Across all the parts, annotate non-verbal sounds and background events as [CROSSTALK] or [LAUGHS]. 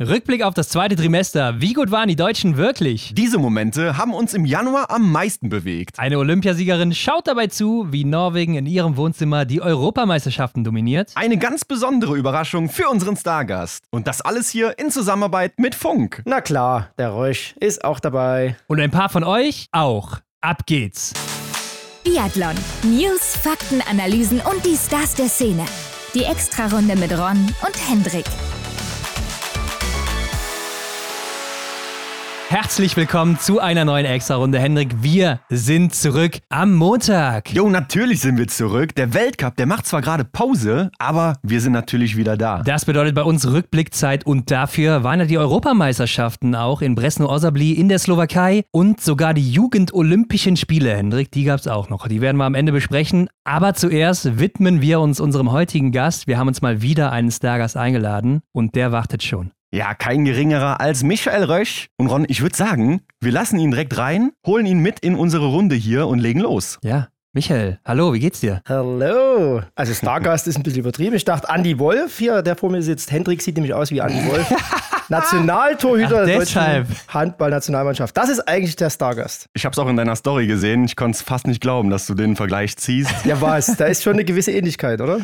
Rückblick auf das zweite Trimester. Wie gut waren die Deutschen wirklich? Diese Momente haben uns im Januar am meisten bewegt. Eine Olympiasiegerin schaut dabei zu, wie Norwegen in ihrem Wohnzimmer die Europameisterschaften dominiert. Eine ganz besondere Überraschung für unseren Stargast. Und das alles hier in Zusammenarbeit mit Funk. Na klar, der Rösch ist auch dabei. Und ein paar von euch auch. Ab geht's. Biathlon. News, Fakten, Analysen und die Stars der Szene. Die Extrarunde mit Ron und Hendrik. Herzlich willkommen zu einer neuen Extra-Runde. Hendrik, wir sind zurück am Montag. Jo, natürlich sind wir zurück. Der Weltcup, der macht zwar gerade Pause, aber wir sind natürlich wieder da. Das bedeutet bei uns Rückblickzeit und dafür waren ja die Europameisterschaften auch in Bresno-Osabli in der Slowakei und sogar die Jugend-Olympischen Spiele, Hendrik, die gab es auch noch. Die werden wir am Ende besprechen. Aber zuerst widmen wir uns unserem heutigen Gast. Wir haben uns mal wieder einen Stargast eingeladen und der wartet schon. Ja, kein geringerer als Michael Rösch. Und Ron, ich würde sagen, wir lassen ihn direkt rein, holen ihn mit in unsere Runde hier und legen los. Ja, Michael, hallo, wie geht's dir? Hallo. Also Stargast ist ein bisschen übertrieben. Ich dachte, Andy Wolf hier, der vor mir sitzt. Hendrik sieht nämlich aus wie Andy Wolf. [LAUGHS] [LAUGHS] Nationaltorhüter Ach, der deshalb. deutschen Handballnationalmannschaft. Das ist eigentlich der Stargast. Ich habe es auch in deiner Story gesehen. Ich konnte es fast nicht glauben, dass du den Vergleich ziehst. Ja, was? Da ist schon eine gewisse Ähnlichkeit, oder?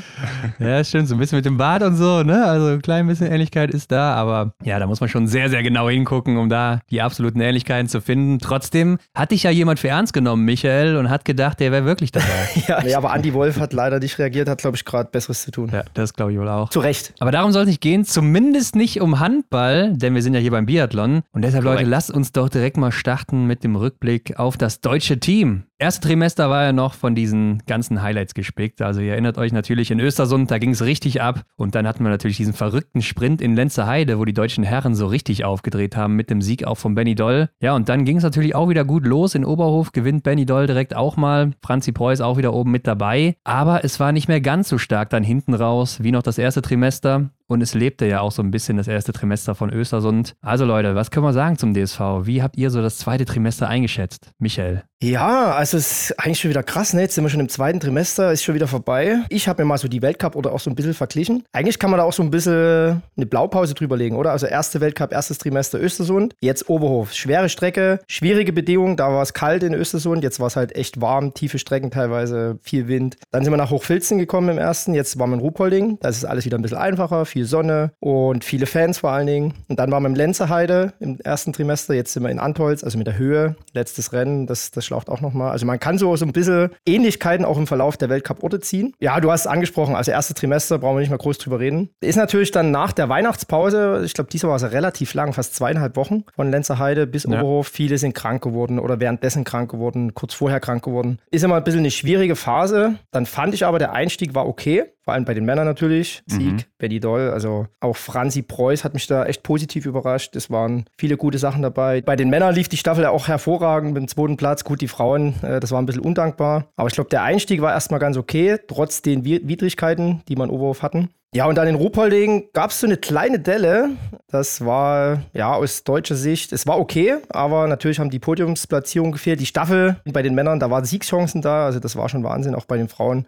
Ja, stimmt, so ein bisschen mit dem Bart und so, ne? Also ein klein bisschen Ähnlichkeit ist da, aber ja, da muss man schon sehr, sehr genau hingucken, um da die absoluten Ähnlichkeiten zu finden. Trotzdem hat dich ja jemand für ernst genommen, Michael, und hat gedacht, der wäre wirklich dabei. [LAUGHS] Ja, nee, aber Andy Wolf hat leider nicht reagiert, hat, glaube ich, gerade Besseres zu tun. ja, das glaube ich wohl auch. Zu Recht. Aber darum soll es nicht gehen, zumindest nicht um Handball, denn wir sind ja hier beim Biathlon. Und deshalb, Leute, lasst uns doch direkt mal starten mit dem Rückblick auf das deutsche Team. Erste Trimester war ja noch von diesen ganzen Highlights gespickt. Also ihr erinnert euch natürlich in Östersund, da ging es richtig ab. Und dann hatten wir natürlich diesen verrückten Sprint in Lenzerheide, wo die deutschen Herren so richtig aufgedreht haben mit dem Sieg auch von Benny Doll. Ja, und dann ging es natürlich auch wieder gut los. In Oberhof gewinnt Benny Doll direkt auch mal. Franzi Preuß auch wieder oben mit dabei. Aber es war nicht mehr ganz so stark dann hinten raus wie noch das erste Trimester. Und es lebte ja auch so ein bisschen das erste Trimester von Östersund. Also Leute, was können wir sagen zum DSV? Wie habt ihr so das zweite Trimester eingeschätzt? Michael. Ja, also es ist eigentlich schon wieder krass, ne? Jetzt sind wir schon im zweiten Trimester, ist schon wieder vorbei. Ich habe mir mal so die Weltcup oder auch so ein bisschen verglichen. Eigentlich kann man da auch so ein bisschen eine Blaupause drüber legen, oder? Also erste Weltcup, erstes Trimester Östersund, jetzt Oberhof. Schwere Strecke, schwierige Bedingungen, da war es kalt in Östersund, jetzt war es halt echt warm, tiefe Strecken teilweise, viel Wind. Dann sind wir nach Hochfilzen gekommen im ersten, jetzt waren wir in Ruhpolding, da ist alles wieder ein bisschen einfacher, viel Sonne und viele Fans vor allen Dingen. Und dann waren wir im Lenzerheide im ersten Trimester, jetzt sind wir in Antolz, also mit der Höhe, letztes Rennen, das, das schlaucht auch nochmal. Also man kann so, so ein bisschen Ähnlichkeiten auch im Verlauf der Weltcup-Orte ziehen. Ja, du hast es angesprochen, also erste Trimester, brauchen wir nicht mal groß drüber reden. Ist natürlich dann nach der Weihnachtspause, ich glaube, diesmal war es relativ lang, fast zweieinhalb Wochen von Lenzerheide bis Ja. Oberhof. Viele sind krank geworden oder währenddessen krank geworden, kurz vorher krank geworden. Ist immer ein bisschen eine schwierige Phase. Dann fand ich aber, der Einstieg war okay. Vor allem bei den Männern natürlich. Sieg, Benny Doll, also auch Franzi Preuß hat mich da echt positiv überrascht. Es waren viele gute Sachen dabei. Bei den Männern lief die Staffel ja auch hervorragend mit dem zweiten Platz. Gut, die Frauen, äh, das war ein bisschen undankbar. Aber ich glaube, der Einstieg war erstmal ganz okay, trotz den Wi- Widrigkeiten, die man Oberhof hatten. Ja, und dann in Ruhpolding gab es so eine kleine Delle. Das war, ja, aus deutscher Sicht, es war okay, aber natürlich haben die Podiumsplatzierungen gefehlt. Die Staffel bei den Männern, da waren Siegschancen da, also das war schon Wahnsinn, auch bei den Frauen.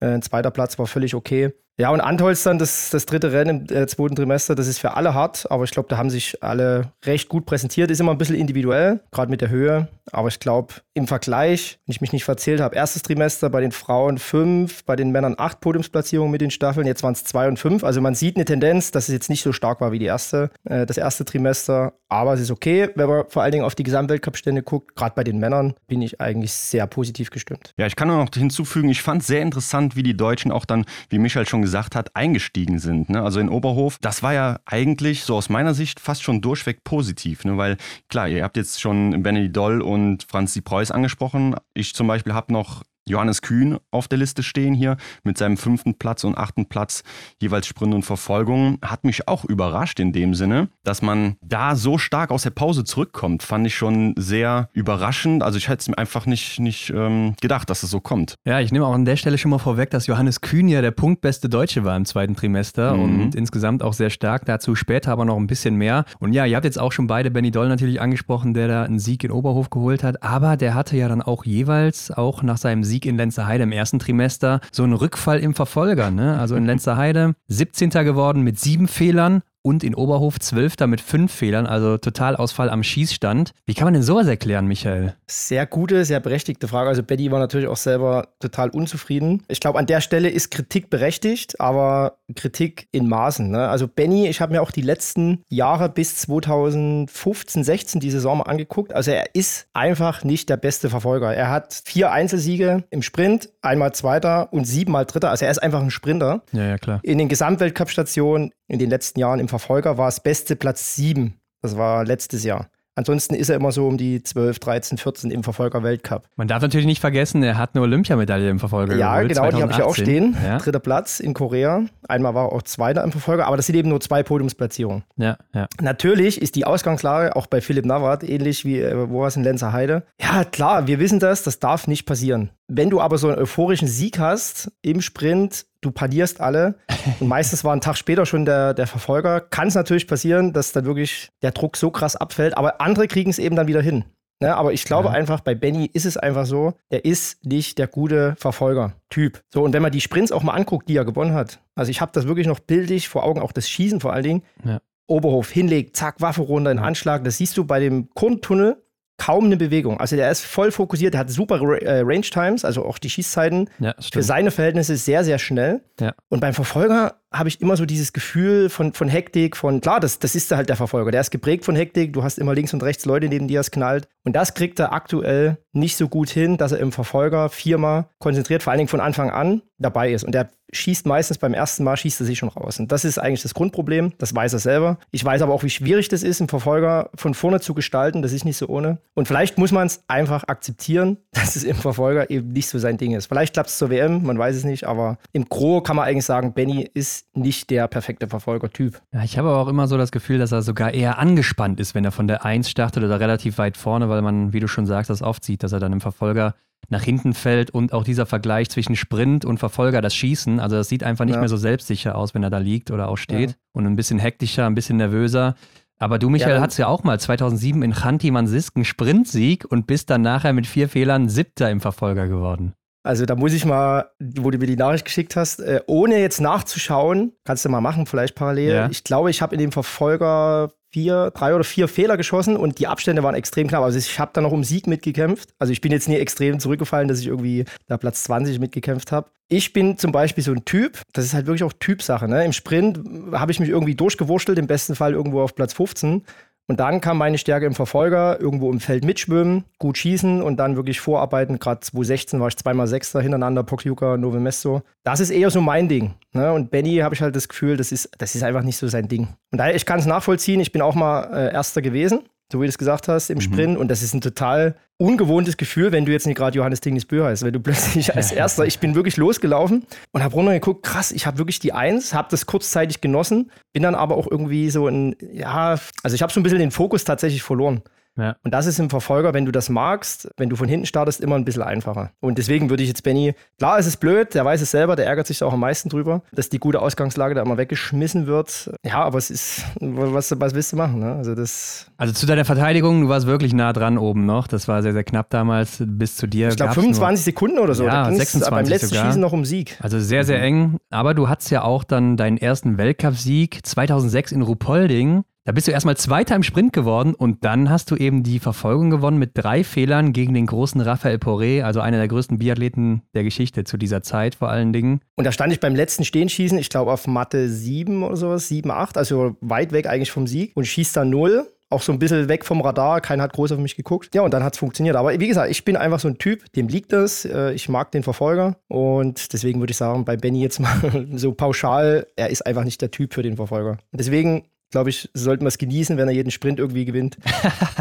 Äh, Ein zweiter Platz war völlig okay. Ja, und Antolz dann das, das dritte Rennen im äh, zweiten Trimester, das ist für alle hart, aber ich glaube, da haben sich alle recht gut präsentiert. Ist immer ein bisschen individuell, gerade mit der Höhe. Aber ich glaube, im Vergleich, wenn ich mich nicht verzählt habe, erstes Trimester bei den Frauen fünf, bei den Männern acht Podiumsplatzierungen mit den Staffeln, jetzt waren es zwei und fünf. Also man sieht eine Tendenz, dass es jetzt nicht so stark war wie die erste, äh, das erste Trimester. Aber es ist okay, wenn man vor allen Dingen auf die Gesamtweltcup-Stände guckt. Gerade bei den Männern bin ich eigentlich sehr positiv gestimmt. Ja, ich kann nur noch hinzufügen, ich fand sehr interessant, wie die Deutschen auch dann, wie Michael schon gesagt hat, eingestiegen sind. Ne? Also in Oberhof, das war ja eigentlich so aus meiner Sicht fast schon durchweg positiv, ne? weil klar, ihr habt jetzt schon Benny Doll und Franzi Preuß angesprochen. Ich zum Beispiel habe noch Johannes Kühn auf der Liste stehen hier mit seinem fünften Platz und achten Platz, jeweils Sprint und Verfolgung. Hat mich auch überrascht in dem Sinne, dass man da so stark aus der Pause zurückkommt. Fand ich schon sehr überraschend. Also ich hätte es mir einfach nicht, nicht ähm, gedacht, dass es so kommt. Ja, ich nehme auch an der Stelle schon mal vorweg, dass Johannes Kühn ja der punktbeste Deutsche war im zweiten Trimester Mhm. und insgesamt auch sehr stark. Dazu später aber noch ein bisschen mehr. Und ja, ihr habt jetzt auch schon beide Benny Doll natürlich angesprochen, der da einen Sieg in Oberhof geholt hat. Aber der hatte ja dann auch jeweils, auch nach seinem Sieg in Lenzerheide im ersten Trimester, so einen Rückfall im Verfolger. Ne? Also in Lenzerheide 17. geworden mit sieben Fehlern und in Oberhof Zwölfter mit fünf Fehlern, also Totalausfall am Schießstand. Wie kann man denn sowas erklären, Michael? Sehr gute, sehr berechtigte Frage. Also Betty war natürlich auch selber total unzufrieden. Ich glaube, an der Stelle ist Kritik berechtigt, aber Kritik in Maßen. Ne? Also Benny, ich habe mir auch die letzten Jahre bis 2015, 16 die Saison mal angeguckt. Also er ist einfach nicht der beste Verfolger. Er hat vier Einzelsiege im Sprint, einmal Zweiter und siebenmal Dritter. Also er ist einfach ein Sprinter. Ja, ja, klar. In den Gesamtweltcup-Stationen in den letzten Jahren im Verfolger war es beste Platz sieben. Das war letztes Jahr. Ansonsten ist er immer so um die 12, 13, 14 im Verfolger-Weltcup. Man darf natürlich nicht vergessen, er hat eine Olympiamedaille im Verfolger Ja, geholt, genau, die habe ich ja auch 2018. stehen. Ja, Dritter Platz in Korea. Einmal war er auch Zweiter im Verfolger, aber das sind eben nur zwei Podiumsplatzierungen. ja, ja. Natürlich ist die Ausgangslage auch bei Philipp Navrat ähnlich wie äh, wo war es in Lenzer Heide. Ja, klar, wir wissen das, das darf nicht passieren. Wenn du aber so einen euphorischen Sieg hast im Sprint, du parierst alle und meistens war ein Tag später schon der, der Verfolger, kann es natürlich passieren, dass dann wirklich der Druck so krass abfällt, aber andere kriegen es eben dann wieder hin. Ne, aber ich glaube Ja. einfach, bei Benny ist es einfach so, der ist nicht der gute Verfolger-Typ. So, und wenn man die Sprints auch mal anguckt, die er gewonnen hat, also ich habe das wirklich noch bildlich vor Augen, auch das Schießen vor allen Dingen. Ja. Oberhof hinlegt, zack, Waffe runter, in Anschlag. Das siehst du bei dem Kurventunnel kaum eine Bewegung. Also der ist voll fokussiert, der hat super äh, Range Times, also auch die Schießzeiten ja für seine Verhältnisse sehr, sehr schnell. Ja. Und beim Verfolger habe ich immer so dieses Gefühl von, von Hektik, von, klar, das, das ist halt der Verfolger. Der ist geprägt von Hektik, du hast immer links und rechts Leute, neben dir es knallt. Und das kriegt er aktuell nicht so gut hin, dass er im Verfolger viermal konzentriert, vor allen Dingen von Anfang an dabei ist. Und der schießt meistens beim ersten Mal, schießt er sich schon raus. Und das ist eigentlich das Grundproblem, das weiß er selber. Ich weiß aber auch, wie schwierig das ist, im Verfolger von vorne zu gestalten. Das ist nicht so ohne. Und vielleicht muss man es einfach akzeptieren, [LAUGHS] dass es im Verfolger eben nicht so sein Ding ist. Vielleicht klappt es zur WM, man weiß es nicht, aber im Gro kann man eigentlich sagen, Benny ist nicht der perfekte Verfolgertyp. Ja, ich habe aber auch immer so das Gefühl, dass er sogar eher angespannt ist, wenn er von der 1 startet oder relativ weit vorne, weil man, wie du schon sagst, das oft sieht, dass er dann im Verfolger nach hinten fällt und auch dieser Vergleich zwischen Sprint und Verfolger, das Schießen, also das sieht einfach nicht Ja. mehr so selbstsicher aus, wenn er da liegt oder auch steht Ja. und ein bisschen hektischer, ein bisschen nervöser. Aber du, Michael, dann- hattest ja auch mal 2007 in Chanty-Mansijsk einen Sprintsieg und bist dann nachher mit vier Fehlern Siebter im Verfolger geworden. Also da muss ich mal, wo du mir die Nachricht geschickt hast, äh, ohne jetzt nachzuschauen, kannst du mal machen, vielleicht parallel. Ja. Ich glaube, ich habe in dem Verfolger vier, drei oder vier Fehler geschossen und die Abstände waren extrem knapp. Also ich habe da noch um Sieg mitgekämpft. Also ich bin jetzt nie extrem zurückgefallen, dass ich irgendwie da Platz 20 mitgekämpft habe. Ich bin zum Beispiel so ein Typ, das ist halt wirklich auch Typsache. Ne? Im Sprint habe ich mich irgendwie durchgewurschtelt, im besten Fall irgendwo auf Platz 15. Und dann kam meine Stärke im Verfolger, irgendwo im Feld mitschwimmen, gut schießen und dann wirklich vorarbeiten. Gerade 2016 war ich zweimal Sechster hintereinander, Pokljuka, Nove Mesto. Das ist eher so mein Ding. Ne? Und Benny habe ich halt das Gefühl, das ist, das ist einfach nicht so sein Ding. Und daher, ich kann es nachvollziehen. Ich bin auch mal äh, Erster gewesen, so wie du es gesagt hast, im Sprint. Und das ist ein total ungewohntes Gefühl, wenn du jetzt nicht gerade Johannes Tingnis Bö heißt, wenn du plötzlich [LAUGHS] als Erster, ich bin wirklich losgelaufen und habe runtergeguckt, krass, ich habe wirklich die Eins, habe das kurzzeitig genossen, bin dann aber auch irgendwie so ein, ja, also ich habe so ein bisschen den Fokus tatsächlich verloren. Ja. Und das ist im Verfolger, wenn du das magst, wenn du von hinten startest, immer ein bisschen einfacher. Und deswegen würde ich jetzt Benny, klar, es ist blöd, der weiß es selber, der ärgert sich da auch am meisten drüber, dass die gute Ausgangslage da immer weggeschmissen wird. Ja, aber es ist, was, was willst du machen? Ne? Also das, Also zu deiner Verteidigung, du warst wirklich nah dran oben noch. Das war sehr, sehr knapp damals. Bis zu dir. ich glaube gab's nur- 25 Sekunden oder so. Ja, da ging's 26 beim letzten sogar. Schießen noch um Sieg. Also sehr, sehr eng. Aber du hattest ja auch dann deinen ersten Weltcupsieg 2006 in Ruhpolding. Da bist du erstmal Zweiter im Sprint geworden und dann hast du eben die Verfolgung gewonnen mit drei Fehlern gegen den großen Raphael Poré, also einer der größten Biathleten der Geschichte zu dieser Zeit vor allen Dingen. Und da stand ich beim letzten Stehenschießen, ich glaube auf Matte 7 oder sowas, 7, 8, also weit weg eigentlich vom Sieg und schießt da 0. Auch so ein bisschen weg vom Radar, keiner hat groß auf mich geguckt. Ja, und dann hat es funktioniert. Aber wie gesagt, ich bin einfach so ein Typ, dem liegt das. Äh, Ich mag den Verfolger. Und deswegen würde ich sagen, bei Benny jetzt mal [LAUGHS] so pauschal, er ist einfach nicht der Typ für den Verfolger. Deswegen glaube ich, sollten wir es genießen, wenn er jeden Sprint irgendwie gewinnt.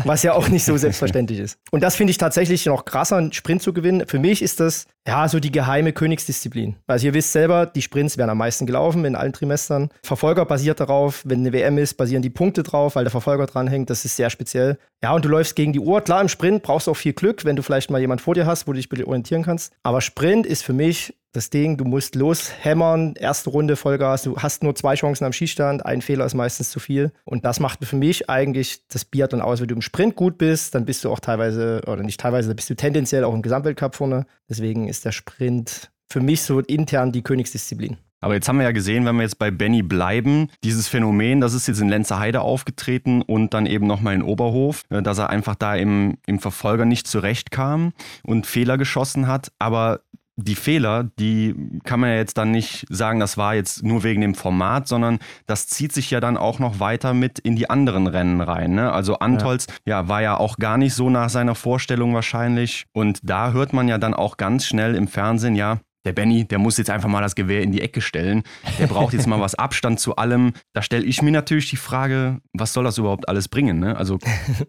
Was ja auch nicht so selbstverständlich ist. Und das finde ich tatsächlich noch krasser, einen Sprint zu gewinnen. Für mich ist das ja so die geheime Königsdisziplin. Also ihr wisst selber, die Sprints werden am meisten gelaufen in allen Trimestern. Verfolger basiert darauf, wenn eine WM ist, basieren die Punkte drauf, weil der Verfolger dranhängt. Das ist sehr speziell. Ja, und du läufst gegen die Uhr. Klar, im Sprint brauchst du auch viel Glück, wenn du vielleicht mal jemand vor dir hast, wo du dich bitte orientieren kannst. Aber Sprint ist für mich das Ding, du musst loshämmern, erste Runde Vollgas, du hast nur zwei Chancen am Schießstand, ein Fehler ist meistens zu viel. Und das macht für mich eigentlich das Biathlon aus. Wenn du im Sprint gut bist, dann bist du auch teilweise, oder nicht teilweise, dann bist du tendenziell auch im Gesamtweltcup vorne. Deswegen ist der Sprint für mich so intern die Königsdisziplin. Aber jetzt haben wir ja gesehen, wenn wir jetzt bei Benny bleiben, dieses Phänomen, das ist jetzt in Lenzerheide aufgetreten und dann eben nochmal in Oberhof, äh, dass er einfach da im, im Verfolger nicht zurechtkam und Fehler geschossen hat. Aber die Fehler, die kann man ja jetzt dann nicht sagen, das war jetzt nur wegen dem Format, sondern das zieht sich ja dann auch noch weiter mit in die anderen Rennen rein. Ne? Also Antolz ja. ja. war ja auch gar nicht so nach seiner Vorstellung wahrscheinlich. Und da hört man ja dann auch ganz schnell im Fernsehen, ja, der Benny, der muss jetzt einfach mal das Gewehr in die Ecke stellen. Der braucht jetzt mal was [LAUGHS] Abstand zu allem. Da stelle ich mir natürlich die Frage, was soll das überhaupt alles bringen? Ne? Also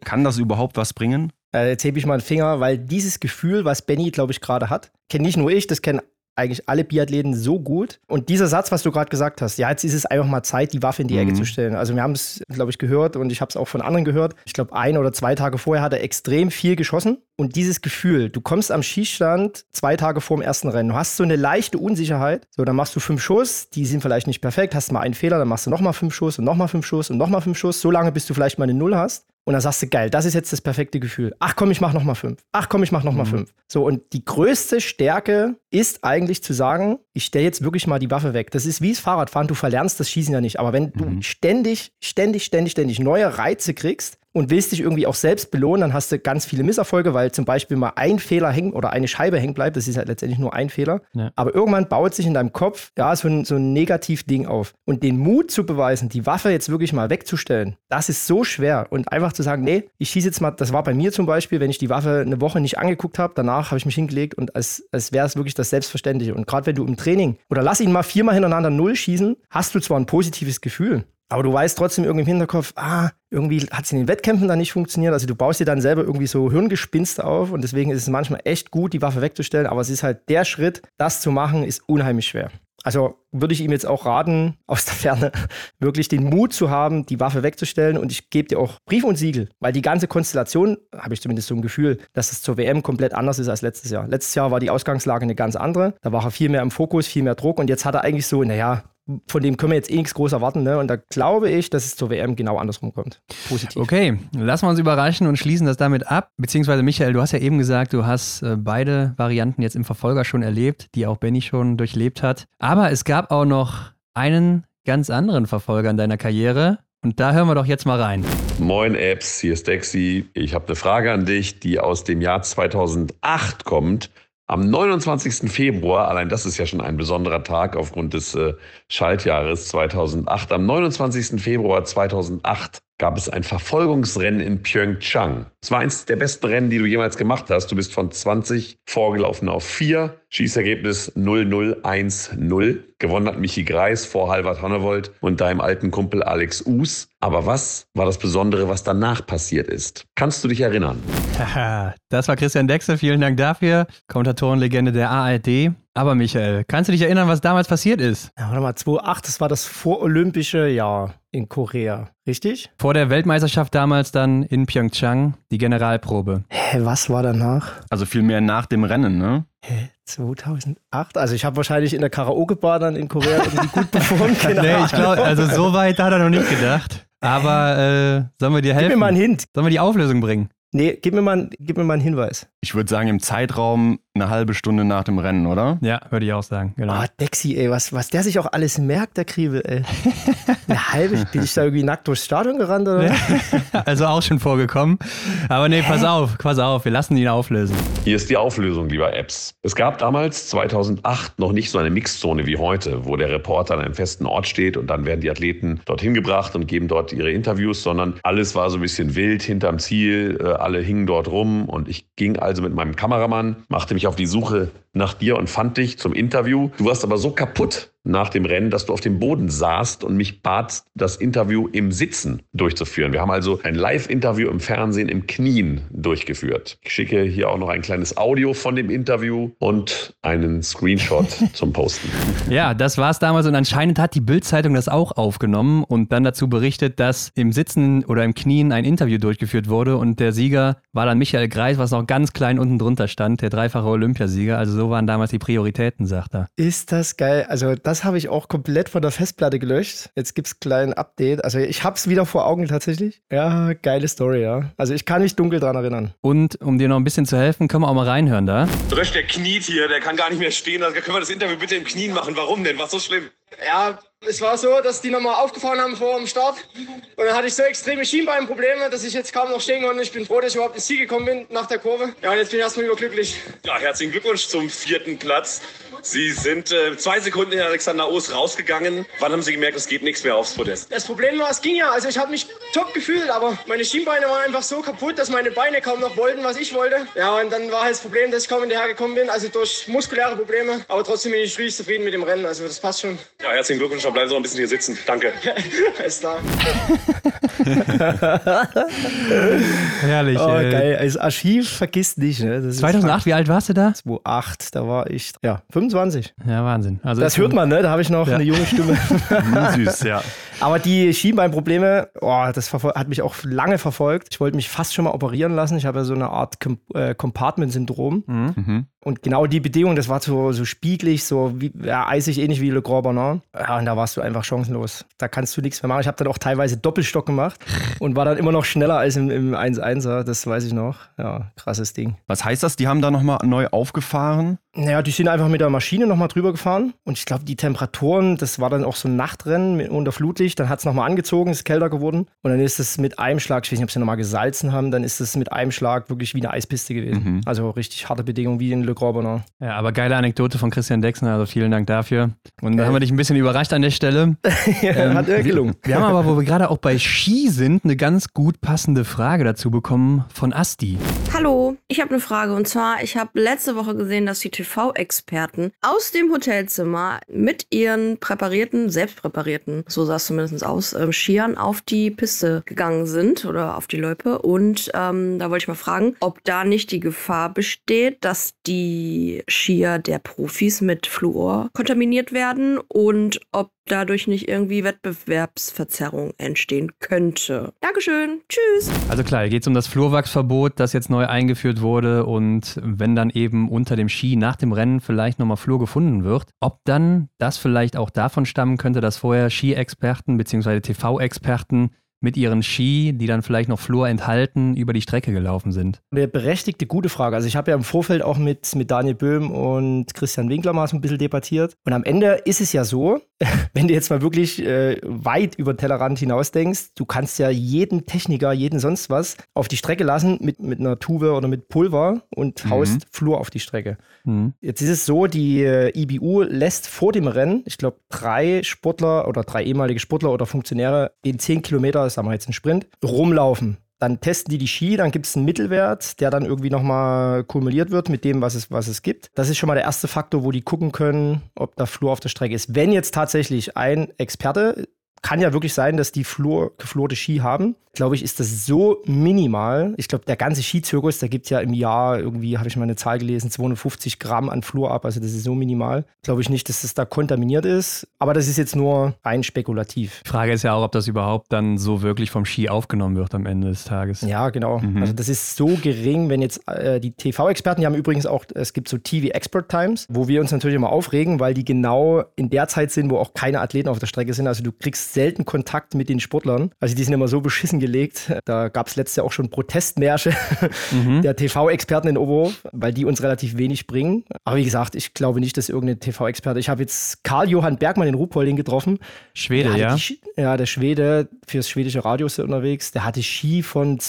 kann das überhaupt was bringen? Äh, jetzt hebe ich mal einen Finger, weil dieses Gefühl, was Benny, glaube ich, gerade hat, kenne nicht nur ich, das kennen eigentlich alle Biathleten so gut. Und dieser Satz, was du gerade gesagt hast, ja, jetzt ist es einfach mal Zeit, die Waffe in die mhm. Ecke zu stellen. Also wir haben es, glaube ich, gehört und ich habe es auch von anderen gehört. Ich glaube, ein oder zwei Tage vorher hat er extrem viel geschossen. Und dieses Gefühl, du kommst am Schießstand zwei Tage vor dem ersten Rennen, du hast so eine leichte Unsicherheit. So, dann machst du fünf Schuss, die sind vielleicht nicht perfekt, hast mal einen Fehler, dann machst du nochmal fünf Schuss und nochmal fünf Schuss und nochmal fünf Schuss, so lange, bis du vielleicht mal eine Null hast. Und dann sagst du, geil, das ist jetzt das perfekte Gefühl. Ach komm, ich mach nochmal fünf. Ach komm, ich mach nochmal mhm. fünf. So, und die größte Stärke ist eigentlich zu sagen, ich stelle jetzt wirklich mal die Waffe weg. Das ist wie das Fahrradfahren, du verlernst das Schießen ja nicht. Aber wenn du mhm. ständig, ständig, ständig, ständig neue Reize kriegst, und willst dich irgendwie auch selbst belohnen, dann hast du ganz viele Misserfolge, weil zum Beispiel mal ein Fehler hängt oder eine Scheibe hängen bleibt. Das ist halt letztendlich nur ein Fehler. Ja. Aber irgendwann baut sich in deinem Kopf ja so ein, so ein Negativ-Ding auf. Und den Mut zu beweisen, die Waffe jetzt wirklich mal wegzustellen, das ist so schwer. Und einfach zu sagen, nee, ich schieße jetzt mal, das war bei mir zum Beispiel, wenn ich die Waffe eine Woche nicht angeguckt habe, danach habe ich mich hingelegt und als, als wäre es wirklich das Selbstverständliche. Und gerade wenn du im Training oder lass ihn mal viermal hintereinander null schießen, hast du zwar ein positives Gefühl, aber du weißt trotzdem irgendwie im Hinterkopf, ah, irgendwie hat es in den Wettkämpfen dann nicht funktioniert. Also du baust dir dann selber irgendwie so Hirngespinste auf und deswegen ist es manchmal echt gut, die Waffe wegzustellen. Aber es ist halt der Schritt, das zu machen, ist unheimlich schwer. Also würde ich ihm jetzt auch raten, [LAUGHS] aus der Ferne wirklich den Mut zu haben, die Waffe wegzustellen. Und ich gebe dir auch Brief und Siegel, weil die ganze Konstellation, habe ich zumindest so ein Gefühl, dass es zur WM komplett anders ist als letztes Jahr. Letztes Jahr war die Ausgangslage eine ganz andere. Da war er viel mehr im Fokus, viel mehr Druck. Und jetzt hat er eigentlich so, naja, von dem können wir jetzt eh nichts groß erwarten. Ne? Und da glaube ich, dass es zur WM genau andersrum kommt. Positiv. Okay, lassen wir uns überraschen und schließen das damit ab. Beziehungsweise, Michael, du hast ja eben gesagt, du hast äh, beide Varianten jetzt im Verfolger schon erlebt, die auch Benny schon durchlebt hat. Aber es gab auch noch einen ganz anderen Verfolger in deiner Karriere. Und da hören wir doch jetzt mal rein. Moin Apps, hier ist Dexy. Ich habe eine Frage an dich, die aus dem Jahr 2008 kommt am 29. Februar, allein das ist ja schon ein besonderer Tag aufgrund des äh, Schaltjahres 2008, am 29. Februar 2008 gab es ein Verfolgungsrennen in Pyeongchang. Es war eins der besten Rennen, die du jemals gemacht hast. Du bist von 20 vorgelaufen auf 4. Schießergebnis 0010. Gewonnen hat Michi Greis vor Halvard Honnewold und deinem alten Kumpel Alex Us. Aber was war das Besondere, was danach passiert ist? Kannst du dich erinnern? Haha, das war Christian Dexel. Vielen Dank dafür. Kommentatorenlegende der ARD. Aber Michael, kannst du dich erinnern, was damals passiert ist? Ja, warte mal, 2008, das war das vorolympische Jahr in Korea, richtig? Vor der Weltmeisterschaft damals dann in Pyeongchang, die Generalprobe. Hä, was war danach? Also viel mehr nach dem Rennen, ne? Hä, 2008? Also ich habe wahrscheinlich in der Karaoke-Bar dann in Korea irgendwie gut performt. [LAUGHS] nee, ich glaube, also so weit hat er noch nicht gedacht. Aber äh, sollen wir dir helfen? Gib mir mal einen Hint. Sollen wir die Auflösung bringen? Nee, gib mir mal, gib mir mal einen Hinweis. Ich würde sagen, im Zeitraum eine halbe Stunde nach dem Rennen, oder? Ja, würde ich auch sagen. Genau. Oh, Dexy, ey, was, was der sich auch alles merkt, der Kriebel, ey. [LAUGHS] Eine halbe, bin ich da irgendwie nackt durchs Stadion gerannt, oder? [LAUGHS] also auch schon vorgekommen. Aber nee, pass Hä? auf, pass auf, wir lassen ihn auflösen. Hier ist die Auflösung, lieber Apps. Es gab damals, 2008, noch nicht so eine Mixzone wie heute, wo der Reporter an einem festen Ort steht und dann werden die Athleten dorthin gebracht und geben dort ihre Interviews, sondern alles war so ein bisschen wild hinterm Ziel, äh, alle hingen dort rum und ich ging also mit meinem Kameramann, machte mich auf die Suche nach dir und fand dich zum Interview. Du warst aber so kaputt nach dem Rennen, dass du auf dem Boden saßt und mich batst, das Interview im Sitzen durchzuführen. Wir haben also ein Live-Interview im Fernsehen im Knien durchgeführt. Ich schicke hier auch noch ein kleines Audio von dem Interview und einen Screenshot [LAUGHS] zum Posten. Ja, das war es damals und anscheinend hat die Bild-Zeitung das auch aufgenommen und dann dazu berichtet, dass im Sitzen oder im Knien ein Interview durchgeführt wurde und der Sieger war dann Michael Greis, was noch ganz klein unten drunter stand, der dreifache Olympiasieger. Also so so waren damals die Prioritäten, sagt er. Ist das geil. Also das habe ich auch komplett von der Festplatte gelöscht. Jetzt gibt es einen kleinen Update. Also ich habe es wieder vor Augen tatsächlich. Ja, geile Story, ja. Also ich kann mich dunkel dran erinnern. Und um dir noch ein bisschen zu helfen, können wir auch mal reinhören da. Rösch, der kniet hier, der kann gar nicht mehr stehen. Also können wir das Interview bitte im Knien machen? Warum denn? Was so schlimm? Ja, es war so, dass die nochmal aufgefahren haben vor dem Start. Und dann hatte ich so extreme Schienbeinprobleme, dass ich jetzt kaum noch stehen konnte. Ich bin froh, dass ich überhaupt ins Ziel gekommen bin nach der Kurve. Ja, und jetzt bin ich erstmal überglücklich. Ja, herzlichen Glückwunsch zum vierten Platz. Sie sind äh, zwei Sekunden in Alexander Oos rausgegangen. Wann haben Sie gemerkt, es geht nichts mehr aufs Podest? Das Problem war, es ging ja. Also ich habe mich top gefühlt, aber meine Schienbeine waren einfach so kaputt, dass meine Beine kaum noch wollten, was ich wollte. Ja, und dann war halt das Problem, dass ich kaum hinterher gekommen bin, also durch muskuläre Probleme. Aber trotzdem bin ich richtig zufrieden mit dem Rennen. Also das passt schon. Ja, herzlichen Glückwunsch. Bleiben Sie noch ein bisschen hier sitzen. Danke. [LAUGHS] Alles klar. [LAUGHS] Herrlich. Oh, äh, geil. Also Archiv vergisst nicht, ne? Das ist 2008, wie alt warst du da? 2008, da war ich, ja, 25. Ja, Wahnsinn. Also Das hört man, ne? Da habe ich noch Ja. eine junge Stimme. [LAUGHS] Süß, ja. Aber die Schienbeinprobleme, oh, das hat mich auch lange verfolgt. Ich wollte mich fast schon mal operieren lassen. Ich habe ja so eine Art Com äh, Compartment-Syndrom. Mhm. Und genau die Bedingungen, das war so, so spiegelig, so wie, ja, eisig, ähnlich wie Le Grand Bernard. Ja, und da warst du einfach chancenlos. Da kannst du nichts mehr machen. Ich habe dann auch teilweise Doppelstock gemacht und war dann immer noch schneller als im, im 1-1er. Das weiß ich noch. Ja, krasses Ding. Was heißt das? Die haben da nochmal neu aufgefahren? Naja, die sind einfach mit der Maschine nochmal drüber gefahren. Und ich glaube, die Temperaturen, das war dann auch so ein Nachtrennen mit, unter Flutlicht. Dann hat es nochmal angezogen, ist kälter geworden. Und dann ist es mit einem Schlag, ich weiß nicht, ob sie nochmal gesalzen haben, dann ist es mit einem Schlag wirklich wie eine Eispiste gewesen. Also richtig harte Bedingungen wie in Le Grand. Ja, aber geile Anekdote von Christian Dexner, also vielen Dank dafür. Und da haben wir dich ein bisschen überrascht an der Stelle. [LAUGHS] Ähm, hat gelungen. Wir, wir haben aber, wo wir gerade auch bei Ski sind, eine ganz gut passende Frage dazu bekommen von Asti. Hallo, ich habe eine Frage und zwar, ich habe letzte Woche gesehen, dass die TV-Experten aus dem Hotelzimmer mit ihren präparierten, selbst präparierten, so sah es zumindest aus, ähm, Skiern auf die Piste gegangen sind oder auf die Loipe. Und ähm, da wollte ich mal fragen, ob da nicht die Gefahr besteht, dass die Skier der Profis mit Fluor kontaminiert werden und ob dadurch nicht irgendwie Wettbewerbsverzerrung entstehen könnte. Dankeschön, tschüss. Also klar, hier geht es um das Flurwachsverbot, das jetzt neu eingeführt wurde und wenn dann eben unter dem Ski nach dem Rennen vielleicht nochmal Flur gefunden wird, ob dann das vielleicht auch davon stammen könnte, dass vorher Ski-Experten bzw. TV-Experten mit ihren Ski, die dann vielleicht noch Flur enthalten, über die Strecke gelaufen sind. Eine berechtigte, gute Frage. Also ich habe ja im Vorfeld auch mit, mit Daniel Böhm und Christian Winkler mal so ein bisschen debattiert. Und am Ende ist es ja so, [LAUGHS] wenn du jetzt mal wirklich äh, weit über den Tellerrand hinaus denkst, du kannst ja jeden Techniker, jeden sonst was auf die Strecke lassen mit, mit einer Tube oder mit Pulver und haust Flur auf die Strecke. Mhm. Jetzt ist es so, die äh, IBU lässt vor dem Rennen, ich glaube, drei Sportler oder drei ehemalige Sportler oder Funktionäre in 10 Kilometer, sagen wir jetzt einen Sprint, rumlaufen. Dann testen die die Ski, dann gibt es einen Mittelwert, der dann irgendwie nochmal kumuliert wird mit dem, was es, was es gibt. Das ist schon mal der erste Faktor, wo die gucken können, ob da Flur auf der Strecke ist. Wenn jetzt tatsächlich ein Experte, kann ja wirklich sein, dass die Flur, geflorte Ski haben, glaube ich, ist das so minimal. Ich glaube, der ganze Skizirkus, da gibt ja im Jahr irgendwie, habe ich mal eine Zahl gelesen, 250 Gramm an Flur ab. Also das ist so minimal. Glaube ich nicht, dass das da kontaminiert ist. Aber das ist jetzt nur rein spekulativ. Die Frage ist ja auch, ob das überhaupt dann so wirklich vom Ski aufgenommen wird am Ende des Tages. Ja, genau. Also das ist so gering, wenn jetzt äh, die TV-Experten, die haben übrigens auch, es gibt so TV Expert Times, wo wir uns natürlich immer aufregen, weil die genau in der Zeit sind, wo auch keine Athleten auf der Strecke sind. Also du kriegst selten Kontakt mit den Sportlern. Also die sind immer so beschissen gelegt. Da gab es letztes Jahr auch schon Protestmärsche der TV-Experten in Oberhof, weil die uns relativ wenig bringen. Aber wie gesagt, ich glaube nicht, dass irgendein TV-Experte, ich habe jetzt Karl-Johann Bergmann in Ruhpolding getroffen. Schwede, Der ja? die ja, der Schwede fürs schwedische Radio ist er unterwegs. Der hatte Ski von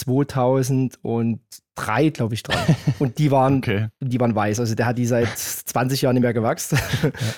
2003, glaube ich, dran. [LAUGHS] Und die waren, Okay. die waren weiß. Also der hat die seit 20 Jahren nicht mehr gewachsen.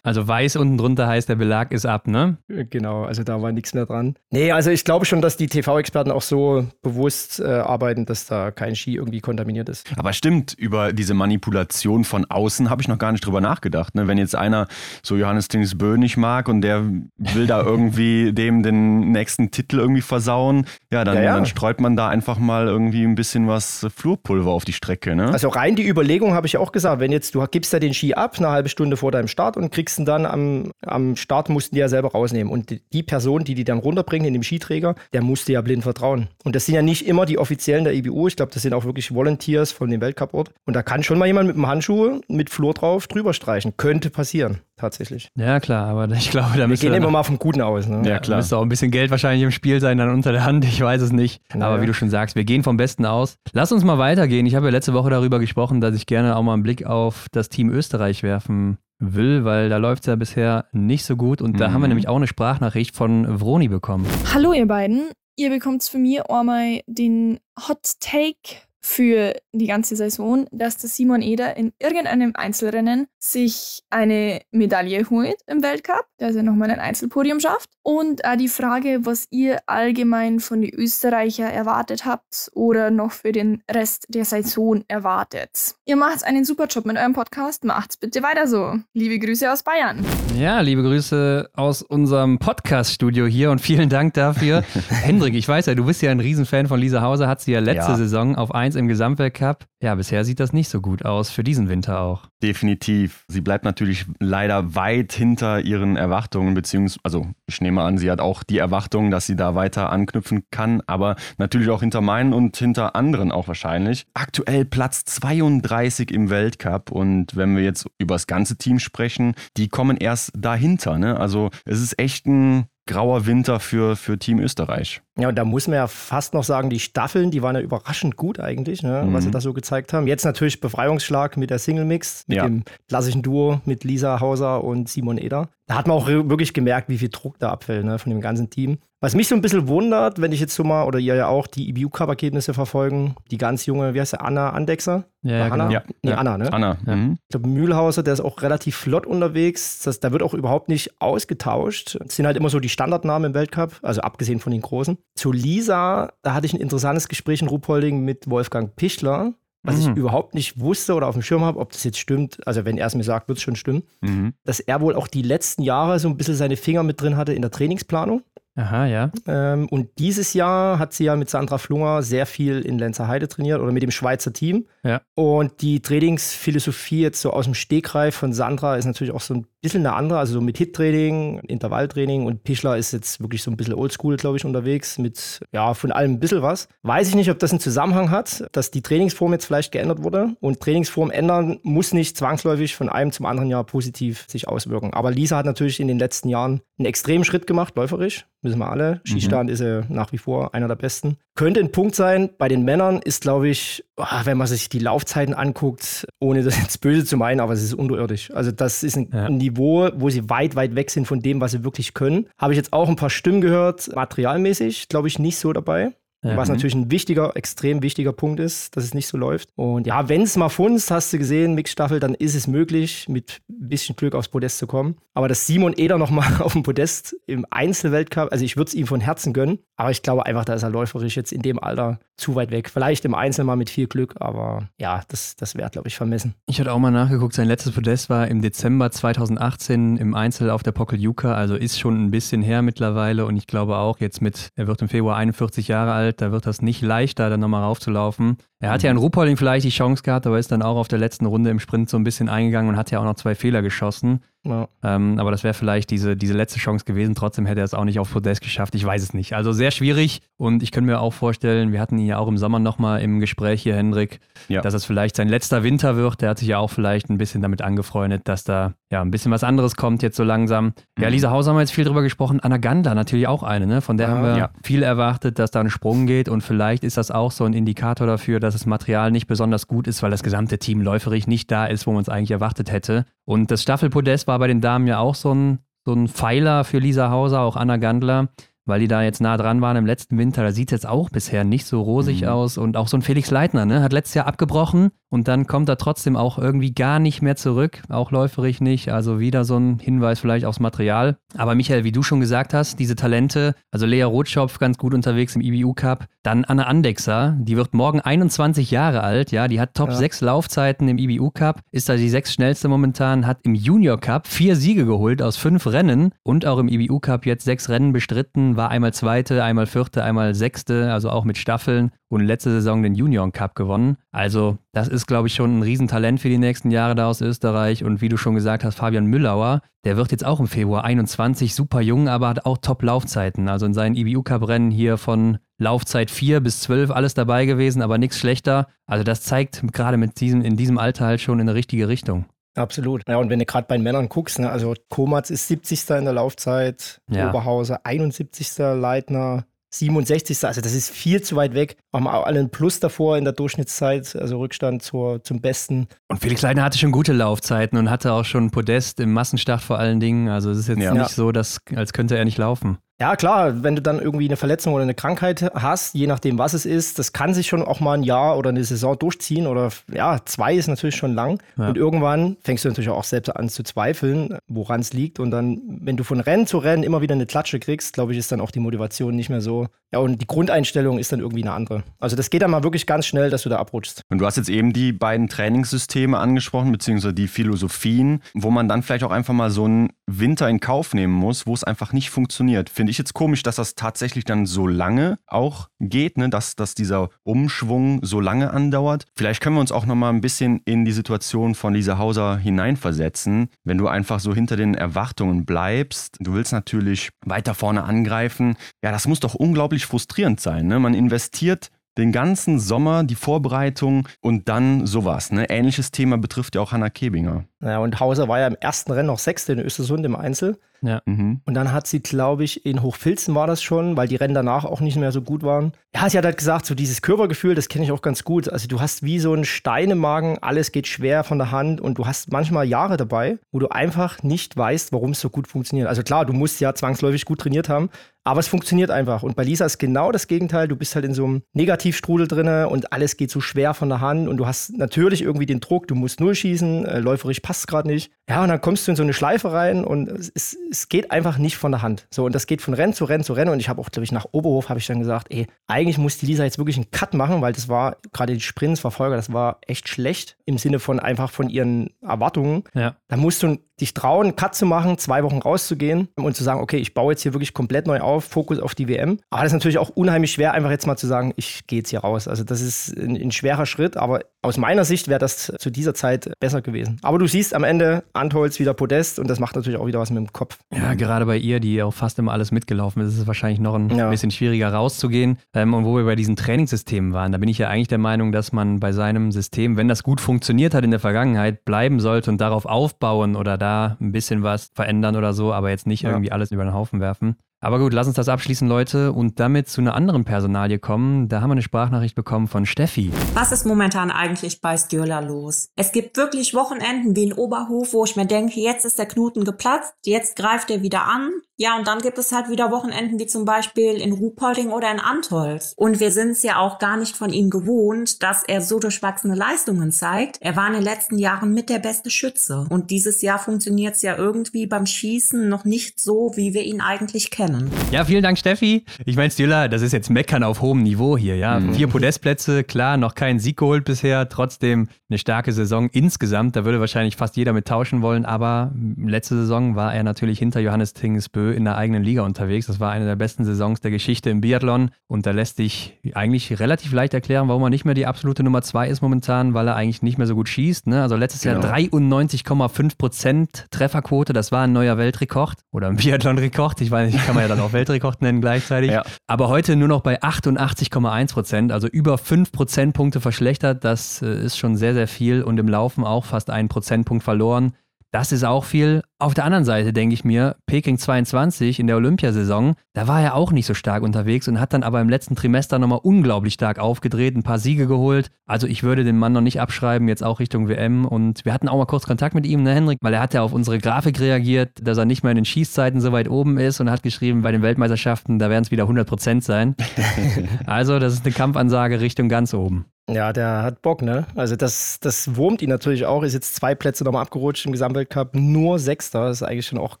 Also weiß unten drunter heißt, der Belag ist ab, ne? genau, also da war nichts mehr dran. Nee, also ich glaube schon, dass die TV-Experten auch so bewusst äh, arbeiten, dass da kein Ski irgendwie kontaminiert ist. Aber stimmt, über diese Manipulation von außen habe ich noch gar nicht drüber nachgedacht. Ne? Wenn jetzt einer so Johannes Tinnis Bö nicht mag und der will da irgendwie [LAUGHS] dem den nächsten Titel irgendwie versauen, ja, dann, Ja, ja. dann streut man da einfach mal irgendwie ein bisschen was Flur Fruchtpulver auf die Strecke. Ne? Also rein die Überlegung habe ich ja auch gesagt, wenn jetzt du gibst ja den Ski ab eine halbe Stunde vor deinem Start und kriegst ihn dann am, am Start mussten die ja selber rausnehmen und die, Person, die die dann runterbringen in dem Skiträger, der musste ja blind vertrauen. Und das sind ja nicht immer die Offiziellen der IBU, ich glaube, das sind auch wirklich Volunteers von dem Weltcuport. Und da kann schon mal jemand mit einem Handschuh mit Flur drauf drüber streichen. Könnte passieren, tatsächlich. Ja, klar, aber ich glaube, da Wir müsste gehen immer mal vom Guten aus. Ne? Ja, klar. Müsste auch ein bisschen Geld wahrscheinlich im Spiel sein, dann unter der Hand. Ich weiß es nicht. Naja. Aber wie du schon sagst, wir gehen vom Besten aus. Lass uns mal weitergehen. Ich habe ja letzte Woche darüber gesprochen, dass ich gerne auch mal einen Blick auf das Team Österreich werfen will, weil da läuft es ja bisher nicht so gut. Und da haben wir nämlich auch eine Sprachnachricht von Vroni bekommen. Hallo ihr beiden. Ihr bekommt von mir einmal den Hot Take für die ganze Saison, dass der Simon Eder in irgendeinem Einzelrennen sich eine Medaille holt im Weltcup, dass er nochmal ein Einzelpodium schafft. Und auch die Frage, was ihr allgemein von den Österreicher erwartet habt oder noch für den Rest der Saison erwartet. Ihr macht einen super Job mit eurem Podcast, macht's bitte weiter so. Liebe Grüße aus Bayern. Ja, liebe Grüße aus unserem Podcast-Studio hier und vielen Dank dafür. [LAUGHS] Hendrik, ich weiß ja, du bist ja ein Riesenfan von Lisa Hauser, hat sie ja letzte Ja. Saison auf 1 im Gesamtweltcup. Ja, bisher sieht das nicht so gut aus, für diesen Winter auch. Definitiv. Sie bleibt natürlich leider weit hinter ihren Erwartungen, beziehungsweise, also ich nehme an, sie hat auch die Erwartung, dass sie da weiter anknüpfen kann, aber natürlich auch hinter meinen und hinter anderen auch wahrscheinlich. Aktuell Platz 32 im Weltcup und wenn wir jetzt über das ganze Team sprechen, die kommen erst dahinter. Ne? Also es ist echt ein grauer Winter für, für Team Österreich. Ja, und da muss man ja fast noch sagen, die Staffeln, die waren ja überraschend gut eigentlich, ne, was sie da so gezeigt haben. Jetzt natürlich Befreiungsschlag mit der Single Mix, mit Ja. dem klassischen Duo mit Lisa Hauser und Simon Eder. Da hat man auch wirklich gemerkt, wie viel Druck da abfällt ne, von dem ganzen Team. Was mich so ein bisschen wundert, wenn ich jetzt so mal, oder ihr ja auch, die IBU-Cup-Ergebnisse verfolgen, die ganz junge, wie heißt sie, Anna Andexer? Ja, ja, Anna? genau. Ja. Nee, Ja. Anna, ne? Anna. Ja. Mhm. Ich glaube, Mühlhauser, der ist auch relativ flott unterwegs. Das, da wird auch überhaupt nicht ausgetauscht. Es sind halt immer so die Standardnamen im Weltcup, also abgesehen von den Großen. Zu Lisa, da hatte ich ein interessantes Gespräch in Ruhpolding mit Wolfgang Pichler, was Mhm. ich überhaupt nicht wusste oder auf dem Schirm habe, ob das jetzt stimmt. Also wenn er es mir sagt, wird es schon stimmen. Mhm. Dass er wohl auch die letzten Jahre so ein bisschen seine Finger mit drin hatte in der Trainingsplanung. Aha, ja. Ähm, und dieses Jahr hat sie ja mit Sandra Flunger sehr viel in Lenzerheide trainiert oder mit dem Schweizer Team. Ja. Und die Trainingsphilosophie jetzt so aus dem Stegreif von Sandra ist natürlich auch so ein bisschen eine andere, also so mit Hit-Training, Intervalltraining und Pichler ist jetzt wirklich so ein bisschen oldschool, glaube ich, unterwegs mit, ja, von allem ein bisschen was. Weiß ich nicht, ob das einen Zusammenhang hat, dass die Trainingsform jetzt vielleicht geändert wurde und Trainingsform ändern muss nicht zwangsläufig von einem zum anderen Jahr positiv sich auswirken. Aber Lisa hat natürlich in den letzten Jahren einen extremen Schritt gemacht, läuferisch, wissen wir alle. Skistand ist er nach wie vor einer der besten. Könnte ein Punkt sein. Bei den Männern ist, glaube ich, ah, wenn man sich die Laufzeiten anguckt, ohne das [LAUGHS] jetzt böse zu meinen, aber es ist unterirdisch. Also das ist ein Ja. Niveau, wo sie weit, weit weg sind von dem, was sie wirklich können. Habe ich jetzt auch ein paar Stimmen gehört, materialmäßig, glaube ich, nicht so dabei. Ja. Was natürlich ein wichtiger, extrem wichtiger Punkt ist, dass es nicht so läuft. Und ja, wenn es mal funzt, hast du gesehen, Mixstaffel, dann ist es möglich, mit ein bisschen Glück aufs Podest zu kommen. Aber dass Simon Eder nochmal [LAUGHS] auf dem Podest im Einzelweltcup, also ich würde es ihm von Herzen gönnen, aber ich glaube einfach, da ist er läuferisch jetzt in dem Alter zu weit weg. Vielleicht im Einzel mal mit viel Glück, aber ja, das, das wäre, glaube ich, vermessen. Ich hatte auch mal nachgeguckt, sein letztes Podest war im Dezember 2018 im Einzel auf der Pokeljuka, also ist schon ein bisschen her mittlerweile und ich glaube auch jetzt mit, er wird im Februar 41 Jahre alt, da wird das nicht leichter, dann nochmal raufzulaufen. Er hat ja in Ruhpolding vielleicht die Chance gehabt, aber ist dann auch auf der letzten Runde im Sprint so ein bisschen eingegangen und hat ja auch noch zwei Fehler geschossen. Ja. Ähm, aber das wäre vielleicht diese, diese letzte Chance gewesen. Trotzdem hätte er es auch nicht auf Podest geschafft. Ich weiß es nicht. Also sehr schwierig. Und ich könnte mir auch vorstellen, wir hatten ihn ja auch im Sommer nochmal im Gespräch hier, Hendrik, Ja. dass es vielleicht sein letzter Winter wird. Der hat sich ja auch vielleicht ein bisschen damit angefreundet, dass da ja ein bisschen was anderes kommt jetzt so langsam. Ja, Lisa Hauser haben wir jetzt viel drüber gesprochen. Anna Gandler natürlich auch eine, ne? Von der haben wir Ja. viel erwartet, dass da ein Sprung geht. Und vielleicht ist das auch so ein Indikator dafür, dass das Material nicht besonders gut ist, weil das gesamte Team läuferig nicht da ist, wo man es eigentlich erwartet hätte. Und das Staffelpodest war bei den Damen ja auch so ein, so ein Pfeiler für Lisa Hauser, auch Anna Gandler, weil die da jetzt nah dran waren im letzten Winter. Da sieht es jetzt auch bisher nicht so rosig Mhm. aus. Und auch so ein Felix Leitner, ne? Hat letztes Jahr abgebrochen und dann kommt er trotzdem auch irgendwie gar nicht mehr zurück, auch läuferig nicht. Also wieder so ein Hinweis vielleicht aufs Material. Aber Michael, wie du schon gesagt hast, diese Talente, also Lea Rotschopf ganz gut unterwegs im IBU Cup, dann Anna Andexer, die wird morgen 21 Jahre alt, ja, die hat Top Ja. 6 Laufzeiten im IBU Cup, ist da die sechs schnellste momentan, hat im Junior Cup vier Siege geholt aus fünf Rennen und auch im IBU Cup jetzt sechs Rennen bestritten, war einmal Zweite, einmal Vierte, einmal Sechste, also auch mit Staffeln und letzte Saison den Union Cup gewonnen. Also das ist, glaube ich, schon ein Riesentalent für die nächsten Jahre da aus Österreich. Und wie du schon gesagt hast, Fabian Müllauer, der wird jetzt auch im Februar 21, super jung, aber hat auch Top-Laufzeiten. Also in seinen IBU-Cup-Rennen hier von Laufzeit 4 bis 12 alles dabei gewesen, aber nichts schlechter. Also das zeigt gerade mit diesem, in diesem Alter halt schon in eine richtige Richtung. Absolut. Ja, und wenn du gerade bei den Männern guckst, ne, also Komatz ist 70. in der Laufzeit, ja. Oberhauser 71. Leitner 67. Also das ist viel zu weit weg. Haben auch alle einen Plus davor in der Durchschnittszeit, also Rückstand zur, zum Besten. Und Felix Leitner hatte schon gute Laufzeiten und hatte auch schon Podest im Massenstart vor allen Dingen. Also es ist jetzt ja. nicht so, dass, als könnte er nicht laufen. Ja, klar, wenn du dann irgendwie eine Verletzung oder eine Krankheit hast, je nachdem, was es ist, das kann sich schon auch mal ein Jahr oder eine Saison durchziehen oder ja, zwei ist natürlich schon lang. Ja. Und irgendwann fängst du natürlich auch selbst an zu zweifeln, woran es liegt. Und dann, wenn du von Rennen zu Rennen immer wieder eine Klatsche kriegst, glaube ich, ist dann auch die Motivation nicht mehr so. Ja, und die Grundeinstellung ist dann irgendwie eine andere. Also das geht dann mal wirklich ganz schnell, dass du da abrutschst. Und du hast jetzt eben die beiden Trainingssysteme angesprochen, beziehungsweise die Philosophien, wo man dann vielleicht auch einfach mal so einen Winter in Kauf nehmen muss, wo es einfach nicht funktioniert. Finde ich jetzt komisch, dass das tatsächlich dann so lange auch geht, ne? dass, dass dieser Umschwung so lange andauert. Vielleicht können wir uns auch nochmal ein bisschen in die Situation von Lisa Hauser hineinversetzen. Wenn du einfach so hinter den Erwartungen bleibst, du willst natürlich weiter vorne angreifen. Ja, das muss doch unglaublich frustrierend sein. Ne? Man investiert den ganzen Sommer, die Vorbereitung und dann sowas. Ne? Ähnliches Thema betrifft ja auch Hanna Kebinger. Ja, und Hauser war ja im ersten Rennen noch Sechste in Östersund im Einzel. Ja. Mhm. Und dann hat sie, glaube ich, in Hochfilzen war das schon, weil die Rennen danach auch nicht mehr so gut waren. Ja, sie hat halt gesagt, so dieses Körpergefühl, das kenne ich auch ganz gut. Also du hast wie so einen Stein im Magen, alles geht schwer von der Hand und du hast manchmal Jahre dabei, wo du einfach nicht weißt, warum es so gut funktioniert. Also klar, du musst ja zwangsläufig gut trainiert haben, aber es funktioniert einfach. Und bei Lisa ist genau das Gegenteil. Du bist halt in so einem Negativstrudel drin und alles geht so schwer von der Hand und du hast natürlich irgendwie den Druck, du musst null schießen, äh, läuferisch passt passt gerade nicht. Ja, und dann kommst du in so eine Schleife rein und es, es geht einfach nicht von der Hand. So, und das geht von Rennen zu Rennen zu Rennen. Und ich habe auch, glaube ich, nach Oberhof habe ich dann gesagt, ey, eigentlich muss die Lisa jetzt wirklich einen Cut machen, weil das war, gerade die Sprints, Verfolger, das war echt schlecht im Sinne von einfach von ihren Erwartungen. Ja. Da musst du dich trauen, Cut zu machen, zwei Wochen rauszugehen und zu sagen, okay, ich baue jetzt hier wirklich komplett neu auf, Fokus auf die WM. Aber das ist natürlich auch unheimlich schwer, einfach jetzt mal zu sagen, ich gehe jetzt hier raus. Also das ist ein, ein schwerer Schritt, aber aus meiner Sicht wäre das zu dieser Zeit besser gewesen. Aber du siehst am Ende Antholz wieder Podest und das macht natürlich auch wieder was mit dem Kopf. Ja, gerade bei ihr, die auch fast immer alles mitgelaufen ist, ist es wahrscheinlich noch ein ja. bisschen schwieriger rauszugehen. Ähm, und wo wir bei diesen Trainingssystemen waren, da bin ich ja eigentlich der Meinung, dass man bei seinem System, wenn das gut funktioniert hat in der Vergangenheit, bleiben sollte und darauf aufbauen oder da ein bisschen was verändern oder so, aber jetzt nicht ja. irgendwie alles über den Haufen werfen. Aber gut, lass uns das abschließen, Leute, und damit zu einer anderen Personalie kommen. Da haben wir eine Sprachnachricht bekommen von Steffi. Was ist momentan eigentlich bei Stürler los? Es gibt wirklich Wochenenden wie in Oberhof, wo ich mir denke, jetzt ist der Knoten geplatzt, jetzt greift er wieder an. Ja, und dann gibt es halt wieder Wochenenden wie zum Beispiel in Ruhpolding oder in Antolz. Und wir sind es ja auch gar nicht von ihm gewohnt, dass er so durchwachsene Leistungen zeigt. Er war in den letzten Jahren mit der beste Schütze. Und dieses Jahr funktioniert es ja irgendwie beim Schießen noch nicht so, wie wir ihn eigentlich kennen. Ja, vielen Dank, Steffi. Ich meine, Stiller, das ist jetzt Meckern auf hohem Niveau hier, ja. Mhm. Vier Podestplätze, klar, noch keinen Sieg geholt bisher, trotzdem eine starke Saison insgesamt. Da würde wahrscheinlich fast jeder mit tauschen wollen, aber letzte Saison war er natürlich hinter Johannes Tingesbö in der eigenen Liga unterwegs. Das war eine der besten Saisons der Geschichte im Biathlon und da lässt sich eigentlich relativ leicht erklären, warum er nicht mehr die absolute Nummer zwei ist momentan, weil er eigentlich nicht mehr so gut schießt. Ne? Also letztes genau. Jahr 93,5 Prozent Trefferquote, das war ein neuer Weltrekord oder ein Biathlon-Rekord. Ich weiß nicht, kann man ja dann auch Weltrekord nennen gleichzeitig. Ja. Aber heute nur noch bei 88,1 Prozent, also über 5 Prozentpunkte verschlechtert. Das äh, ist schon sehr, sehr viel und im Laufen auch fast einen Prozentpunkt verloren. Das ist auch viel. Auf der anderen Seite denke ich mir, Peking 22 in der Olympiasaison, da war er auch nicht so stark unterwegs und hat dann aber im letzten Trimester nochmal unglaublich stark aufgedreht, ein paar Siege geholt. Also ich würde den Mann noch nicht abschreiben, jetzt auch Richtung WM. Und wir hatten auch mal kurz Kontakt mit ihm, ne Henrik, weil er hat ja auf unsere Grafik reagiert, dass er nicht mehr in den Schießzeiten so weit oben ist und hat geschrieben, bei den Weltmeisterschaften, da werden es wieder 100 Prozent sein. [LAUGHS] also das ist eine Kampfansage Richtung ganz oben. Ja, der hat Bock, ne? Also das, das wurmt ihn natürlich auch. Ist jetzt zwei Plätze nochmal abgerutscht im Gesamtweltcup. Nur Sechster. Das ist eigentlich schon auch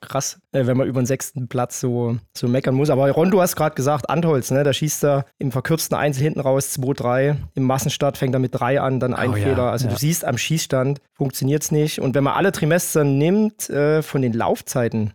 krass, äh, wenn man über den sechsten Platz so, so meckern muss. Aber Ron, du hast gerade gesagt, Antholz, ne? Da schießt er im verkürzten Einzel hinten raus 2-3. Im Massenstart fängt er mit 3 an, dann ein oh, Fehler. Ja, also ja. du siehst, am Schießstand funktioniert es nicht. Und wenn man alle Trimester nimmt äh, von den Laufzeiten,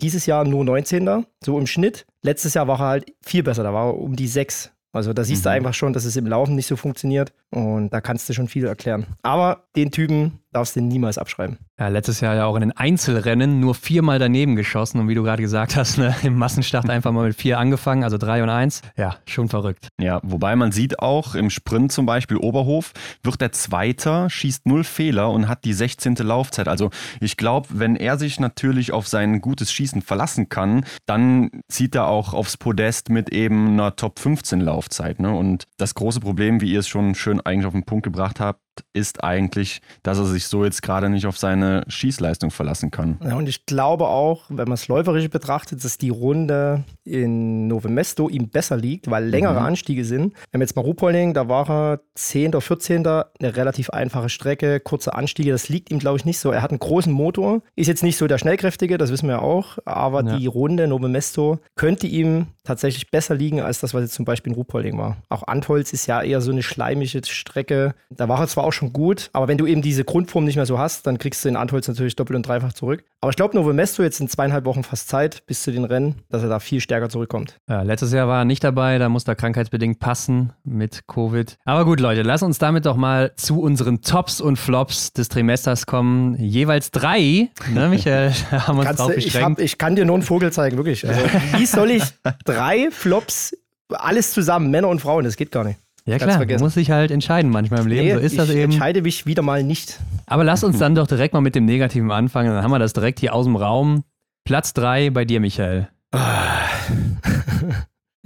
dieses Jahr nur 19. so im Schnitt. Letztes Jahr war er halt viel besser, da war er um die 6 Also da siehst mhm. du einfach schon, dass es im Laufen nicht so funktioniert und da kannst du schon viel erklären. Aber den Typen darfst du niemals abschreiben. Ja, letztes Jahr ja auch in den Einzelrennen nur viermal daneben geschossen und wie du gerade gesagt hast, ne, im Massenstart einfach mal mit vier angefangen, also drei und eins. Ja, schon verrückt. Ja, wobei man sieht auch im Sprint zum Beispiel Oberhof wird der Zweiter, schießt null Fehler und hat die 16. Laufzeit. Also ich glaube, wenn er sich natürlich auf sein gutes Schießen verlassen kann, dann zieht er auch aufs Podest mit eben einer Top 15 Laufzeit. Ne? Und das große Problem, wie ihr es schon schön eigentlich auf den Punkt gebracht habt, ist eigentlich, dass er sich so jetzt gerade nicht auf seine Schießleistung verlassen kann. Ja, und ich glaube auch, wenn man es läuferisch betrachtet, dass die Runde in Novemesto ihm besser liegt, weil längere mhm. Anstiege sind. Wir haben jetzt mal Ruhpolding, da war er 10. oder 14. Eine relativ einfache Strecke, kurze Anstiege, das liegt ihm, glaube ich, nicht so. Er hat einen großen Motor, ist jetzt nicht so der schnellkräftige, das wissen wir auch, aber ja. die Runde Novemesto könnte ihm tatsächlich besser liegen als das, was jetzt zum Beispiel in Ruhpolding war. Auch Antholz ist ja eher so eine schleimige Strecke. Da war er zwar auch schon gut, aber wenn du eben diese Grundform nicht mehr so hast, dann kriegst du in Antholz natürlich doppelt und dreifach zurück. Aber ich glaube, Novo Mesto jetzt in zweieinhalb Wochen fast Zeit bis zu den Rennen, dass er da viel stärker zurückkommt. Ja, letztes Jahr war er nicht dabei, da muss er krankheitsbedingt passen mit Covid. Aber gut, Leute, lass uns damit doch mal zu unseren Tops und Flops des Trimesters kommen. Jeweils drei, ne, Michael, [LAUGHS] haben uns drauf ich, hab, ich kann dir nur einen Vogel zeigen, wirklich. Also, [LAUGHS] wie soll ich drei Flops, alles zusammen, Männer und Frauen, das geht gar nicht. Ja klar, man muss sich halt entscheiden manchmal im Leben, nee, so ist das ich eben. Ich entscheide mich wieder mal nicht. Aber lass uns dann doch direkt mal mit dem Negativen anfangen, dann haben wir das direkt hier aus dem Raum. Platz 3 bei dir, Michael. [LAUGHS]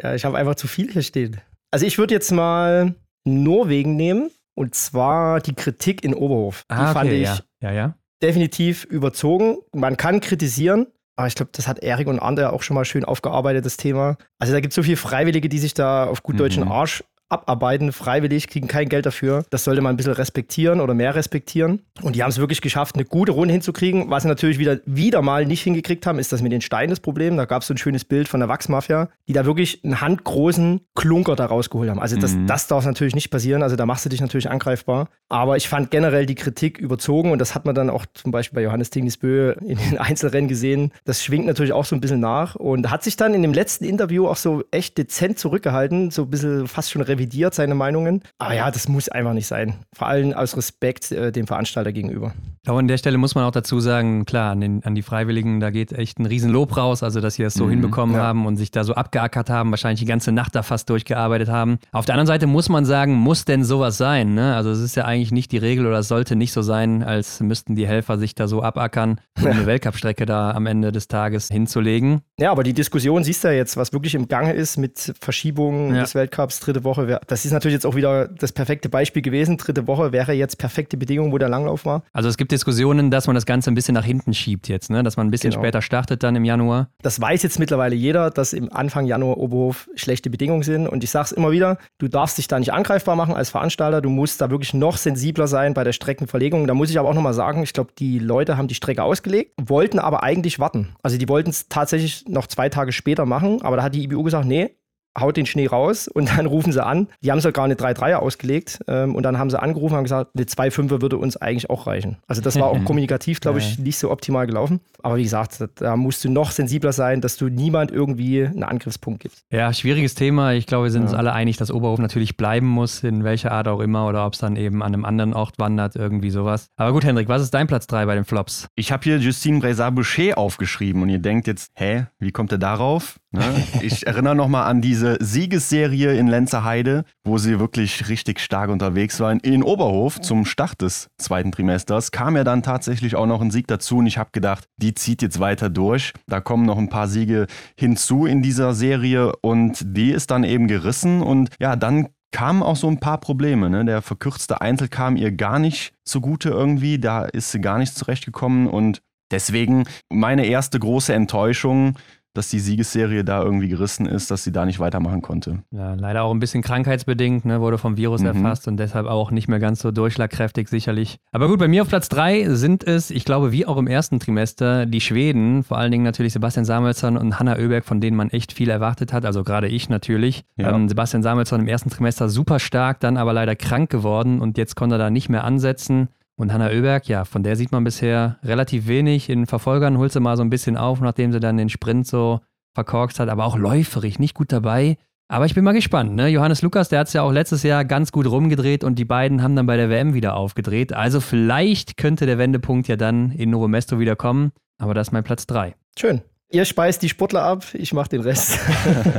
ja, ich habe einfach zu viel hier stehen. Also ich würde jetzt mal Norwegen nehmen und zwar die Kritik in Oberhof. Die ah, okay, fand ich ja. Ja, ja. definitiv überzogen. Man kann kritisieren, aber ich glaube, das hat Erik und Ander auch schon mal schön aufgearbeitet, das Thema. Also da gibt es so viele Freiwillige, die sich da auf gut deutschen mhm. Arsch abarbeiten, freiwillig, kriegen kein Geld dafür. Das sollte man ein bisschen respektieren oder mehr respektieren. Und die haben es wirklich geschafft, eine gute Runde hinzukriegen. Was sie natürlich wieder, wieder mal nicht hingekriegt haben, ist das mit den Steinen das Problem. Da gab es so ein schönes Bild von der Wachsmafia, die da wirklich einen handgroßen Klunker da rausgeholt haben. Also das, mhm. das darf natürlich nicht passieren. Also da machst du dich natürlich angreifbar. Aber ich fand generell die Kritik überzogen und das hat man dann auch zum Beispiel bei Johannes Tingnisbö in den [LAUGHS] Einzelrennen gesehen. Das schwingt natürlich auch so ein bisschen nach und hat sich dann in dem letzten Interview auch so echt dezent zurückgehalten, so ein bisschen fast schon revidiert seine Meinungen. Aber ja, das muss einfach nicht sein. Vor allem aus Respekt äh, dem Veranstalter gegenüber. Ich glaube, an der Stelle muss man auch dazu sagen, klar, an, den, an die Freiwilligen, da geht echt ein Riesenlob raus, also dass sie das so mhm, hinbekommen ja. haben und sich da so abgeackert haben, wahrscheinlich die ganze Nacht da fast durchgearbeitet haben. Auf der anderen Seite muss man sagen, muss denn sowas sein? Ne? Also es ist ja eigentlich nicht die Regel oder es sollte nicht so sein, als müssten die Helfer sich da so abackern, um [LAUGHS] eine Weltcup-Strecke da am Ende des Tages hinzulegen. Ja, aber die Diskussion siehst du ja jetzt, was wirklich im Gange ist mit Verschiebungen ja. des Weltcups, dritte Woche. Das ist natürlich jetzt auch wieder das perfekte Beispiel gewesen. Dritte Woche wäre jetzt perfekte Bedingung, wo der Langlauf war. Also es gibt Diskussionen, dass man das Ganze ein bisschen nach hinten schiebt jetzt, ne? dass man ein bisschen genau. später startet dann im Januar. Das weiß jetzt mittlerweile jeder, dass im Anfang Januar Oberhof schlechte Bedingungen sind. Und ich sage es immer wieder, du darfst dich da nicht angreifbar machen als Veranstalter. Du musst da wirklich noch sensibler sein bei der Streckenverlegung. Da muss ich aber auch nochmal sagen, ich glaube, die Leute haben die Strecke ausgelegt, wollten aber eigentlich warten. Also die wollten es tatsächlich noch zwei Tage später machen, aber da hat die IBU gesagt, nee, haut den Schnee raus und dann [LAUGHS] rufen sie an. Die haben sogar eine 3-3er ausgelegt ähm, und dann haben sie angerufen und haben gesagt, eine 2-5er würde uns eigentlich auch reichen. Also das war auch [LAUGHS] kommunikativ, glaube ich, nicht so optimal gelaufen. Aber wie gesagt, da musst du noch sensibler sein, dass du niemand irgendwie einen Angriffspunkt gibst. Ja, schwieriges Thema. Ich glaube, wir sind ja. uns alle einig, dass Oberhof natürlich bleiben muss, in welcher Art auch immer, oder ob es dann eben an einem anderen Ort wandert, irgendwie sowas. Aber gut, Hendrik, was ist dein Platz 3 bei den Flops? Ich habe hier Justine Brezard-Boucher aufgeschrieben und ihr denkt jetzt, hä, wie kommt er darauf? Ne? [LAUGHS] Ich erinnere nochmal an diese Siegesserie in Lenzerheide, wo sie wirklich richtig stark unterwegs waren. In Oberhof zum Start des zweiten Trimesters kam ja dann tatsächlich auch noch ein Sieg dazu und ich habe gedacht, die zieht jetzt weiter durch. Da kommen noch ein paar Siege hinzu in dieser Serie und die ist dann eben gerissen und ja, dann kamen auch so ein paar Probleme. Ne? Der verkürzte Einzel kam ihr gar nicht zugute irgendwie, da ist sie gar nicht zurechtgekommen und deswegen meine erste große Enttäuschung dass die Siegesserie da irgendwie gerissen ist, dass sie da nicht weitermachen konnte. Ja, leider auch ein bisschen krankheitsbedingt, ne, wurde vom Virus mhm. erfasst und deshalb auch nicht mehr ganz so durchschlagkräftig sicherlich. Aber gut, bei mir auf Platz 3 sind es, ich glaube, wie auch im ersten Trimester, die Schweden, vor allen Dingen natürlich Sebastian Samuelsson und Hanna Oeberg, von denen man echt viel erwartet hat, also gerade ich natürlich. Ja. Ähm, Sebastian Samuelsson im ersten Trimester super stark, dann aber leider krank geworden und jetzt konnte er da nicht mehr ansetzen. Und Hanna Oeberg, ja, von der sieht man bisher relativ wenig. In Verfolgern holt sie mal so ein bisschen auf, nachdem sie dann den Sprint so verkorkst hat, aber auch läuferig, nicht gut dabei. Aber ich bin mal gespannt. Ne? Johannes Lukas, der hat es ja auch letztes Jahr ganz gut rumgedreht und die beiden haben dann bei der WM wieder aufgedreht. Also vielleicht könnte der Wendepunkt ja dann in Novo Mesto wieder kommen. Aber das ist mein Platz 3. Schön. Ihr speist die Sportler ab, ich mache den Rest.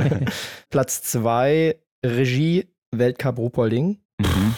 [LAUGHS] Platz 2, Regie, Weltcup Ruhpolding. Mhm.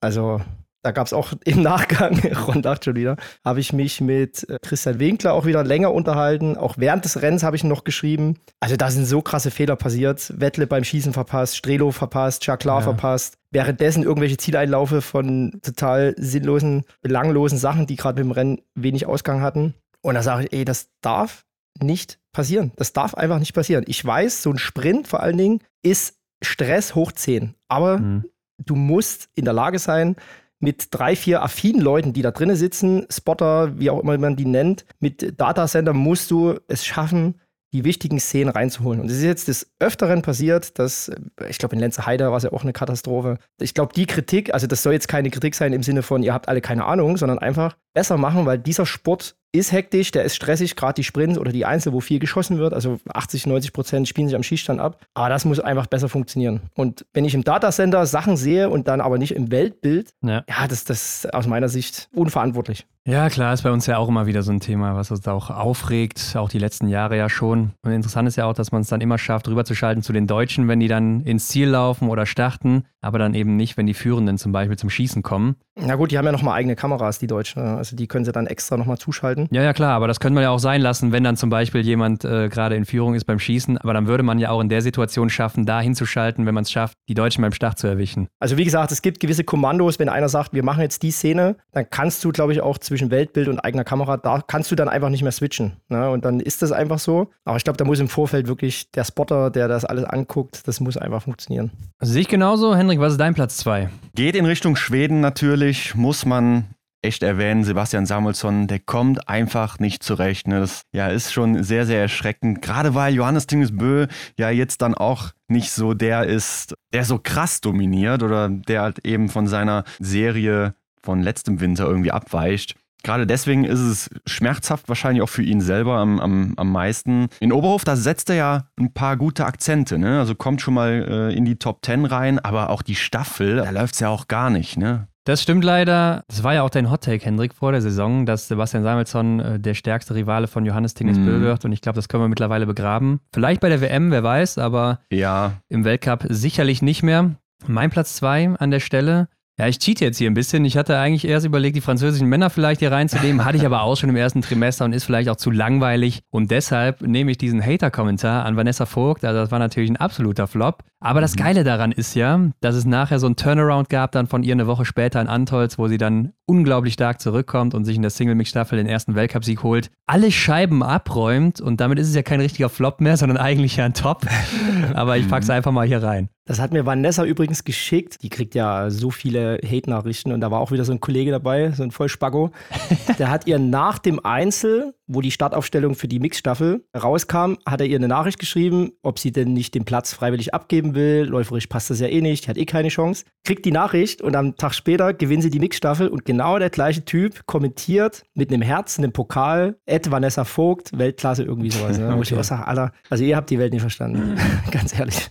Also da gab es auch [LAUGHS] im Nachgang, Ron lacht schon wieder, habe ich mich mit äh, Christian Winkler auch wieder länger unterhalten. Auch während des Rennens habe ich noch geschrieben. Also da sind so krasse Fehler passiert. Wettle beim Schießen verpasst, Strelo verpasst, Chaklar ja. verpasst. Währenddessen irgendwelche Zieleinlaufe von total sinnlosen, belanglosen Sachen, die gerade mit dem Rennen wenig Ausgang hatten. Und da sage ich, ey, das darf nicht passieren. Das darf einfach nicht passieren. Ich weiß, so ein Sprint vor allen Dingen ist Stress hoch 10. Aber mhm. du musst in der Lage sein, mit drei, vier affinen Leuten, die da drinnen sitzen, Spotter, wie auch immer man die nennt, mit Datacenter musst du es schaffen, die wichtigen Szenen reinzuholen. Und es ist jetzt des Öfteren passiert, dass, ich glaube, in Lenze Heider war es ja auch eine Katastrophe. Ich glaube, die Kritik, also das soll jetzt keine Kritik sein im Sinne von, ihr habt alle keine Ahnung, sondern einfach besser machen, weil dieser Sport ist hektisch, der ist stressig, gerade die Sprints oder die Einzel, wo viel geschossen wird. Also 80, 90 Prozent spielen sich am Schießstand ab. Aber das muss einfach besser funktionieren. Und wenn ich im Datacenter Sachen sehe und dann aber nicht im Weltbild, ja, ja das, das ist aus meiner Sicht unverantwortlich. Ja, klar, ist bei uns ja auch immer wieder so ein Thema, was uns auch aufregt, auch die letzten Jahre ja schon. Und interessant ist ja auch, dass man es dann immer schafft, rüberzuschalten zu den Deutschen, wenn die dann ins Ziel laufen oder starten, aber dann eben nicht, wenn die Führenden zum Beispiel zum Schießen kommen. Na gut, die haben ja nochmal eigene Kameras, die Deutschen. Also die können sie dann extra nochmal zuschalten. Ja, ja, klar, aber das könnte man ja auch sein lassen, wenn dann zum Beispiel jemand äh, gerade in Führung ist beim Schießen. Aber dann würde man ja auch in der Situation schaffen, da hinzuschalten, wenn man es schafft, die Deutschen beim Start zu erwischen. Also wie gesagt, es gibt gewisse Kommandos, wenn einer sagt, wir machen jetzt die Szene, dann kannst du, glaube ich, auch zwischen Weltbild und eigener Kamera, da kannst du dann einfach nicht mehr switchen. Ne? Und dann ist das einfach so. Aber ich glaube, da muss im Vorfeld wirklich der Spotter, der das alles anguckt, das muss einfach funktionieren. Also sehe ich genauso. Henrik, was ist dein Platz 2? Geht in Richtung Schweden natürlich, muss man echt erwähnen, Sebastian Samuelsson, der kommt einfach nicht zurecht. Ne? Das ja, ist schon sehr, sehr erschreckend. Gerade weil Johannes Tingesbö ja jetzt dann auch nicht so der ist, der so krass dominiert oder der halt eben von seiner Serie von letztem Winter irgendwie abweicht. Gerade deswegen ist es schmerzhaft wahrscheinlich auch für ihn selber am, am, am meisten. In Oberhof, da setzt er ja ein paar gute Akzente, ne? Also kommt schon mal äh, in die Top Ten rein, aber auch die Staffel, da läuft es ja auch gar nicht, ne? Das stimmt leider. Das war ja auch dein Hottake, Hendrik, vor der Saison, dass Sebastian Samuelsson äh, der stärkste Rivale von Johannes Tingesbö mhm. wird. Und ich glaube, das können wir mittlerweile begraben. Vielleicht bei der WM, wer weiß, aber ja. im Weltcup sicherlich nicht mehr. Mein Platz zwei an der Stelle ja, ich cheat jetzt hier ein bisschen. Ich hatte eigentlich erst überlegt, die französischen Männer vielleicht hier reinzunehmen, hatte ich aber auch schon im ersten Trimester und ist vielleicht auch zu langweilig. Und deshalb nehme ich diesen Hater-Kommentar an Vanessa Vogt. Also das war natürlich ein absoluter Flop. Aber das mhm. Geile daran ist ja, dass es nachher so ein Turnaround gab, dann von ihr eine Woche später in Antolz, wo sie dann unglaublich stark zurückkommt und sich in der Single-Mix-Staffel den ersten Weltcupsieg holt, alle Scheiben abräumt und damit ist es ja kein richtiger Flop mehr, sondern eigentlich ja ein Top. [LAUGHS] Aber ich pack's einfach mal hier rein. Das hat mir Vanessa übrigens geschickt. Die kriegt ja so viele Hate-Nachrichten und da war auch wieder so ein Kollege dabei, so ein Vollspacko. [LAUGHS] Der hat ihr nach dem Einzel wo die Startaufstellung für die Mixstaffel rauskam, hat er ihr eine Nachricht geschrieben, ob sie denn nicht den Platz freiwillig abgeben will. Läuferisch passt das ja eh nicht, hat eh keine Chance. Kriegt die Nachricht und am Tag später gewinnen sie die Mixstaffel und genau der gleiche Typ kommentiert mit einem Herz, einem Pokal, Ed Vanessa Vogt, Weltklasse irgendwie sowas. Ne? Okay. [LAUGHS] Wo ich auch sage, Alter, also ihr habt die Welt nicht verstanden. [LAUGHS] Ganz ehrlich.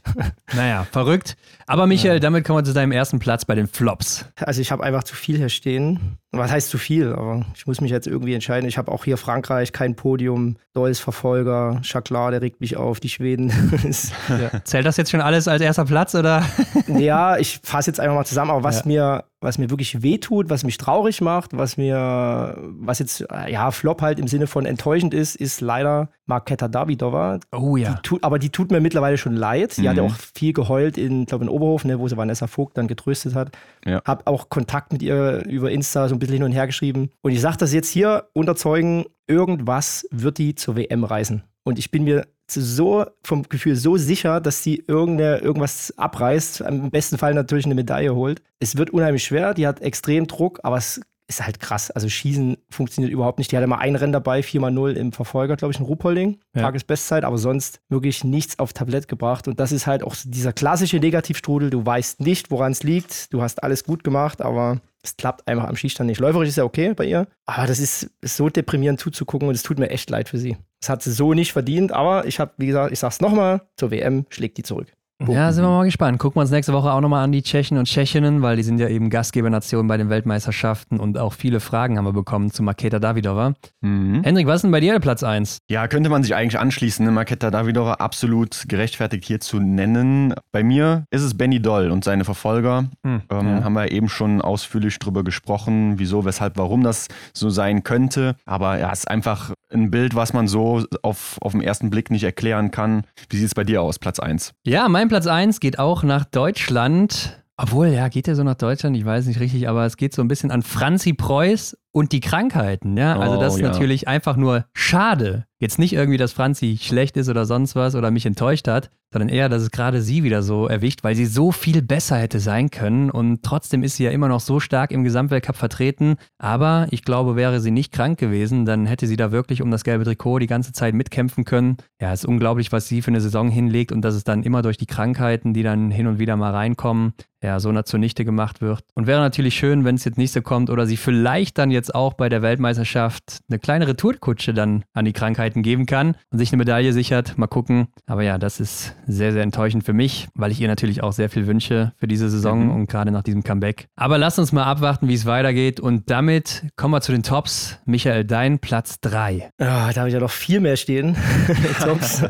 Naja, verrückt. Aber Michael, ja. damit kommen wir zu deinem ersten Platz bei den Flops. Also ich habe einfach zu viel hier stehen. Was heißt zu viel? Aber ich muss mich jetzt irgendwie entscheiden. Ich habe auch hier Frankreich, kein Podium. Dolls Verfolger, Chaklar, der regt mich auf, die Schweden. [LAUGHS] ja. Zählt das jetzt schon alles als erster Platz oder? ja, ich fasse jetzt einfach mal zusammen. Aber was ja. mir was mir wirklich wehtut, was mich traurig macht, was mir, was jetzt, ja, Flop halt im Sinne von enttäuschend ist, ist leider Marketa Davidova. Oh ja. Die tut, aber die tut mir mittlerweile schon leid. Die mhm. hat ja auch viel geheult in, glaube in Oberhof, ne, wo sie Vanessa Vogt dann getröstet hat. Ja. Hab auch Kontakt mit ihr über Insta so ein bisschen hin und her geschrieben. Und ich sage das jetzt hier unterzeugen, irgendwas wird die zur WM reisen. Und ich bin mir so vom Gefühl so sicher, dass sie irgende, irgendwas abreißt. Im besten Fall natürlich eine Medaille holt. Es wird unheimlich schwer, die hat extrem Druck, aber es ist halt krass. Also Schießen funktioniert überhaupt nicht. Die hatte mal ein Rennen dabei, 4x0 im Verfolger, glaube ich, ein Ruhpolding. Ja. Tagesbestzeit, aber sonst wirklich nichts auf Tablett gebracht. Und das ist halt auch dieser klassische Negativstrudel. Du weißt nicht, woran es liegt. Du hast alles gut gemacht, aber es klappt einfach am Schießstand nicht. Läuferisch ist ja okay bei ihr, aber das ist, ist so deprimierend zuzugucken und es tut mir echt leid für sie. Das hat sie so nicht verdient, aber ich habe, wie gesagt, ich sag's nochmal, zur WM schlägt die zurück. Ja, sind wir mal gespannt. Gucken wir uns nächste Woche auch nochmal an die Tschechen und Tschechinnen, weil die sind ja eben Gastgebernationen bei den Weltmeisterschaften und auch viele Fragen haben wir bekommen zu Maketa Davidova. Mhm. Hendrik, was ist denn bei dir der Platz 1? Ja, könnte man sich eigentlich anschließen. Ne? Maketa Davidova absolut gerechtfertigt hier zu nennen. Bei mir ist es Benny Doll und seine Verfolger. Mhm. Ähm, ja. Haben wir eben schon ausführlich drüber gesprochen, wieso, weshalb, warum das so sein könnte. Aber ja, es ist einfach ein Bild, was man so auf, auf den ersten Blick nicht erklären kann. Wie sieht es bei dir aus, Platz 1? Ja, mein Platz 1 geht auch nach Deutschland. Obwohl, ja, geht er so nach Deutschland? Ich weiß nicht richtig, aber es geht so ein bisschen an Franzi Preuß und die Krankheiten, ja. Also das ist oh, ja. natürlich einfach nur schade. Jetzt nicht irgendwie, dass Franzi schlecht ist oder sonst was oder mich enttäuscht hat, sondern eher, dass es gerade sie wieder so erwischt, weil sie so viel besser hätte sein können und trotzdem ist sie ja immer noch so stark im Gesamtweltcup vertreten. Aber ich glaube, wäre sie nicht krank gewesen, dann hätte sie da wirklich um das gelbe Trikot die ganze Zeit mitkämpfen können. Ja, es ist unglaublich, was sie für eine Saison hinlegt und dass es dann immer durch die Krankheiten, die dann hin und wieder mal reinkommen, ja, so zunichte gemacht wird. Und wäre natürlich schön, wenn es jetzt nicht so kommt oder sie vielleicht dann jetzt auch bei der Weltmeisterschaft eine kleine Retourkutsche dann an die Krankheiten geben kann und sich eine Medaille sichert. Mal gucken. Aber ja, das ist sehr, sehr enttäuschend für mich, weil ich ihr natürlich auch sehr viel wünsche für diese Saison mhm. und gerade nach diesem Comeback. Aber lass uns mal abwarten, wie es weitergeht. Und damit kommen wir zu den Tops. Michael, dein Platz 3. Ja, da habe ich ja noch viel mehr stehen. [LAUGHS] Tops.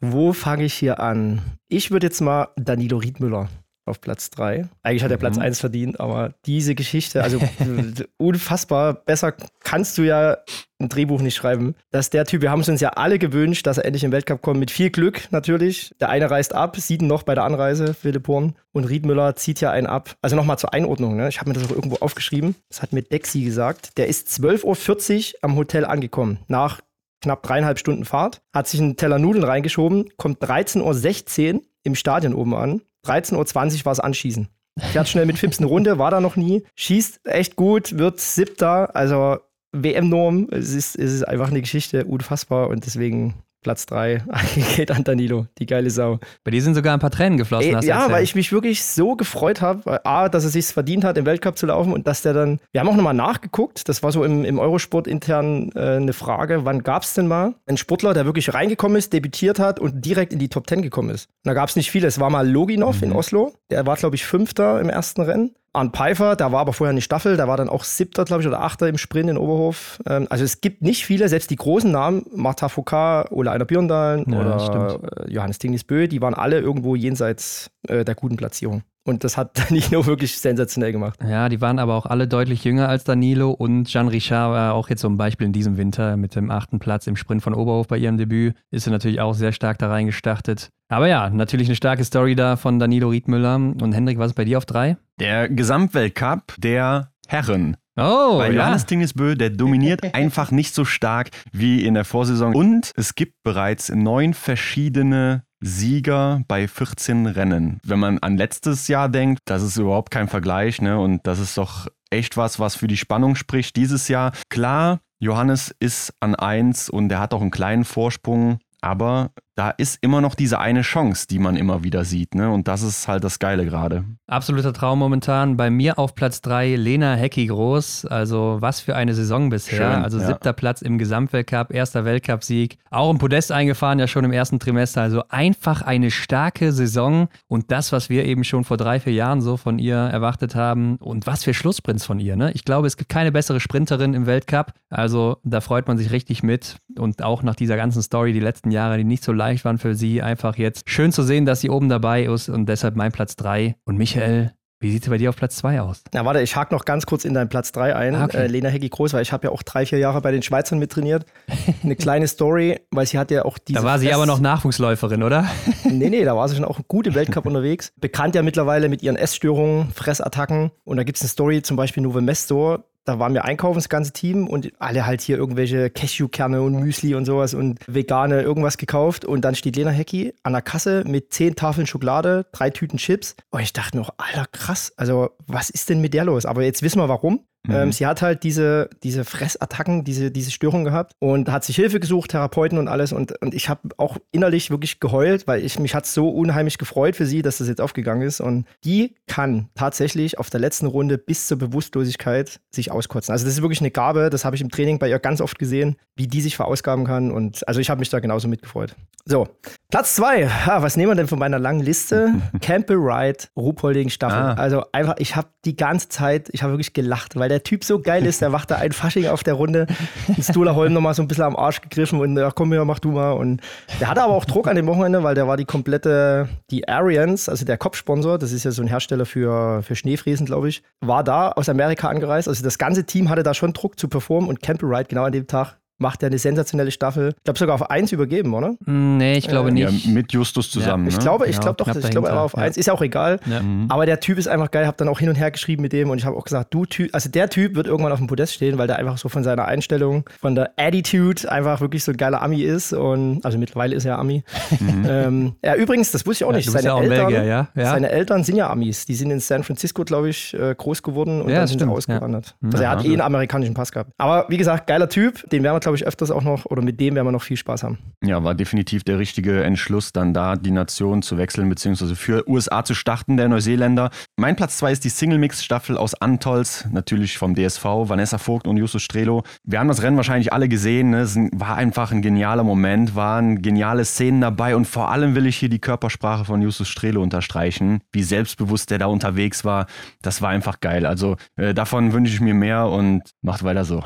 Wo fange ich hier an? Ich würde jetzt mal Danilo Riedmüller auf Platz 3. Eigentlich hat er Platz 1 mhm. verdient, aber diese Geschichte, also [LAUGHS] unfassbar, besser kannst du ja ein Drehbuch nicht schreiben. Dass der Typ, wir haben es uns ja alle gewünscht, dass er endlich im Weltcup kommt, mit viel Glück natürlich. Der eine reist ab, sieht ihn noch bei der Anreise, Philipp Horn. Und Riedmüller zieht ja einen ab. Also nochmal zur Einordnung, ne? ich habe mir das auch irgendwo aufgeschrieben. Das hat mir Dexi gesagt. Der ist 12.40 Uhr am Hotel angekommen, nach knapp dreieinhalb Stunden Fahrt, hat sich einen Teller Nudeln reingeschoben, kommt 13.16 Uhr im Stadion oben an 13.20 Uhr war es anschießen. Fährt schnell mit Fips eine Runde, war da noch nie. Schießt echt gut, wird siebter. Also WM-Norm. Es ist, es ist einfach eine Geschichte, unfassbar. Und deswegen Platz 3 [LAUGHS] geht an Danilo, die geile Sau. Bei dir sind sogar ein paar Tränen geflossen. Ey, ja, weil ich mich wirklich so gefreut habe, A, dass er sich verdient hat, im Weltcup zu laufen und dass der dann, wir haben auch nochmal nachgeguckt, das war so im, im Eurosport intern äh, eine Frage, wann gab es denn mal einen Sportler, der wirklich reingekommen ist, debütiert hat und direkt in die Top 10 gekommen ist. Und da gab es nicht viele, es war mal Loginov mhm. in Oslo, der war glaube ich Fünfter im ersten Rennen. Arndt Pfeiffer, da war aber vorher eine Staffel, da war dann auch siebter, glaube ich, oder achter im Sprint in Oberhof. Ähm, also es gibt nicht viele, selbst die großen Namen, Martha Foucault, Ole Einer Björndalen ja, oder äh, Johannes Tingis Bö, die waren alle irgendwo jenseits äh, der guten Platzierung. Und das hat [LAUGHS] Danilo wirklich sensationell gemacht. Ja, die waren aber auch alle deutlich jünger als Danilo und Jean Richard war auch jetzt so ein Beispiel in diesem Winter mit dem achten Platz im Sprint von Oberhof bei ihrem Debüt. Ist er natürlich auch sehr stark da reingestartet. Aber ja, natürlich eine starke Story da von Danilo Riedmüller. Und Hendrik, was ist bei dir auf drei? Der Gesamtweltcup der Herren. Oh, Bei Johannes ja. Tingesbö, der dominiert [LAUGHS] einfach nicht so stark wie in der Vorsaison. Und es gibt bereits neun verschiedene Sieger bei 14 Rennen. Wenn man an letztes Jahr denkt, das ist überhaupt kein Vergleich, ne? Und das ist doch echt was, was für die Spannung spricht dieses Jahr. Klar, Johannes ist an eins und er hat auch einen kleinen Vorsprung, aber da ist immer noch diese eine Chance, die man immer wieder sieht. Ne? Und das ist halt das Geile gerade. Absoluter Traum momentan. Bei mir auf Platz 3 Lena Hecki Groß. Also was für eine Saison bisher. Schön, also siebter ja. Platz im Gesamtweltcup, erster Weltcupsieg. Auch im Podest eingefahren, ja schon im ersten Trimester. Also einfach eine starke Saison. Und das, was wir eben schon vor drei, vier Jahren so von ihr erwartet haben. Und was für Schlussprints von ihr. Ne? Ich glaube, es gibt keine bessere Sprinterin im Weltcup. Also da freut man sich richtig mit. Und auch nach dieser ganzen Story die letzten Jahre, die nicht so leicht leicht waren für sie. Einfach jetzt schön zu sehen, dass sie oben dabei ist und deshalb mein Platz 3. Und Michael, wie sieht es bei dir auf Platz 2 aus? Na warte, ich hake noch ganz kurz in deinen Platz 3 ein. Ah, okay. Äh, Lena Heggi Groß, weil ich habe ja auch drei, vier Jahre bei den Schweizern mittrainiert. [LAUGHS] Eine kleine Story, weil sie hat ja auch diese. Da war sie Fress aber noch Nachwuchsläuferin, oder? [LAUGHS] nee, nee, da war sie schon auch gut im Weltcup [LAUGHS] unterwegs. Bekannt ja mittlerweile mit ihren Essstörungen, Fressattacken. Und da gibt es eine Story, zum Beispiel Nuve Mestor, da waren wir einkaufen, das ganze Team, und alle halt hier irgendwelche Cashewkerne und Müsli und sowas und vegane irgendwas gekauft. Und dann steht Lena Hecki an der Kasse mit zehn Tafeln Schokolade, drei Tüten Chips. Und ich dachte noch, alter, krass, also was ist denn mit der los? Aber jetzt wissen wir warum. Mhm. Ähm, sie hat halt diese, diese Fressattacken, diese, diese Störung gehabt und hat sich Hilfe gesucht, Therapeuten und alles. Und, und ich habe auch innerlich wirklich geheult, weil ich mich hat so unheimlich gefreut für sie, dass das jetzt aufgegangen ist. Und die kann tatsächlich auf der letzten Runde bis zur Bewusstlosigkeit sich auskotzen. Also das ist wirklich eine Gabe, das habe ich im Training bei ihr ganz oft gesehen, wie die sich verausgaben kann. Und also ich habe mich da genauso mitgefreut. So, Platz zwei. Ha, was nehmen wir denn von meiner langen Liste? [LAUGHS] Campbell Ride, Ruhpolding Staffel. Ah. Also einfach, ich habe die ganze Zeit, ich habe wirklich gelacht, weil der Typ so geil ist. Der wacht da ein Fasching auf der Runde. Und Stula Holm nochmal so ein bisschen am Arsch gegriffen und ja, komm her, mach du mal. Und der hatte aber auch Druck an dem Wochenende, weil der war die komplette, die Arians, also der Kopfsponsor, das ist ja so ein Hersteller für, für Schneefriesen, glaube ich, war da aus Amerika angereist. Also das ganze Team hatte da schon Druck zu performen und Campbell Ride genau an dem Tag macht er eine sensationelle Staffel. Ich glaube sogar auf 1 übergeben, oder? Nee, ich glaube äh, nicht. Ja, mit Justus zusammen. Ja. Ich ne? glaube, ich glaube doch, ich glaube, er war auf 1. Ist ja auch egal. Ja. Mhm. Aber der Typ ist einfach geil. Ich habe dann auch hin und her geschrieben mit dem und ich habe auch gesagt, du Typ, also der Typ wird irgendwann auf dem Podest stehen, weil der einfach so von seiner Einstellung, von der Attitude einfach wirklich so ein geiler Ami ist. Und also mittlerweile ist er Ami. Mhm. [LAUGHS] Ähm, ja, übrigens, das wusste ich auch nicht. seine, auch Eltern, Belgier, ja? seine Eltern sind ja Amis. Die sind in San Francisco, glaube ich, äh, groß geworden und dann sind sie ausgewandert. Also er hat eh einen amerikanischen Pass gehabt. Aber wie gesagt, geiler Typ. Den werden wir, glaube ich, öfters auch noch oder mit dem werden wir noch viel Spaß haben. Ja, war definitiv der richtige Entschluss, dann da die Nation zu wechseln, beziehungsweise für USA zu starten, der Neuseeländer. Mein Platz 2 ist die Single-Mix-Staffel aus Antols, natürlich vom DSV, Vanessa Vogt und Justus Strelo. Wir haben das Rennen wahrscheinlich alle gesehen, ne? es war einfach ein genialer Moment, waren geniale Szenen dabei und vor allem will ich hier die Körpersprache von Justus Strelo unterstreichen, wie selbstbewusst der da unterwegs war. Das war einfach geil. Also äh, davon wünsche ich mir mehr und macht weiter so.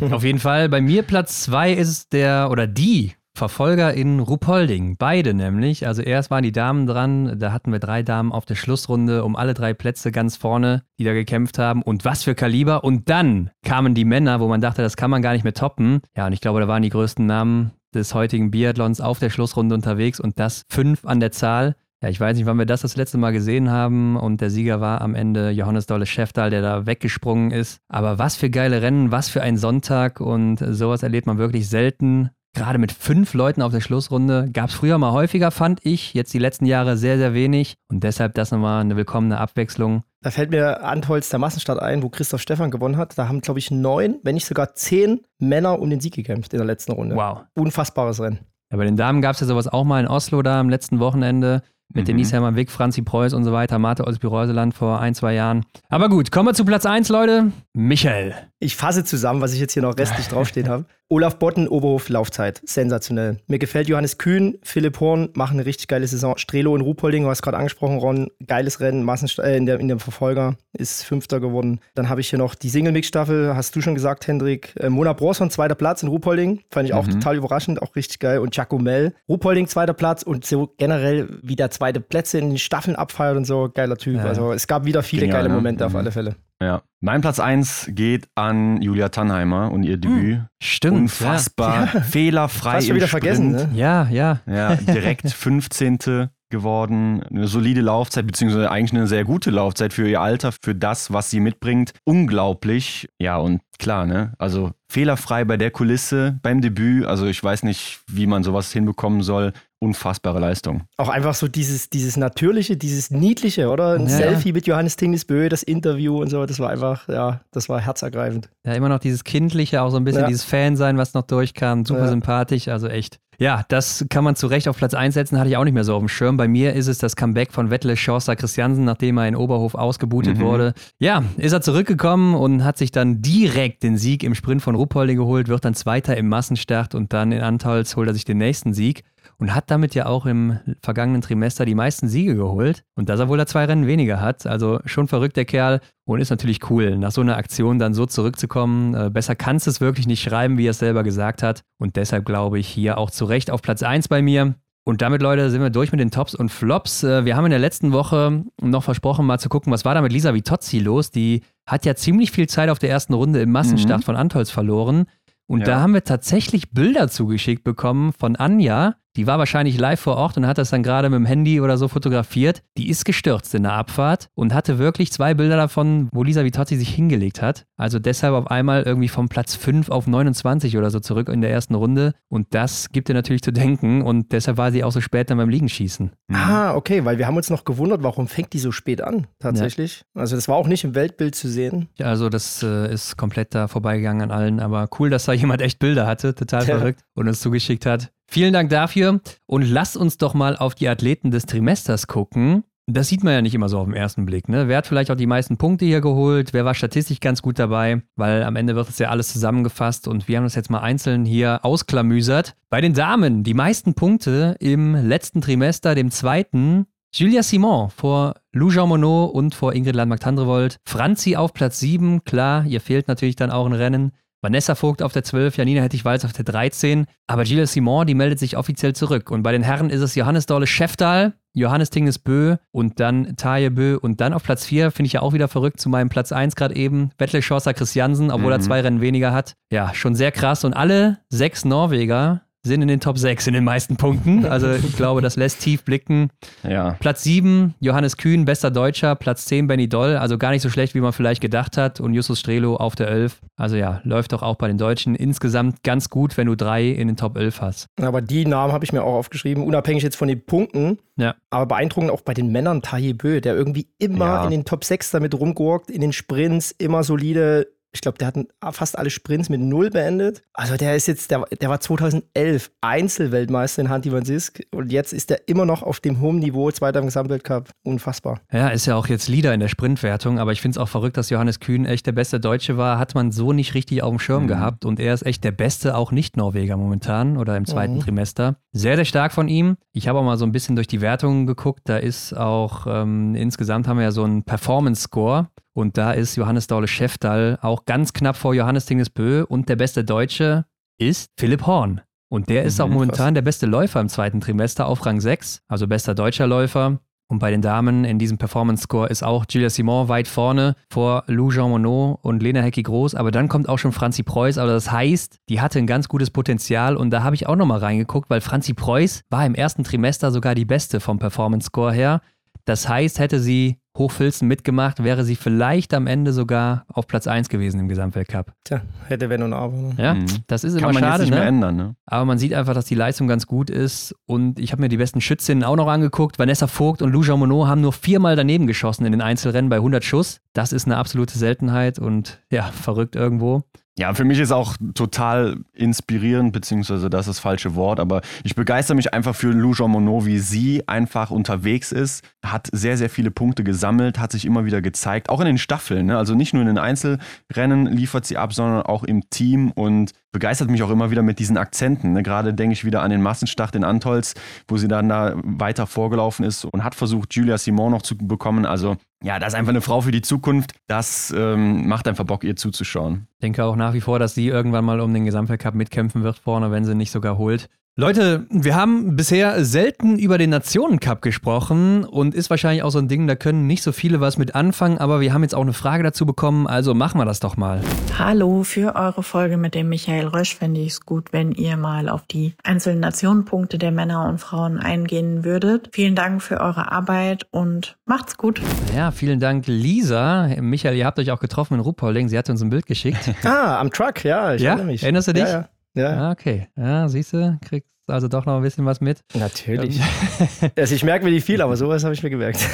[LAUGHS] Auf jeden Fall. Bei mir Platz 2 ist der oder die Verfolger in Rupolding. Beide nämlich. Also erst waren die Damen dran, da hatten wir drei Damen auf der Schlussrunde um alle drei Plätze ganz vorne, die da gekämpft haben. Und was für Kaliber. Und dann kamen die Männer, wo man dachte, das kann man gar nicht mehr toppen. Ja, und ich glaube, da waren die größten Namen des heutigen Biathlons auf der Schlussrunde unterwegs und das fünf an der Zahl. Ja, ich weiß nicht, wann wir das das letzte Mal gesehen haben und der Sieger war am Ende Johannes Dolle Schäftal, der da weggesprungen ist. Aber was für geile Rennen, was für ein Sonntag und sowas erlebt man wirklich selten. Gerade mit fünf Leuten auf der Schlussrunde gab es früher mal häufiger, fand ich. Jetzt die letzten Jahre sehr, sehr wenig. Und deshalb das nochmal eine willkommene Abwechslung. Da fällt mir Antholz der Massenstart ein, wo Christoph Stefan gewonnen hat. Da haben, glaube ich, neun, wenn nicht sogar zehn Männer um den Sieg gekämpft in der letzten Runde. Wow. Unfassbares Rennen. Ja, bei den Damen gab es ja sowas auch mal in Oslo da am letzten Wochenende. Mit mhm. Denise Hermann Wick, Franzi Preuß und so weiter, Marte Olsby-Reuseland vor ein, zwei Jahren. Aber gut, kommen wir zu Platz 1, Leute. Michael. Ich fasse zusammen, was ich jetzt hier noch restlich [LAUGHS] draufstehen habe. Olaf Botten, Oberhof, Laufzeit. Sensationell. Mir gefällt Johannes Kühn, Philipp Horn, machen eine richtig geile Saison. Strelo und Ruhpolding, du hast gerade angesprochen, Ron. Geiles Rennen, Massenst äh, in, der, in dem Verfolger, ist Fünfter geworden. Dann habe ich hier noch die Single-Mix-Staffel, hast du schon gesagt, Hendrik. Äh, Mona Bronson, zweiter Platz in Ruhpolding. Fand ich auch mhm. total überraschend, auch richtig geil. Und Jaco Mell, Ruhpolding, zweiter Platz. Und so generell wieder zweite Plätze in den Staffeln abfeiert und so. Geiler Typ. Ja. Also es gab wieder viele Genial, geile ne? Momente mhm. auf alle Fälle. Ja. Mein Platz 1 geht an Julia Tannheimer und ihr Debüt. Hm, stimmt. Unfassbar. Ja. Fehlerfrei. Hast du wieder Sprint. vergessen, ne? Ja, ja. Ja, direkt [LAUGHS] 15 geworden. Eine solide Laufzeit, beziehungsweise eigentlich eine sehr gute Laufzeit für ihr Alter, für das, was sie mitbringt. Unglaublich. Ja, und klar, ne? Also fehlerfrei bei der Kulisse, beim Debüt. Also ich weiß nicht, wie man sowas hinbekommen soll. Unfassbare Leistung. Auch einfach so dieses, dieses Natürliche, dieses Niedliche, oder? Ein ja. Selfie mit Johannes Tingesbö, das Interview und so, das war einfach, ja, das war herzergreifend. Ja, immer noch dieses Kindliche, auch so ein bisschen ja. dieses Fansein, was noch durchkam. Super ja. sympathisch, also echt. Ja, das kann man zu Recht auf Platz 1 setzen, hatte ich auch nicht mehr so auf dem Schirm. Bei mir ist es das Comeback von Wettle Schorster Christiansen, nachdem er in Oberhof ausgebutet mhm. wurde. Ja, ist er zurückgekommen und hat sich dann direkt den Sieg im Sprint von Ruppolding geholt, wird dann Zweiter im Massenstart und dann in Antals holt er sich den nächsten Sieg und hat damit ja auch im vergangenen Trimester die meisten Siege geholt. Und dass er wohl da zwei Rennen weniger hat. Also schon verrückt der Kerl und ist natürlich cool, nach so einer Aktion dann so zurückzukommen. Äh, besser kannst du es wirklich nicht schreiben, wie er es selber gesagt hat. Und deshalb glaube ich hier auch zu Recht auf Platz 1 bei mir. Und damit, Leute, sind wir durch mit den Tops und Flops. Äh, wir haben in der letzten Woche noch versprochen, mal zu gucken, was war da mit Lisa Vitozzi los. Die hat ja ziemlich viel Zeit auf der ersten Runde im Massenstart mhm. von Antolz verloren. Und ja. da haben wir tatsächlich Bilder zugeschickt bekommen von Anja, Die war wahrscheinlich live vor Ort und hat das dann gerade mit dem Handy oder so fotografiert. Die ist gestürzt in der Abfahrt und hatte wirklich zwei Bilder davon, wo Lisa Vitozzi sich hingelegt hat. Also deshalb auf einmal irgendwie vom Platz 5 auf 29 oder so zurück in der ersten Runde. Und das gibt ihr natürlich zu denken und deshalb war sie auch so spät dann beim Liegenschießen. Ah, okay, weil wir haben uns noch gewundert, warum fängt die so spät an, tatsächlich. Ja. Also das war auch nicht im Weltbild zu sehen. Ja, also das äh, ist komplett da vorbeigegangen an allen, aber cool, dass da jemand echt Bilder hatte, total ja. verrückt und uns zugeschickt hat. Vielen Dank dafür und lasst uns doch mal auf die Athleten des Trimesters gucken. Das sieht man ja nicht immer so auf den ersten Blick. Ne? Wer hat vielleicht auch die meisten Punkte hier geholt? Wer war statistisch ganz gut dabei? Weil am Ende wird es ja alles zusammengefasst und wir haben das jetzt mal einzeln hier ausklamüsert. Bei den Damen die meisten Punkte im letzten Trimester, dem zweiten. Julia Simon vor Lou Jean Monod und vor Ingrid Landmark-Tandrevold. Franzi auf Platz 7, klar, ihr fehlt natürlich dann auch ein Rennen. Vanessa Vogt auf der 12, Janina Hettich-Walz auf der 13. Aber Gilles Simon, die meldet sich offiziell zurück. Und bei den Herren ist es Johannes Dorle Schäftal, Johannes Tingnes Bö und dann Taje Bö. Und dann auf Platz 4 finde ich ja auch wieder verrückt zu meinem Platz 1 gerade eben. Wettle Schorser Christiansen, obwohl mhm. er zwei Rennen weniger hat. Ja, schon sehr krass. Und alle sechs Norweger sind in den Top 6 in den meisten Punkten. Also ich glaube, das lässt tief blicken. Ja. Platz 7, Johannes Kühn, bester Deutscher. Platz 10, Benny Doll. Also gar nicht so schlecht, wie man vielleicht gedacht hat. Und Justus Strelo auf der 11. Also ja, läuft doch auch bei den Deutschen insgesamt ganz gut, wenn du drei in den Top 11 hast. Aber die Namen habe ich mir auch aufgeschrieben, unabhängig jetzt von den Punkten. Ja. Aber beeindruckend auch bei den Männern, Taye Bö, der irgendwie immer ja. in den Top 6 damit rumgurkt, in den Sprints, immer solide ich glaube, der hat fast alle Sprints mit Null beendet. Also der ist jetzt, der, der war 2011 Einzelweltmeister in Hanti Van Sisk und jetzt ist er immer noch auf dem hohen Niveau, Zweiter im Gesamtweltcup. Unfassbar. Ja, ist ja auch jetzt Leader in der Sprintwertung, aber ich finde es auch verrückt, dass Johannes Kühn echt der beste Deutsche war. Hat man so nicht richtig auf dem Schirm mhm. gehabt und er ist echt der beste, auch Nicht-Norweger momentan oder im zweiten mhm. Trimester. Sehr, sehr stark von ihm. Ich habe auch mal so ein bisschen durch die Wertungen geguckt. Da ist auch ähm, insgesamt haben wir ja so einen Performance-Score und da ist Johannes Daule Schäftal auch ganz knapp vor Johannes Dingesbö und der beste Deutsche ist Philipp Horn. Und der ist mhm, auch momentan krass. der beste Läufer im zweiten Trimester auf Rang 6, also bester deutscher Läufer. Und bei den Damen in diesem Performance-Score ist auch Julia Simon weit vorne vor Lou Jean Monod und Lena Hecki Groß. Aber dann kommt auch schon Franzi Preuß. Also das heißt, die hatte ein ganz gutes Potenzial. Und da habe ich auch nochmal reingeguckt, weil Franzi Preuß war im ersten Trimester sogar die beste vom Performance-Score her. Das heißt, hätte sie Hochfilzen mitgemacht, wäre sie vielleicht am Ende sogar auf Platz 1 gewesen im Gesamtweltcup. Tja, hätte wenn und aber. Ne? Ja, mhm. das ist Kann immer man schade. Jetzt nicht ne? mehr ändern, ne? Aber man sieht einfach, dass die Leistung ganz gut ist. Und ich habe mir die besten Schützinnen auch noch angeguckt. Vanessa Vogt und Lou Jean Monod haben nur viermal daneben geschossen in den Einzelrennen bei 100 Schuss. Das ist eine absolute Seltenheit und ja, verrückt irgendwo. Ja, für mich ist auch total inspirierend, beziehungsweise das ist das falsche Wort, aber ich begeister mich einfach für Lou Jean Monod, wie sie einfach unterwegs ist, hat sehr, sehr viele Punkte gesammelt, hat sich immer wieder gezeigt, auch in den Staffeln. Ne? Also nicht nur in den Einzelrennen liefert sie ab, sondern auch im Team und begeistert mich auch immer wieder mit diesen Akzenten. Ne? Gerade denke ich wieder an den Massenstart in Antolz, wo sie dann da weiter vorgelaufen ist und hat versucht, Julia Simon noch zu bekommen. Also ja, das ist einfach eine Frau für die Zukunft. Das ähm, macht einfach Bock, ihr zuzuschauen. Ich denke auch nach wie vor, dass sie irgendwann mal um den Gesamtweltcup mitkämpfen wird vorne, wenn sie nicht sogar holt. Leute, wir haben bisher selten über den Nationencup gesprochen und ist wahrscheinlich auch so ein Ding, da können nicht so viele was mit anfangen, aber wir haben jetzt auch eine Frage dazu bekommen, also machen wir das doch mal. Hallo, für eure Folge mit dem Michael Rösch fände ich es gut, wenn ihr mal auf die einzelnen Nationenpunkte der Männer und Frauen eingehen würdet. Vielen Dank für eure Arbeit und macht's gut. Ja, vielen Dank, Lisa. Michael, ihr habt euch auch getroffen in Ruppolding, sie hat uns ein Bild geschickt. [LAUGHS] ah, am Truck, ja, ich ja? erinnere mich. Erinnerst du dich? Ja, ja. Ja. Ah, okay. Ja, siehst du, kriegst also doch noch ein bisschen was mit. Natürlich. [LAUGHS] also ich merke mir nicht viel, aber sowas habe ich mir gemerkt.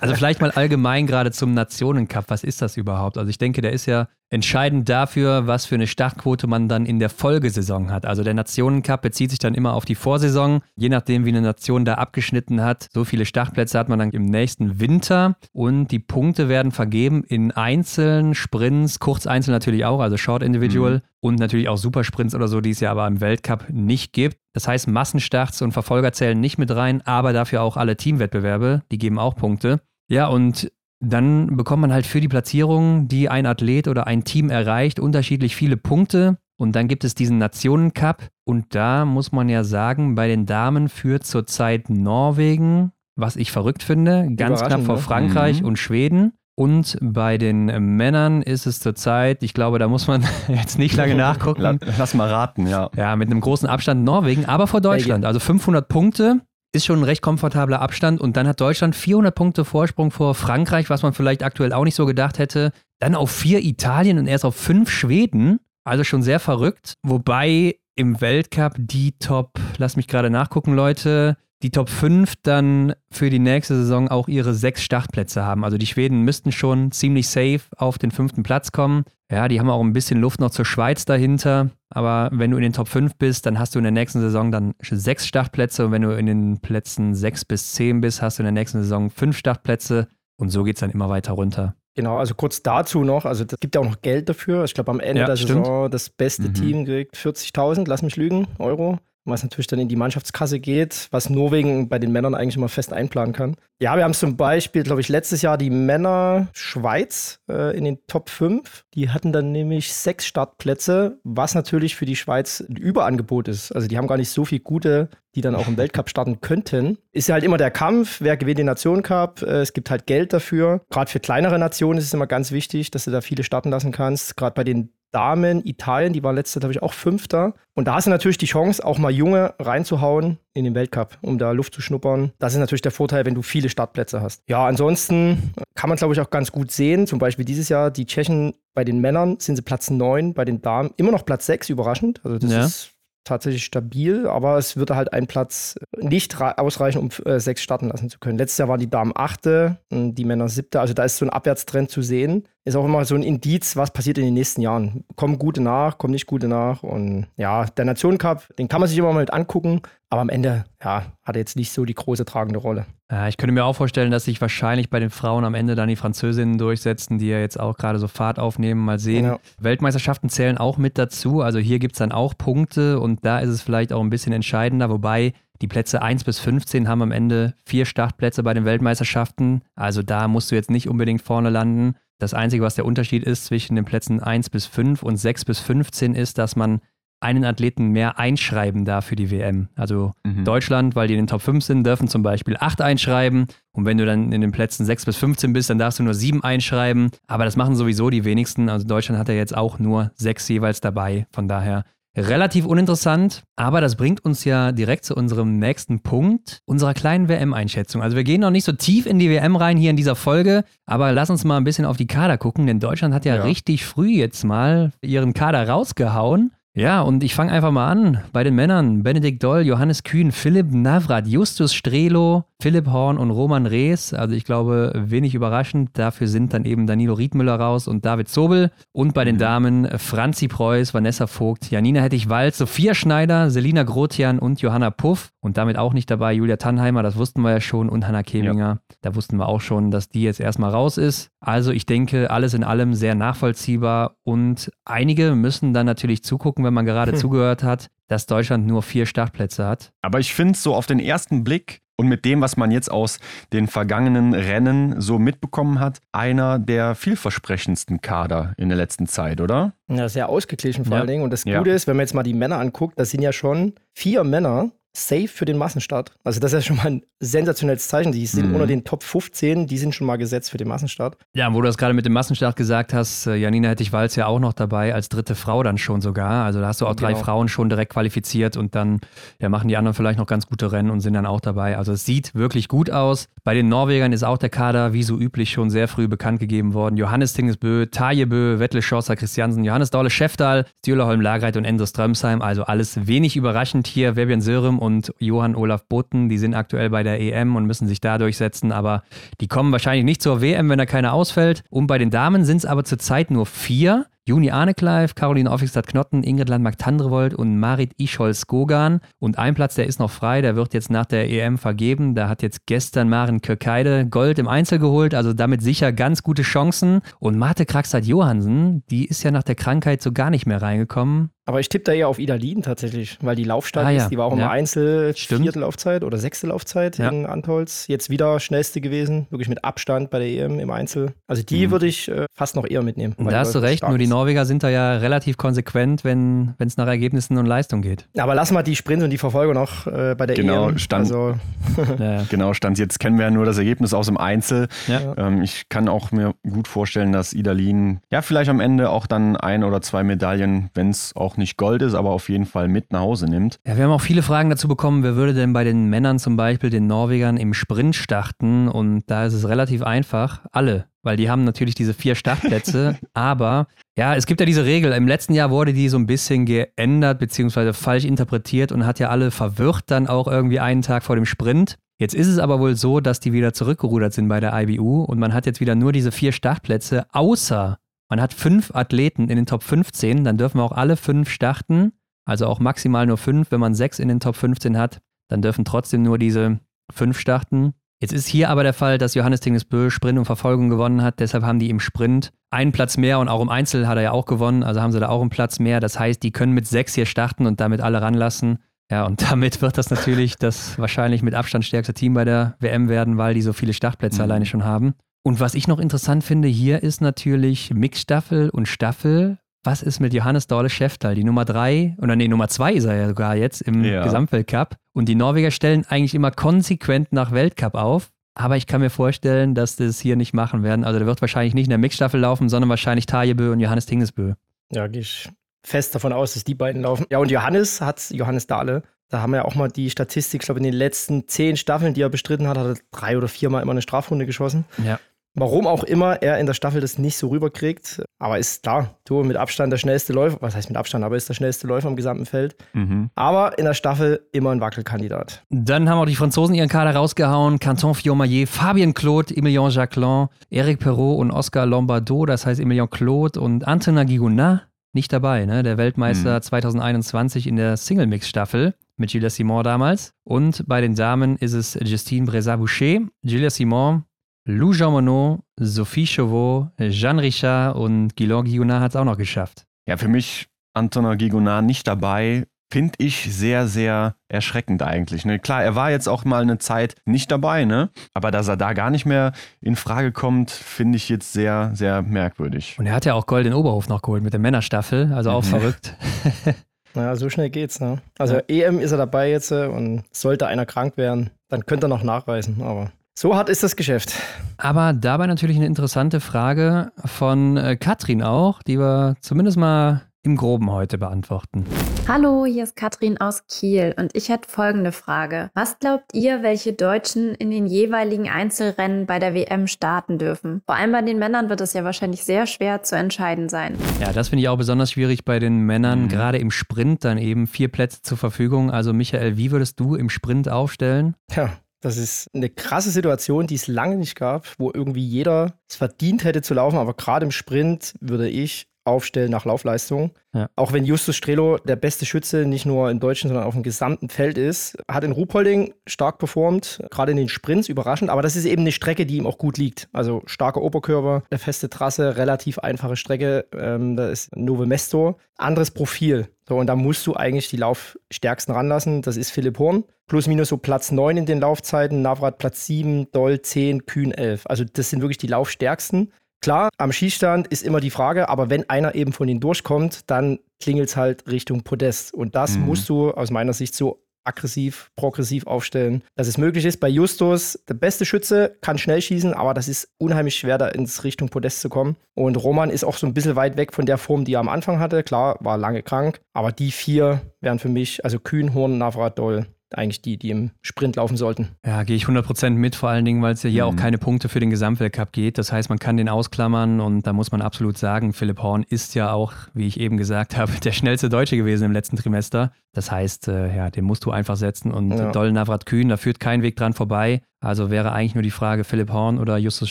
also vielleicht mal allgemein gerade zum Nationencup. Was ist das überhaupt? Also ich denke, der ist ja entscheidend dafür, was für eine Startquote man dann in der Folgesaison hat. Also der Nationencup bezieht sich dann immer auf die Vorsaison. Je nachdem, wie eine Nation da abgeschnitten hat, so viele Startplätze hat man dann im nächsten Winter. Und die Punkte werden vergeben in Einzeln, Sprints, Kurzeinzel natürlich auch, also Short Individual. Mhm. Und natürlich auch Supersprints oder so, die es ja aber im Weltcup nicht gibt. Das heißt, Massenstarts und Verfolger zählen nicht mit rein, aber dafür auch alle Teamwettbewerbe, die geben auch Punkte. Ja, und dann bekommt man halt für die Platzierung, die ein Athlet oder ein Team erreicht, unterschiedlich viele Punkte. Und dann gibt es diesen Nationencup. Und da muss man ja sagen, bei den Damen führt zurzeit Norwegen, was ich verrückt finde, ganz knapp vor Frankreich mhm. und Schweden. Und bei den Männern ist es zurzeit, ich glaube, da muss man [LAUGHS] jetzt nicht lange [LAUGHS] nachgucken. Lass mal raten, ja. Ja, mit einem großen Abstand Norwegen, aber vor Deutschland. Also 500 Punkte ist schon ein recht komfortabler Abstand. Und dann hat Deutschland 400 Punkte Vorsprung vor Frankreich, was man vielleicht aktuell auch nicht so gedacht hätte. Dann auf vier Italien und erst auf fünf Schweden. Also schon sehr verrückt. Wobei im Weltcup die Top, lass mich gerade nachgucken, Leute, die Top 5 dann für die nächste Saison auch ihre sechs Startplätze haben. Also die Schweden müssten schon ziemlich safe auf den fünften Platz kommen. Ja, die haben auch ein bisschen Luft noch zur Schweiz dahinter. Aber wenn du in den Top 5 bist, dann hast du in der nächsten Saison dann sechs Startplätze. Und wenn du in den Plätzen 6 bis 10 bist, hast du in der nächsten Saison fünf Startplätze. Und so geht es dann immer weiter runter. Genau, also kurz dazu noch, also es gibt ja auch noch Geld dafür. Ich glaube, am Ende Ja, der stimmt. Saison das beste Mhm. Team kriegt 40.000, lass mich lügen, Euro. Was natürlich dann in die Mannschaftskasse geht, was Norwegen bei den Männern eigentlich immer fest einplanen kann. Ja, wir haben zum Beispiel, glaube ich, letztes Jahr die Männer Schweiz äh, in den Top 5. Die hatten dann nämlich sechs Startplätze, was natürlich für die Schweiz ein Überangebot ist. Also die haben gar nicht so viel gute, die dann auch im Weltcup starten könnten. Ist ja halt immer der Kampf, wer gewinnt den Nationencup. Äh, es gibt halt Geld dafür. Gerade für kleinere Nationen ist es immer ganz wichtig, dass du da viele starten lassen kannst. Gerade bei den Damen, Italien, die war letzte, glaube ich, auch Fünfter. Und da hast du natürlich die Chance, auch mal Junge reinzuhauen in den Weltcup, um da Luft zu schnuppern. Das ist natürlich der Vorteil, wenn du viele Startplätze hast. Ja, ansonsten kann man, glaube ich, auch ganz gut sehen. Zum Beispiel dieses Jahr, die Tschechen bei den Männern sind sie Platz 9, bei den Damen immer noch Platz 6, überraschend. Also das Ja. ist tatsächlich stabil, aber es würde halt ein Platz nicht ausreichen, um äh, sechs starten lassen zu können. Letztes Jahr waren die Damen achte, die Männer siebte, also da ist so ein Abwärtstrend zu sehen. Ist auch immer so ein Indiz, was passiert in den nächsten Jahren. Kommen gute nach, kommen nicht gute nach und ja, der Nationencup, den kann man sich immer mal mit angucken, aber am Ende, ja, hat er jetzt nicht so die große tragende Rolle. Ja, ich könnte mir auch vorstellen, dass sich wahrscheinlich bei den Frauen am Ende dann die Französinnen durchsetzen, die ja jetzt auch gerade so Fahrt aufnehmen. Mal sehen. Ja. Weltmeisterschaften zählen auch mit dazu. Also hier gibt es dann auch Punkte und da ist es vielleicht auch ein bisschen entscheidender. Wobei die Plätze 1 bis 15 haben am Ende vier Startplätze bei den Weltmeisterschaften. Also da musst du jetzt nicht unbedingt vorne landen. Das Einzige, was der Unterschied ist zwischen den Plätzen 1 bis 5 und 6 bis 15 ist, dass man einen Athleten mehr einschreiben darf für die WM. Also Mhm. Deutschland, weil die in den Top 5 sind, dürfen zum Beispiel 8 einschreiben. Und wenn du dann in den Plätzen 6 bis 15 bist, dann darfst du nur 7 einschreiben. Aber das machen sowieso die wenigsten. Also Deutschland hat ja jetzt auch nur 6 jeweils dabei. Von daher relativ uninteressant. Aber das bringt uns ja direkt zu unserem nächsten Punkt, unserer kleinen WM-Einschätzung. Also wir gehen noch nicht so tief in die WM rein hier in dieser Folge. Aber lass uns mal ein bisschen auf die Kader gucken. Denn Deutschland hat ja, Ja. richtig früh jetzt mal ihren Kader rausgehauen. Ja, und ich fange einfach mal an bei den Männern. Benedikt Doll, Johannes Kühn, Philipp Navrat, Justus Strelo, Philipp Horn und Roman Rees. Also ich glaube, wenig überraschend. Dafür sind dann eben Danilo Riedmüller raus und David Zobel. Und bei den Damen Franzi Preuß, Vanessa Vogt, Janina Hettich-Walz, Sophia Schneider, Selina Grotian und Johanna Puff. Und damit auch nicht dabei Julia Tannheimer, das wussten wir ja schon, und Hanna Keminger. Da wussten wir auch schon, dass die jetzt erstmal raus ist. Also ich denke, alles in allem sehr nachvollziehbar und einige müssen dann natürlich zugucken, wenn man gerade zugehört hat, dass Deutschland nur vier Startplätze hat. Aber ich finde so auf den ersten Blick und mit dem, was man jetzt aus den vergangenen Rennen so mitbekommen hat, einer der vielversprechendsten Kader in der letzten Zeit, oder? Ja, sehr ausgeglichen vor Ja. allen Dingen. Und das Ja. Gute ist, wenn man jetzt mal die Männer anguckt, das sind ja schon vier Männer safe für den Massenstart. Also das ist ja schon mal ein sensationelles Zeichen. Die sind Mhm. unter den Top 15, die sind schon mal gesetzt für den Massenstart. Ja, wo du das gerade mit dem Massenstart gesagt hast, äh, Janina Hettich-Walz ja auch noch dabei, als dritte Frau dann schon sogar. Also da hast du auch drei Genau. Frauen schon direkt qualifiziert und dann ja, machen die anderen vielleicht noch ganz gute Rennen und sind dann auch dabei. Also es sieht wirklich gut aus. Bei den Norwegern ist auch der Kader wie so üblich schon sehr früh bekannt gegeben worden. Johannes Tingesbø, Taje Bø, Wettle Schosser, Christiansen, Johannes Daule Schäftal, Stühle Holm Lagreit und Endo Strömsheim. Also alles wenig überraschend hier. Fabian Sörum und Johann Olaf Botten, die sind aktuell bei der EM und müssen sich da durchsetzen, aber die kommen wahrscheinlich nicht zur WM, wenn da keiner ausfällt. Und bei den Damen sind es aber zurzeit nur vier. Juni Arnekleif, Caroline Offigstadt-Knotten, Ingrid Landmark-Tandrevold und Marit Ischol-Skogan. Und ein Platz, der ist noch frei, der wird jetzt nach der EM vergeben. Da hat jetzt gestern Maren Kirkeide Gold im Einzel geholt, also damit sicher ganz gute Chancen. Und Marte Kraxat-Johansen, die ist ja nach der Krankheit so gar nicht mehr reingekommen. Aber ich tippe da eher auf Idalin tatsächlich, weil die laufstark Ah, ja. ist. Die war auch im Ja. Einzel Stimmt. vierte Laufzeit oder sechste Laufzeit Ja. in Antholz. Jetzt wieder schnellste gewesen, wirklich mit Abstand bei der EM im Einzel. Also die Mhm. würde ich äh, fast noch eher mitnehmen. weil Da hast du recht, nur die. Norweger sind da ja relativ konsequent, wenn es nach Ergebnissen und Leistung geht. Aber lass mal die Sprint und die Verfolger noch äh, bei der Genau, EM. stand- Also [LAUGHS] Ja. Genau, stand jetzt kennen wir ja nur das Ergebnis aus dem Einzel. Ja. Ähm, ich kann auch mir gut vorstellen, dass Idalin ja vielleicht am Ende auch dann ein oder zwei Medaillen, wenn es auch nicht Gold ist, aber auf jeden Fall mit nach Hause nimmt. Ja, wir haben auch viele Fragen dazu bekommen, wer würde denn bei den Männern zum Beispiel den Norwegern im Sprint starten? Und da ist es relativ einfach, alle. Weil die haben natürlich diese vier Startplätze, [LAUGHS] aber ja, es gibt ja diese Regel. Im letzten Jahr wurde die so ein bisschen geändert beziehungsweise falsch interpretiert und hat ja alle verwirrt dann auch irgendwie einen Tag vor dem Sprint. Jetzt ist es aber wohl so, dass die wieder zurückgerudert sind bei der IBU und man hat jetzt wieder nur diese vier Startplätze, außer man hat fünf Athleten in den Top 15, dann dürfen auch alle fünf starten. Also auch maximal nur fünf. Wenn man sechs in den Top 15 hat, dann dürfen trotzdem nur diese fünf starten. Jetzt ist hier aber der Fall, dass Johannes Tingesbö Sprint und Verfolgung gewonnen hat. Deshalb haben die im Sprint einen Platz mehr und auch im Einzel hat er ja auch gewonnen. Also haben sie da auch einen Platz mehr. Das heißt, die können mit sechs hier starten und damit alle ranlassen. Ja, und [LAUGHS] damit wird das natürlich das wahrscheinlich mit Abstand stärkste Team bei der WM werden, weil die so viele Startplätze Mhm. alleine schon haben. Und was ich noch interessant finde hier ist natürlich Mixstaffel und Staffel. Was ist mit Johannes Dorle Schäftal? Die Nummer drei, oder nee, Nummer zwei ist er ja sogar jetzt im Ja. Gesamtweltcup. Und die Norweger stellen eigentlich immer konsequent nach Weltcup auf. Aber ich kann mir vorstellen, dass das hier nicht machen werden. Also der wird wahrscheinlich nicht in der Mixstaffel laufen, sondern wahrscheinlich Tajebö und Johannes Tingesbö. ja, gehe ich fest davon aus, dass die beiden laufen. Ja, und Johannes hat Johannes Dahle. Da haben wir ja auch mal die Statistik, ich glaube, in den letzten zehn Staffeln, die er bestritten hat, hat er drei oder viermal immer eine Strafrunde geschossen. Ja. Warum auch immer er in der Staffel das nicht so rüberkriegt. Aber ist klar, du mit Abstand der schnellste Läufer, was heißt mit Abstand, aber ist der schnellste Läufer im gesamten Feld. Mhm. Aber in der Staffel immer ein Wackelkandidat. Dann haben auch die Franzosen ihren Kader rausgehauen. Canton Fillon-Maillet, Fabien Claude, Emilien Jacquelin, Eric Perrault und Oscar Lombardo. Das heißt Emilien Claude und Antonin Guigounat nicht dabei. Ne? Der Weltmeister Mhm. 2021 in der Single-Mix-Staffel mit Gilles Simon damals. Und bei den Damen ist es Justine Breza-Boucher, Gilles Simon, Lou Jean Monod, Sophie Chauveau, Jeanne Richard und Guillaume Guigounat hat es auch noch geschafft. Ja, für mich Antonin Gigonard nicht dabei, finde ich sehr, sehr erschreckend eigentlich. Ne? Klar, er war jetzt auch mal eine Zeit nicht dabei, ne? aber dass er da gar nicht mehr in Frage kommt, finde ich jetzt sehr, sehr merkwürdig. Und er hat ja auch Gold in Oberhof noch geholt mit der Männerstaffel, also auch Mhm. verrückt. [LAUGHS] Naja, so schnell geht's. Ne? Also EM ist er dabei jetzt äh, und sollte einer krank werden, dann könnte er noch nachweisen. Aber so hart ist das Geschäft. Aber dabei natürlich eine interessante Frage von äh, Katrin auch, die wir zumindest mal im Groben heute beantworten. Hallo, hier ist Katrin aus Kiel und ich hätte folgende Frage. Was glaubt ihr, welche Deutschen in den jeweiligen Einzelrennen bei der WM starten dürfen? Vor allem bei den Männern wird es ja wahrscheinlich sehr schwer zu entscheiden sein. Ja, das finde ich auch besonders schwierig bei den Männern, Mhm. gerade im Sprint dann eben vier Plätze zur Verfügung. Also Michael, wie würdest du im Sprint aufstellen? Ja, das ist eine krasse Situation, die es lange nicht gab, wo irgendwie jeder es verdient hätte zu laufen, aber gerade im Sprint würde ich aufstellen nach Laufleistung. Ja. Auch wenn Justus Strelo der beste Schütze nicht nur im deutschen, sondern auf dem gesamten Feld ist, hat in Ruhpolding stark performt, gerade in den Sprints überraschend, aber das ist eben eine Strecke, die ihm auch gut liegt. Also starker Oberkörper, eine feste Trasse, relativ einfache Strecke, ähm, da ist Nove Mesto, anderes Profil. So, und da musst du eigentlich die Laufstärksten ranlassen. Das ist Philipp Horn. Plus minus so Platz 9 in den Laufzeiten, Navrat Platz 7, Doll 10, Kühn 11. Also das sind wirklich die Laufstärksten. Klar, am Schießstand ist immer die Frage, aber wenn einer eben von ihnen durchkommt, dann klingelt es halt Richtung Podest. Und das Mhm. musst du aus meiner Sicht so aggressiv, progressiv aufstellen, dass es möglich ist. Bei Justus, der beste Schütze, kann schnell schießen, aber das ist unheimlich schwer, da ins Richtung Podest zu kommen. Und Roman ist auch so ein bisschen weit weg von der Form, die er am Anfang hatte. Klar, war lange krank, aber die vier wären für mich, also Kühn, Horn, Navrat, Doll, eigentlich die, die im Sprint laufen sollten. Ja, gehe ich 100% mit, vor allen Dingen, weil es ja hier Mhm. auch keine Punkte für den Gesamtweltcup geht. Das heißt, man kann den ausklammern und da muss man absolut sagen, Philipp Horn ist ja auch, wie ich eben gesagt [LAUGHS] habe, der schnellste Deutsche gewesen im letzten Trimester. Das heißt, äh, ja, den musst du einfach setzen und Ja. Doll Navrat Kühn, da führt kein Weg dran vorbei. Also wäre eigentlich nur die Frage Philipp Horn oder Justus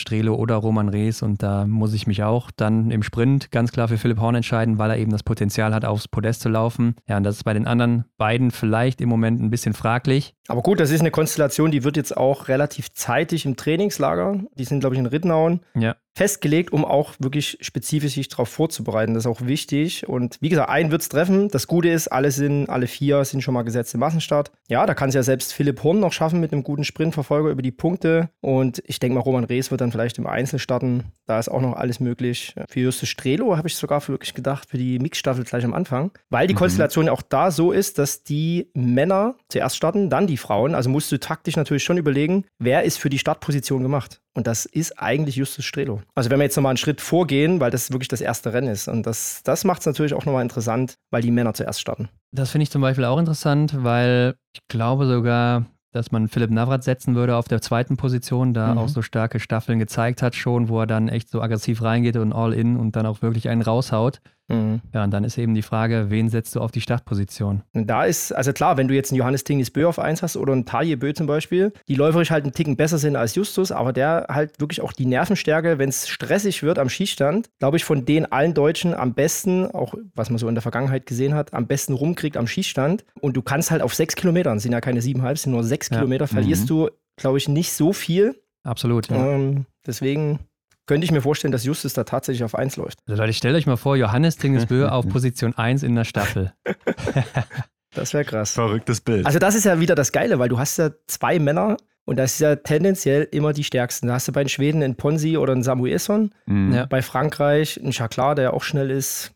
Strelo oder Roman Rees und da muss ich mich auch dann im Sprint ganz klar für Philipp Horn entscheiden, weil er eben das Potenzial hat, aufs Podest zu laufen. Ja, und das ist bei den anderen beiden vielleicht im Moment ein bisschen fraglich. Aber gut, das ist eine Konstellation, die wird jetzt auch relativ zeitig im Trainingslager. Die sind, glaube ich, in Rittenhauen. Ja. Festgelegt, um auch wirklich spezifisch sich darauf vorzubereiten. Das ist auch wichtig. Und wie gesagt, einen wird es treffen. Das Gute ist, alle sind, alle vier sind schon mal gesetzt im Massenstart. Ja, da kann es ja selbst Philipp Horn noch schaffen mit einem guten Sprintverfolger über die Punkte. Und ich denke mal, Roman Rees wird dann vielleicht im Einzel starten. Da ist auch noch alles möglich. Für Justus Strelo habe ich sogar wirklich gedacht, für die Mixstaffel gleich am Anfang. Weil die mhm. Konstellation auch da so ist, dass die Männer zuerst starten, dann die Frauen. Also musst du taktisch natürlich schon überlegen, wer ist für die Startposition gemacht. Und das ist eigentlich Justus Strelo. Also wenn wir jetzt nochmal einen Schritt vorgehen, weil das wirklich das erste Rennen ist. Und das, das macht es natürlich auch nochmal interessant, weil die Männer zuerst starten. Das finde ich zum Beispiel auch interessant, weil ich glaube sogar, dass man Philipp Navrat setzen würde auf der zweiten Position, da mhm. auch so starke Staffeln gezeigt hat schon, wo er dann echt so aggressiv reingeht und all in und dann auch wirklich einen raushaut. Mhm. Ja, und dann ist eben die Frage, wen setzt du auf die Startposition? Da ist, also klar, wenn du jetzt einen Johannes Tingis Bö auf 1 hast oder einen Taje Bö zum Beispiel, die läuferisch halt einen Ticken besser sind als Justus, aber der halt wirklich auch die Nervenstärke, wenn es stressig wird am Schießstand, glaube ich, von den allen Deutschen am besten, auch was man so in der Vergangenheit gesehen hat, am besten rumkriegt am Schießstand. Und du kannst halt auf sechs Kilometern, sind ja keine siebeneinhalb, sind nur sechs ja. Kilometer, verlierst mhm. du, glaube ich, nicht so viel. Absolut. Ja. Ähm, deswegen könnte ich mir vorstellen, dass Justus da tatsächlich auf 1 läuft. Also Leute, stellt euch mal vor, Johannes Tingesbö [LAUGHS] auf Position 1 in der Staffel. [LAUGHS] das wäre krass. Verrücktes Bild. Also das ist ja wieder das Geile, weil du hast ja zwei Männer und das ist ja tendenziell immer die stärksten. Da hast du bei den Schweden einen Ponsi oder einen Samuelson, mhm. ja. bei Frankreich einen Chaklar, der auch schnell ist,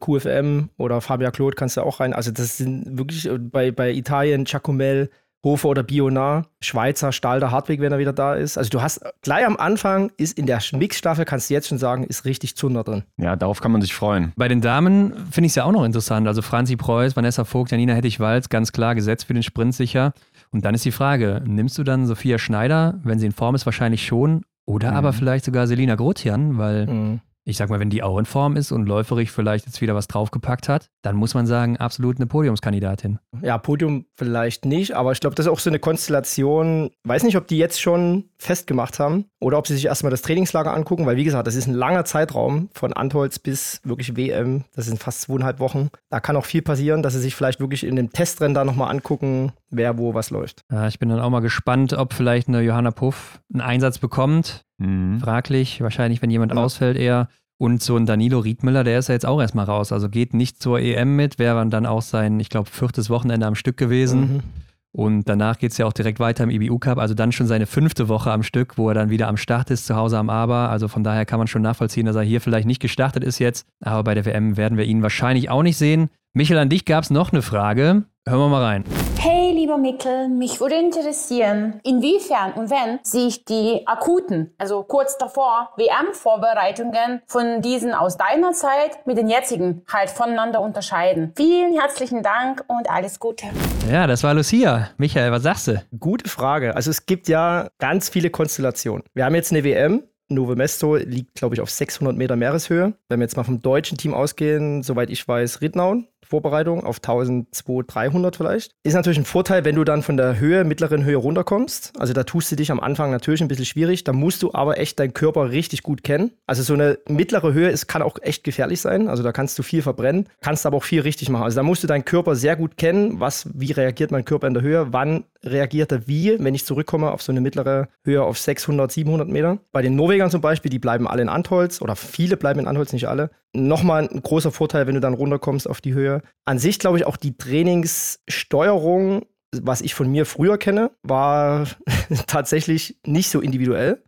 QFM oder Fabia Claude kannst du auch rein. Also das sind wirklich äh, bei, bei Italien Giacomel, Hofer oder Bionar, Schweizer, Stalder, Hartwig, wenn er wieder da ist. Also du hast gleich am Anfang ist in der Mixstaffel, kannst du jetzt schon sagen, ist richtig Zunder drin. Ja, darauf kann man sich freuen. Bei den Damen finde ich es ja auch noch interessant. Also Franzi Preuß, Vanessa Vogt, Janina Hettich-Walz, ganz klar gesetzt für den Sprint sicher. Und dann ist die Frage, nimmst du dann Sophia Schneider, wenn sie in Form ist, wahrscheinlich schon, oder mhm. aber vielleicht sogar Selina Grotian, weil mhm ich sag mal, wenn die auch in Form ist und läuferig vielleicht jetzt wieder was draufgepackt hat, dann muss man sagen, absolut eine Podiumskandidatin. Ja, Podium vielleicht nicht, aber ich glaube, das ist auch so eine Konstellation. Weiß nicht, ob die jetzt schon festgemacht haben oder ob sie sich erstmal das Trainingslager angucken, weil wie gesagt, das ist ein langer Zeitraum von Antolz bis wirklich WM. Das sind fast zweieinhalb Wochen. Da kann auch viel passieren, dass sie sich vielleicht wirklich in dem Testrennen da nochmal angucken, wer wo was läuft. Ja, ich bin dann auch mal gespannt, ob vielleicht eine Johanna Puff einen Einsatz bekommt. Mhm. Fraglich, wahrscheinlich, wenn jemand ja. ausfällt, eher. Und so ein Danilo Riedmüller, der ist ja jetzt auch erstmal raus. Also geht nicht zur EM mit, wäre dann auch sein, ich glaube, viertes Wochenende am Stück gewesen. Mhm. Und danach geht es ja auch direkt weiter im IBU Cup, also dann schon seine fünfte Woche am Stück, wo er dann wieder am Start ist, zu Hause am Aber. Also von daher kann man schon nachvollziehen, dass er hier vielleicht nicht gestartet ist jetzt. Aber bei der WM werden wir ihn wahrscheinlich auch nicht sehen. Michael, an dich gab es noch eine Frage. Hören wir mal rein. Hey, lieber Mickel, mich würde interessieren, inwiefern und wenn sich die akuten, also kurz davor, WM-Vorbereitungen von diesen aus deiner Zeit mit den jetzigen halt voneinander unterscheiden. Vielen herzlichen Dank und alles Gute. Ja, das war Lucia. Michael, was sagst du? Gute Frage. Also es gibt ja ganz viele Konstellationen. Wir haben jetzt eine WM, Nove Mesto liegt, glaube ich, auf 600 Meter Meereshöhe. Wenn wir jetzt mal vom deutschen Team ausgehen, soweit ich weiß, Rittnauen, Vorbereitung auf 1200, 300 vielleicht. Ist natürlich ein Vorteil, wenn du dann von der Höhe, mittleren Höhe runterkommst. Also da tust du dich am Anfang natürlich ein bisschen schwierig. Da musst du aber echt deinen Körper richtig gut kennen. Also so eine mittlere Höhe ist, kann auch echt gefährlich sein. Also da kannst du viel verbrennen, kannst aber auch viel richtig machen. Also da musst du deinen Körper sehr gut kennen. Was, wie reagiert mein Körper in der Höhe? Wann reagiert er wie, wenn ich zurückkomme auf so eine mittlere Höhe auf 600, 700 Meter? Bei den Norwegern zum Beispiel, die bleiben alle in Antholz oder viele bleiben in Antholz, nicht alle. Nochmal ein großer Vorteil, wenn du dann runterkommst auf die Höhe. An sich glaube ich auch die Trainingssteuerung, was ich von mir früher kenne, war [LAUGHS] tatsächlich nicht so individuell.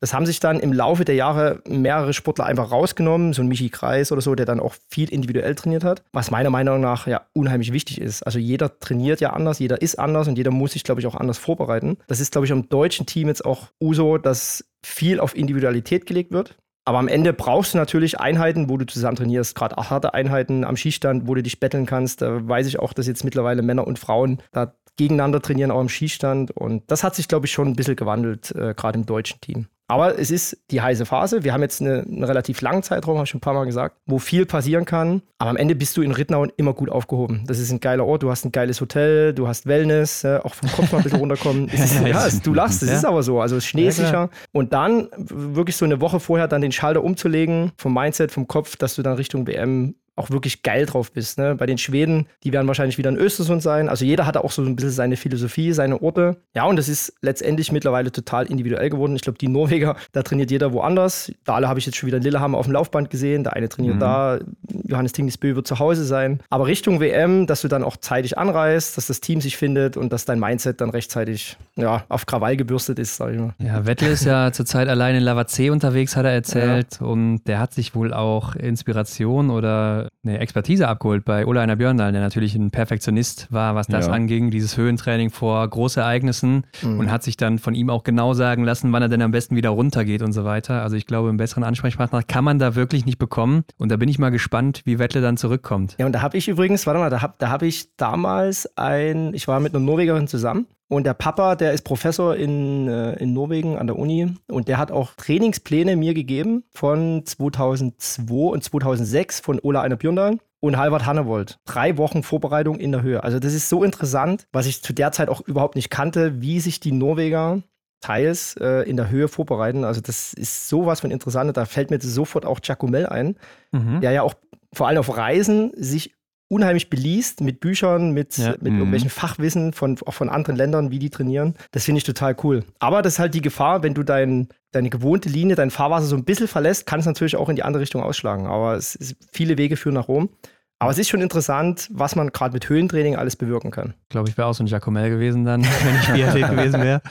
Das haben sich dann im Laufe der Jahre mehrere Sportler einfach rausgenommen, so ein Michi Kreis oder so, der dann auch viel individuell trainiert hat, was meiner Meinung nach ja unheimlich wichtig ist. Also jeder trainiert ja anders, jeder ist anders und jeder muss sich, glaube ich, auch anders vorbereiten. Das ist, glaube ich, am deutschen Team jetzt auch Uso, dass viel auf Individualität gelegt wird. Aber am Ende brauchst du natürlich Einheiten, wo du zusammen trainierst, gerade harte Einheiten am Schießstand, wo du dich betteln kannst. Da weiß ich auch, dass jetzt mittlerweile Männer und Frauen da gegeneinander trainieren, auch im Schießstand. Und das hat sich, glaube ich, schon ein bisschen gewandelt, äh, gerade im deutschen Team. Aber es ist die heiße Phase. Wir haben jetzt eine, einen relativ langen Zeitraum, habe ich schon ein paar Mal gesagt, wo viel passieren kann. Aber am Ende bist du in Rittnauen immer gut aufgehoben. Das ist ein geiler Ort. Du hast ein geiles Hotel, du hast Wellness, äh, auch vom Kopf mal ein bisschen runterkommen. [LAUGHS] ist, ja, es, du lachst, es ja. ist aber so. Also Schnee ist sicher. Und dann wirklich so eine Woche vorher dann den Schalter umzulegen vom Mindset, vom Kopf, dass du dann Richtung WM auch wirklich geil drauf bist. Ne? Bei den Schweden, die werden wahrscheinlich wieder in Östersund sein. Also jeder hatte auch so ein bisschen seine Philosophie, seine Orte. Ja, und das ist letztendlich mittlerweile total individuell geworden. Ich glaube, die Norweger, [LAUGHS] da trainiert jeder woanders. Da alle habe ich jetzt schon wieder in Lillehammer auf dem Laufband gesehen. Der eine trainiert mhm. da, Johannes Tingisbö wird zu Hause sein. Aber Richtung WM, dass du dann auch zeitig anreist, dass das Team sich findet und dass dein Mindset dann rechtzeitig ja, auf Krawall gebürstet ist, sag ich mal. Ja, Vettel ist ja [LAUGHS] zurzeit allein in Lavazé unterwegs, hat er erzählt. Ja. Und der hat sich wohl auch Inspiration oder eine Expertise abgeholt bei Ola Einer Björndal, der natürlich ein Perfektionist war, was das ja. anging, dieses Höhentraining vor Großereignissen mhm. und hat sich dann von ihm auch genau sagen lassen, wann er denn am besten wieder runtergeht und so weiter. Also ich glaube, einen besseren Ansprechpartner kann man da wirklich nicht bekommen. Und da bin ich mal gespannt, wie Wettle dann zurückkommt. Ja, und da habe ich übrigens, warte mal, da habe da hab ich damals ein, ich war mit einer Norwegerin zusammen und der Papa, der ist Professor in, äh, in Norwegen an der Uni und der hat auch Trainingspläne mir gegeben von 2002 und 2006 von Ola Einer Björndal und Halvard Hannewold. Drei Wochen Vorbereitung in der Höhe. Also das ist so interessant, was ich zu der Zeit auch überhaupt nicht kannte, wie sich die Norweger teils äh, in der Höhe vorbereiten. Also das ist sowas von interessant. Da fällt mir sofort auch Giacomel ein, mhm. der ja auch vor allem auf Reisen sich unheimlich beliest mit Büchern, mit, ja. mit mhm. irgendwelchen Fachwissen von, auch von anderen Ländern, wie die trainieren. Das finde ich total cool. Aber das ist halt die Gefahr, wenn du dein, deine gewohnte Linie, dein Fahrwasser so ein bisschen verlässt, kann es natürlich auch in die andere Richtung ausschlagen. Aber es ist, viele Wege führen nach Rom. Aber es ist schon interessant, was man gerade mit Höhentraining alles bewirken kann. Ich glaube, ich wäre auch so ein Giacomel gewesen dann, [LAUGHS] wenn ich Biathlet gewesen wäre.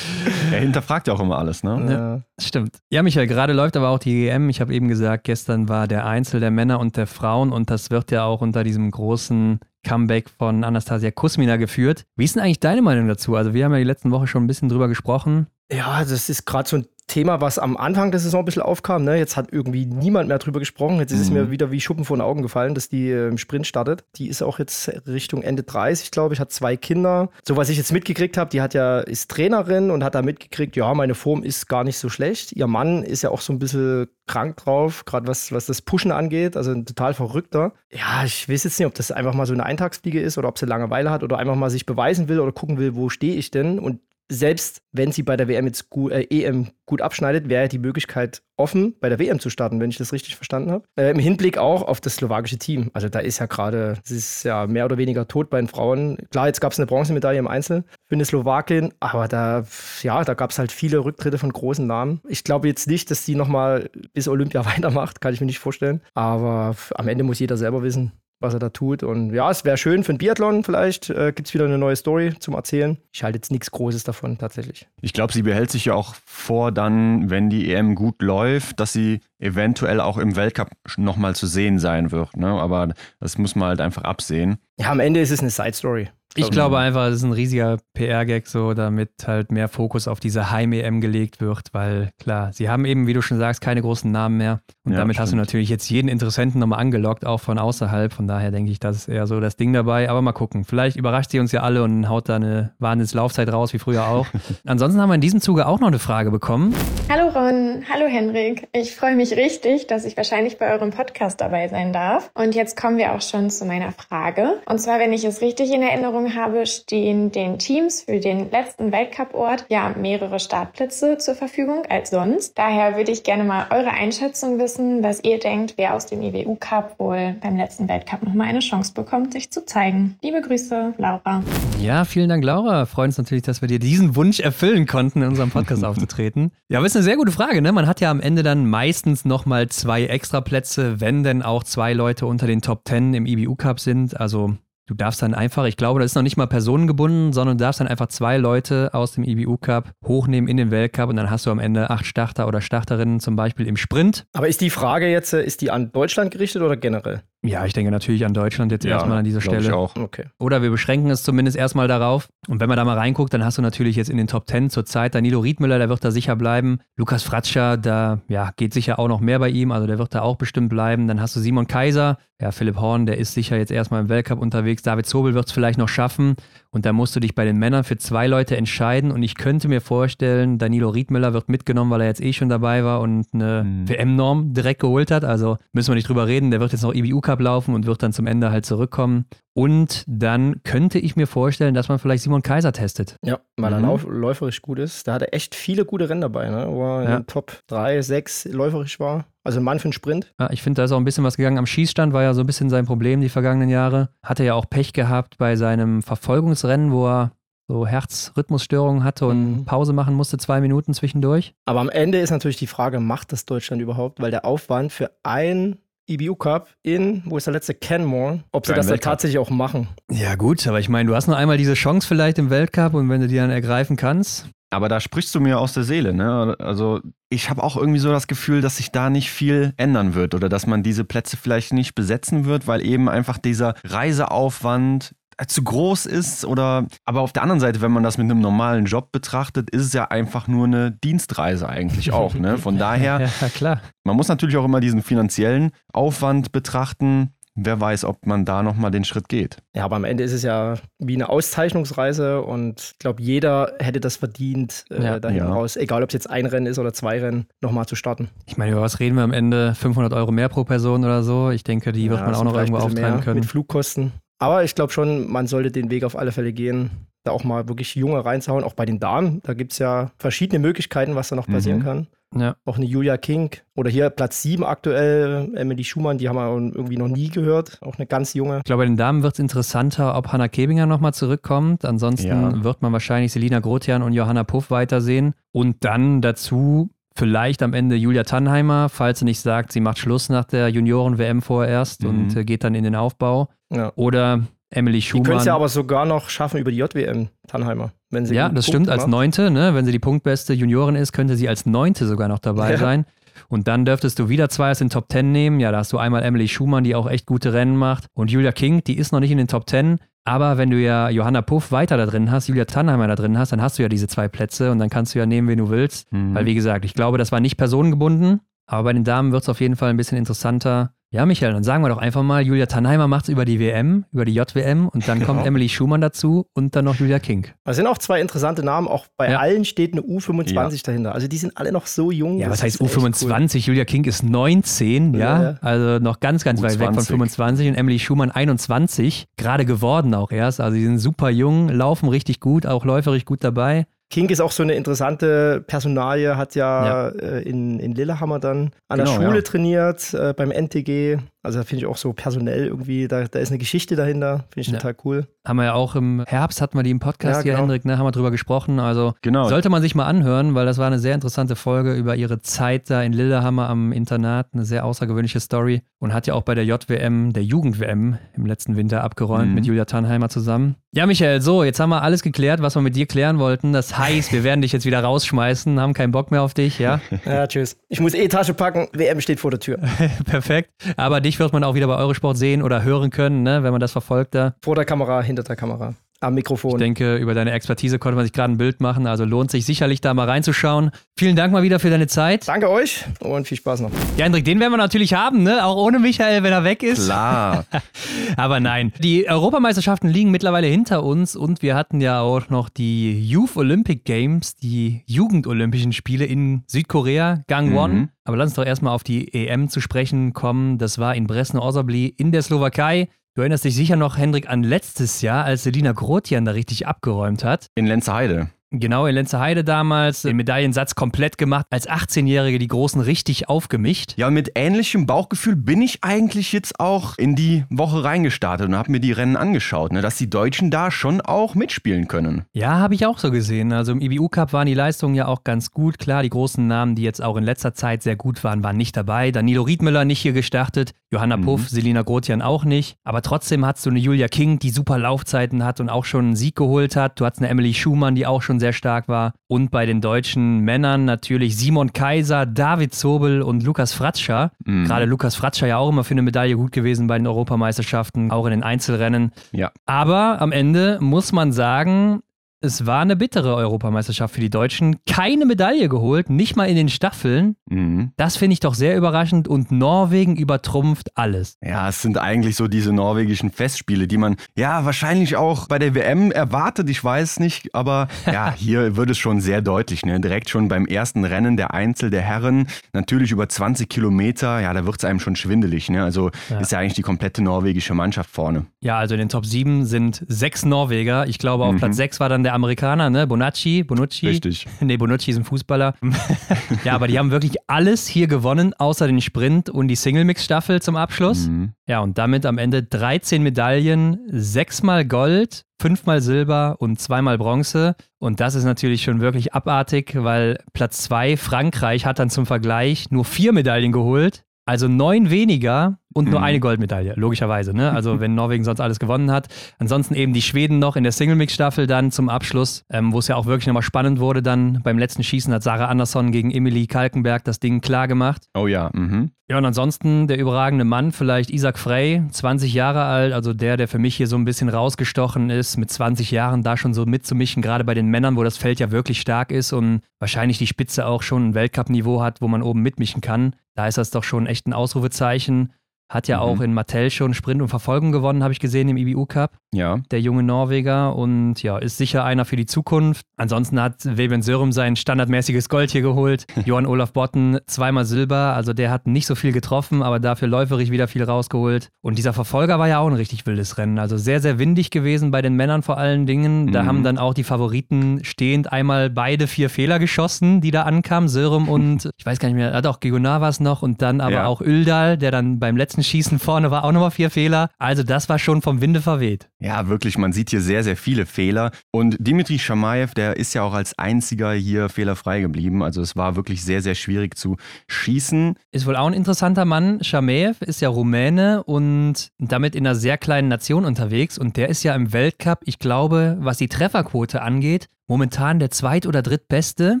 Er hinterfragt ja auch immer alles, ne? Ja, stimmt. Ja, Michael, gerade läuft aber auch die EM. Ich habe eben gesagt, gestern war der Einzel der Männer und der Frauen und das wird ja auch unter diesem großen Comeback von Anastasia Kusmina geführt. Wie ist denn eigentlich deine Meinung dazu? Also wir haben ja die letzten Woche schon ein bisschen drüber gesprochen. Ja, das ist gerade so ein Thema, was am Anfang der Saison ein bisschen aufkam. Ne? Jetzt hat irgendwie niemand mehr drüber gesprochen. Jetzt ist mhm. es mir wieder wie Schuppen vor den Augen gefallen, dass die im Sprint startet. Die ist auch jetzt Richtung Ende 30, glaube ich, hat zwei Kinder. So was ich jetzt mitgekriegt habe, die hat ja, ist Trainerin und hat da mitgekriegt, ja, meine Form ist gar nicht so schlecht. Ihr Mann ist ja auch so ein bisschen krank drauf, gerade was, was das Pushen angeht, also ein total verrückter. Ja, ich weiß jetzt nicht, ob das einfach mal so eine Eintagsfliege ist oder ob sie Langeweile hat oder einfach mal sich beweisen will oder gucken will, wo stehe ich denn. Und selbst wenn sie bei der WM jetzt gut, äh, EM gut abschneidet, wäre die Möglichkeit offen, bei der WM zu starten, wenn ich das richtig verstanden habe. Äh, Im Hinblick auch auf das slowakische Team. Also da ist ja gerade, es ist ja mehr oder weniger tot bei den Frauen. Klar, jetzt gab es eine Bronzemedaille im Einzel für eine Slowakin, aber da, ja, da gab es halt viele Rücktritte von großen Namen. Ich glaube jetzt nicht, dass die nochmal bis Olympia [LAUGHS] weitermacht, kann ich mir nicht vorstellen. Aber am Ende muss jeder selber wissen, was er da tut. Und ja, es wäre schön für ein Biathlon vielleicht. Äh, Gibt es wieder eine neue Story zum Erzählen. Ich halte jetzt nichts Großes davon tatsächlich. Ich glaube, sie behält sich ja auch vor, dann, wenn die EM gut läuft, dass sie eventuell auch im Weltcup nochmal zu sehen sein wird. Ne? Aber das muss man halt einfach absehen. Ja, am Ende ist es eine Side Story. Ich glaube einfach, es ist ein riesiger PR-Gag, so damit halt mehr Fokus auf diese Heim-EM gelegt wird, weil klar, sie haben eben, wie du schon sagst, keine großen Namen mehr. Und ja, damit stimmt. hast du natürlich jetzt jeden Interessenten nochmal angelockt, auch von außerhalb. Von daher denke ich, das ist eher so das Ding dabei. Aber mal gucken. Vielleicht überrascht sie uns ja alle und haut da eine Wahnsinnslaufzeit raus, wie früher auch. [LAUGHS] Ansonsten haben wir in diesem Zuge auch noch eine Frage bekommen. Hallo Ron, hallo Henrik. Ich freue mich richtig, dass ich wahrscheinlich bei eurem Podcast dabei sein darf. Und jetzt kommen wir auch schon zu meiner Frage. Und zwar, wenn ich es richtig in Erinnerung Erinnerung habe, stehen den Teams für den letzten Weltcup-Ort ja mehrere Startplätze zur Verfügung als sonst. Daher würde ich gerne mal eure Einschätzung wissen, was ihr denkt, wer aus dem IWU Cup wohl beim letzten Weltcup nochmal eine Chance bekommt, sich zu zeigen. Liebe Grüße, Laura. Ja, vielen Dank, Laura. Freuen uns natürlich, dass wir dir diesen Wunsch erfüllen konnten, in unserem Podcast [LAUGHS] aufzutreten. Ja, aber ist eine sehr gute Frage, ne? Man hat ja am Ende dann meistens nochmal zwei Extraplätze, wenn denn auch zwei Leute unter den Top Ten im IBU Cup sind. Also Du darfst dann einfach, ich glaube, das ist noch nicht mal personengebunden, sondern du darfst dann einfach zwei Leute aus dem IBU Cup hochnehmen in den Weltcup und dann hast du am Ende acht Starter oder Starterinnen zum Beispiel im Sprint. Aber ist die Frage jetzt, äh, ist die an Deutschland gerichtet oder generell? Ja, ich denke natürlich an Deutschland jetzt ja, erstmal an dieser Stelle. Ich auch. Okay. Oder wir beschränken es zumindest erstmal darauf. Und wenn man da mal reinguckt, dann hast du natürlich jetzt in den Top Ten zurzeit Danilo Riedmüller, der wird da sicher bleiben. Lukas Fratscher, da ja, geht sicher auch noch mehr bei ihm, also der wird da auch bestimmt bleiben. Dann hast du Simon Kaiser, ja, Philipp Horn, der ist sicher jetzt erstmal im Weltcup unterwegs. David Zobel wird es vielleicht noch schaffen. Und da musst du dich bei den Männern für zwei Leute entscheiden. Und ich könnte mir vorstellen, Danilo Riedmüller wird mitgenommen, weil er jetzt eh schon dabei war und eine mhm. WM-Norm direkt geholt hat. Also müssen wir nicht drüber reden. Der wird jetzt noch IBU-Cup IBU-Cup laufen und wird dann zum Ende halt zurückkommen. Und dann könnte ich mir vorstellen, dass man vielleicht Simon Kaiser testet. Ja, weil er Mhm. lauf, läuferisch gut ist. Da hat er echt viele gute Rennen dabei, ne? wo er Ja. in Top 3, 6 läuferisch war. Also ein Mann für einen Sprint. Ja, ich finde, da ist auch ein bisschen was gegangen. Am Schießstand war ja so ein bisschen sein Problem die vergangenen Jahre. Hatte ja auch Pech gehabt bei seinem Verfolgungsrennen, wo er so Herzrhythmusstörungen hatte und Pause machen musste, zwei Minuten zwischendurch. Aber am Ende ist natürlich die Frage, macht das Deutschland überhaupt? Weil der Aufwand für ein EBU Cup in, wo ist der letzte, Canmore, ob sie einen das dann tatsächlich auch machen. Ja, gut, aber ich meine, du hast nur einmal diese Chance vielleicht im Weltcup und wenn du die dann ergreifen kannst. Aber da sprichst du mir aus der Seele, ne? Also ich habe auch irgendwie so das Gefühl, dass sich da nicht viel ändern wird oder dass man diese Plätze vielleicht nicht besetzen wird, weil eben einfach dieser Reiseaufwand zu groß ist oder aber auf der anderen Seite, wenn man das mit einem normalen Job betrachtet, ist es ja einfach nur eine Dienstreise eigentlich auch, ne? Von [LAUGHS] daher, Ja, klar. man muss natürlich auch immer diesen finanziellen Aufwand betrachten. Wer weiß, ob man da nochmal den Schritt geht. Ja, aber am Ende ist es ja wie eine Auszeichnungsreise und ich glaube, jeder hätte das verdient, äh, Ja. dahin Ja. raus, egal ob es jetzt ein Rennen ist oder zwei Rennen, nochmal zu starten. Ich meine, über was reden wir am Ende? 500 Euro mehr pro Person oder so? Ich denke, die wird Ja, man auch noch irgendwo auftreiben können. Mit Flugkosten. Aber ich glaube schon, man sollte den Weg auf alle Fälle gehen, da auch mal wirklich Junge reinzuhauen. Auch bei den Damen, da gibt es ja verschiedene Möglichkeiten, was da noch passieren Mhm. kann. Ja. Auch eine Julia King oder hier Platz 7 aktuell, Emily Schumann, die haben wir irgendwie noch nie gehört. Auch eine ganz junge. Ich glaube, bei den Damen wird es interessanter, ob Hannah Kebinger nochmal zurückkommt. Ansonsten Ja. wird man wahrscheinlich Selina Grotian und Johanna Puff weitersehen. Und dann dazu vielleicht am Ende Julia Tannheimer, falls sie nicht sagt, sie macht Schluss nach der Junioren-WM vorerst Mhm. und äh, geht dann in den Aufbau. Ja. Oder Emily Die Schumann. können es ja aber sogar noch schaffen über die JWM, Tannheimer. Wenn sie Ja, das Punkte stimmt, als macht. Neunte, ne? wenn sie die punktbeste Juniorin ist, könnte sie als Neunte sogar noch dabei Ja. sein. Und dann dürftest du wieder zwei aus den Top Ten nehmen. Ja, da hast du einmal Emily Schumann, die auch echt gute Rennen macht. Und Julia King, die ist noch nicht in den Top Ten. Aber wenn du ja Johanna Puff weiter da drin hast, Julia Tannheimer da drin hast, dann hast du ja diese zwei Plätze und dann kannst du ja nehmen, wen du willst. Mhm. Weil, wie gesagt, ich glaube, das war nicht personengebunden. Aber bei den Damen wird es auf jeden Fall ein bisschen interessanter. Ja, Michael, dann sagen wir doch einfach mal, Julia Tannheimer macht es über die WM, über die JWM und dann kommt Genau. Emily Schumann dazu und dann noch Julia King. Das sind auch zwei interessante Namen. Auch bei allen steht eine U25 dahinter. Also die sind alle noch so jung. Ja, das was heißt ist echt U25? Julia King ist 19, ja, Ja, ja. also noch ganz, ganz weit weg von U20. 25 und Emily Schumann 21, gerade geworden auch erst. Also die sind super jung, laufen richtig gut, auch läuferisch gut dabei. King ist auch so eine interessante Personalie, hat ja, Äh, in, in Lillehammer dann an der Genau, Schule ja. trainiert, äh, beim NTG. Also da finde ich auch so personell irgendwie, da, da ist eine Geschichte dahinter, finde ich Ja. total cool. Haben wir ja auch im Herbst, hatten wir die im Podcast Ja, hier, genau. Hendrik, ne, haben wir drüber gesprochen. Also Genau. sollte man sich mal anhören, weil das war eine sehr interessante Folge über ihre Zeit da in Lillehammer am Internat. Eine sehr außergewöhnliche Story und hat ja auch bei der JWM, der Jugend-WM im letzten Winter abgeräumt Mhm. mit Julia Tannheimer zusammen. Ja, Michael, so, jetzt haben wir alles geklärt, was wir mit dir klären wollten. Das heißt, wir werden dich jetzt wieder rausschmeißen, haben keinen Bock mehr auf dich, ja? [LAUGHS] Ja, tschüss. Ich muss eh Tasche packen, WM steht vor der Tür. [LAUGHS] Perfekt. Aber dich wird man auch wieder bei Eurosport sehen oder hören können, ne, wenn man das verfolgt da. Vor der Kamera, hinter der Kamera. Am Mikrofon. Ich denke, über deine Expertise konnte man sich gerade ein Bild machen, also lohnt sich sicherlich da mal reinzuschauen. Vielen Dank mal wieder für deine Zeit. Danke euch und viel Spaß noch. Ja, Hendrik, den werden wir natürlich haben, ne? Auch ohne Michael, wenn er weg ist. Klar. [LAUGHS] Aber nein, die Europameisterschaften liegen mittlerweile hinter uns und wir hatten ja auch noch die Youth Olympic Games, die Jugendolympischen Spiele in Südkorea, Gangwon. Mhm. Aber lass uns doch erstmal auf die EM zu sprechen kommen. Das war in Bresno-Osobli in der Slowakei. Du erinnerst dich sicher noch, Hendrik, an letztes Jahr, als Selina Grotian da richtig abgeräumt hat. In Lenzerheide. Genau, in Lenzerheide damals, den Medaillensatz komplett gemacht, als 18-Jährige die Großen richtig aufgemischt. Ja, und mit ähnlichem Bauchgefühl bin ich eigentlich jetzt auch in die Woche reingestartet und habe mir die Rennen angeschaut, ne, dass die Deutschen da schon auch mitspielen können. Ja, habe ich auch so gesehen. Also im IBU-Cup waren die Leistungen ja auch ganz gut. Klar, die großen Namen, die jetzt auch in letzter Zeit sehr gut waren, waren nicht dabei. Danilo Riedmüller nicht hier gestartet, Johanna Puff, Selina Grotian auch nicht. Aber trotzdem hast du eine Julia King, die super Laufzeiten hat und auch schon einen Sieg geholt hat. Du hattest eine Emily Schumann, die auch schon sehr stark war. Und bei den deutschen Männern natürlich Simon Kaiser, David Zobel und Lukas Fratscher. Mhm. Gerade Lukas Fratscher ja auch immer für eine Medaille gut gewesen bei den Europameisterschaften, auch in den Einzelrennen. Ja. Aber am Ende muss man sagen, es war eine bittere Europameisterschaft für die Deutschen. Keine Medaille geholt, nicht mal in den Staffeln. Mhm. Das finde ich doch sehr überraschend und Norwegen übertrumpft alles. Ja, es sind eigentlich so diese norwegischen Festspiele, die man ja wahrscheinlich auch bei der WM erwartet. Ich weiß nicht, aber ja, [LAUGHS] hier wird es schon sehr deutlich. Ne? Direkt schon beim ersten Rennen der Einzel der Herren, natürlich über 20 Kilometer, ja, da wird es einem schon schwindelig. Ne? Also Ja. ist ja eigentlich die komplette norwegische Mannschaft vorne. Ja, also in den Top 7 sind sechs Norweger. Ich glaube, auf Mhm. Platz 6 war dann der Amerikaner, ne? Bonacci. Bonucci. Richtig. [LAUGHS] Nee, Bonucci ist ein Fußballer. [LAUGHS] ja, aber die haben wirklich alles hier gewonnen, außer den Sprint und die Single-Mix-Staffel zum Abschluss. Mhm. Ja, und damit am Ende 13 Medaillen, sechsmal Gold, fünfmal Silber und zweimal Bronze. Und das ist natürlich schon wirklich abartig, weil Platz 2, Frankreich, hat dann zum Vergleich nur vier Medaillen geholt. Also neun weniger und nur Mhm. eine Goldmedaille, logischerweise. Ne? Also [LAUGHS] wenn Norwegen sonst alles gewonnen hat. Ansonsten eben die Schweden noch in der Single-Mix-Staffel dann zum Abschluss, ähm, wo es ja auch wirklich nochmal spannend wurde. Dann beim letzten Schießen hat Sarah Andersson gegen Emily Kalkenberg das Ding klar gemacht. Oh ja, mhm. Ja, und ansonsten der überragende Mann, vielleicht Isaac Frey, 20 Jahre alt, also der, der für mich hier so ein bisschen rausgestochen ist, mit 20 Jahren da schon so mitzumischen, gerade bei den Männern, wo das Feld ja wirklich stark ist und wahrscheinlich die Spitze auch schon ein Weltcup-Niveau hat, wo man oben mitmischen kann. Da ist das doch schon echt ein Ausrufezeichen. Hat ja Mhm. auch in Mattel schon Sprint und Verfolgung gewonnen, habe ich gesehen im IBU Cup. Ja. Der junge Norweger und ja, ist sicher einer für die Zukunft. Ansonsten hat Weben Sörum sein standardmäßiges Gold hier geholt. [LAUGHS] Johann Olaf Botten zweimal Silber, also der hat nicht so viel getroffen, aber dafür läuferig wieder viel rausgeholt. Und dieser Verfolger war ja auch ein richtig wildes Rennen. Also sehr, sehr windig gewesen bei den Männern vor allen Dingen. Da Mhm. haben dann auch die Favoriten stehend einmal beide vier Fehler geschossen, die da ankamen. Sörum und [LAUGHS] ich weiß gar nicht mehr, hat auch es noch und dann aber Ja. auch Öldal, der dann beim letzten Schießen vorne war, auch nochmal vier Fehler. Also das war schon vom Winde verweht. Ja, wirklich, man sieht hier sehr, sehr viele Fehler. Und Dimitri Schamaev, der ist ja auch als einziger hier fehlerfrei geblieben. Also es war wirklich sehr, sehr schwierig zu schießen. Ist wohl auch ein interessanter Mann. Shameev ist ja Rumäne und damit in einer sehr kleinen Nation unterwegs. Und der ist ja im Weltcup, ich glaube, was die Trefferquote angeht, momentan der zweit- oder drittbeste.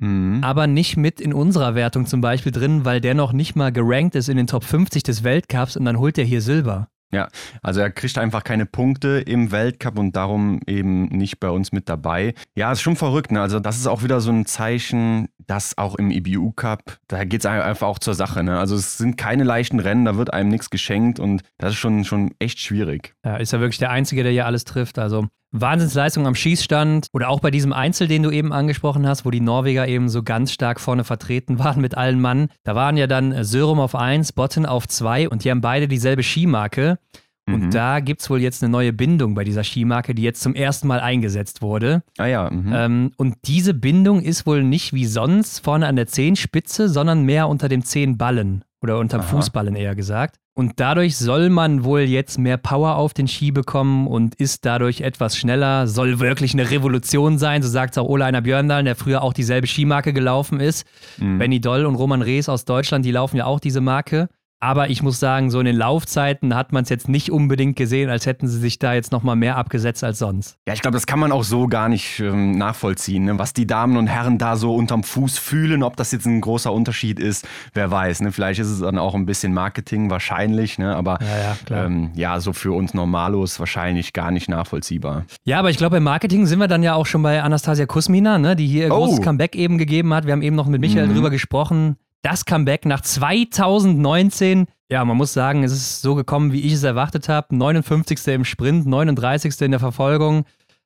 Mhm. Aber nicht mit in unserer Wertung zum Beispiel drin, weil der noch nicht mal gerankt ist in den Top 50 des Weltcups und dann holt er hier Silber. Ja, also er kriegt einfach keine Punkte im Weltcup und darum eben nicht bei uns mit dabei. Ja, ist schon verrückt. Ne? Also das ist auch wieder so ein Zeichen, dass auch im IBU Cup, da geht es einfach auch zur Sache. Ne? Also es sind keine leichten Rennen, da wird einem nichts geschenkt und das ist schon, schon echt schwierig. Ja, ist ja wirklich der Einzige, der hier alles trifft. Also Wahnsinnsleistung am Schießstand oder auch bei diesem Einzel, den du eben angesprochen hast, wo die Norweger eben so ganz stark vorne vertreten [LAUGHS] waren mit allen Mann. Da waren ja dann äh, Sörum auf 1, Botten auf 2 und die haben beide dieselbe Skimarke. Und Mhm. da gibt es wohl jetzt eine neue Bindung bei dieser Skimarke, die jetzt zum ersten Mal eingesetzt wurde. Ah ja. Mhm. Ähm, und diese Bindung ist wohl nicht wie sonst vorne an der Zehenspitze, sondern mehr unter dem Zehenballen oder unterm Aha. Fußballen eher gesagt. Und dadurch soll man wohl jetzt mehr Power auf den Ski bekommen und ist dadurch etwas schneller. Soll wirklich eine Revolution sein, so sagt es auch Ole Einer Björndal, der früher auch dieselbe Skimarke gelaufen ist. Mhm. Benny Doll und Roman Rees aus Deutschland, die laufen ja auch diese Marke. Aber ich muss sagen, so in den Laufzeiten hat man es jetzt nicht unbedingt gesehen, als hätten sie sich da jetzt nochmal mehr abgesetzt als sonst. Ja, ich glaube, das kann man auch so gar nicht ähm, nachvollziehen. Ne? Was die Damen und Herren da so unterm Fuß fühlen, ob das jetzt ein großer Unterschied ist, wer weiß. Ne? Vielleicht ist es dann auch ein bisschen Marketing, wahrscheinlich. Ne? Aber Ja, ja. Ähm, ja, so für uns Normalos wahrscheinlich gar nicht nachvollziehbar. Ja, aber ich glaube, im Marketing sind wir dann ja auch schon bei Anastasia Kusmina, ne, die hier ihr Oh. großes Comeback eben gegeben hat. Wir haben eben noch mit Michael Mhm. drüber gesprochen. Das Comeback nach 2019. Ja, man muss sagen, es ist so gekommen, wie ich es erwartet habe. 59. im Sprint, 39. in der Verfolgung.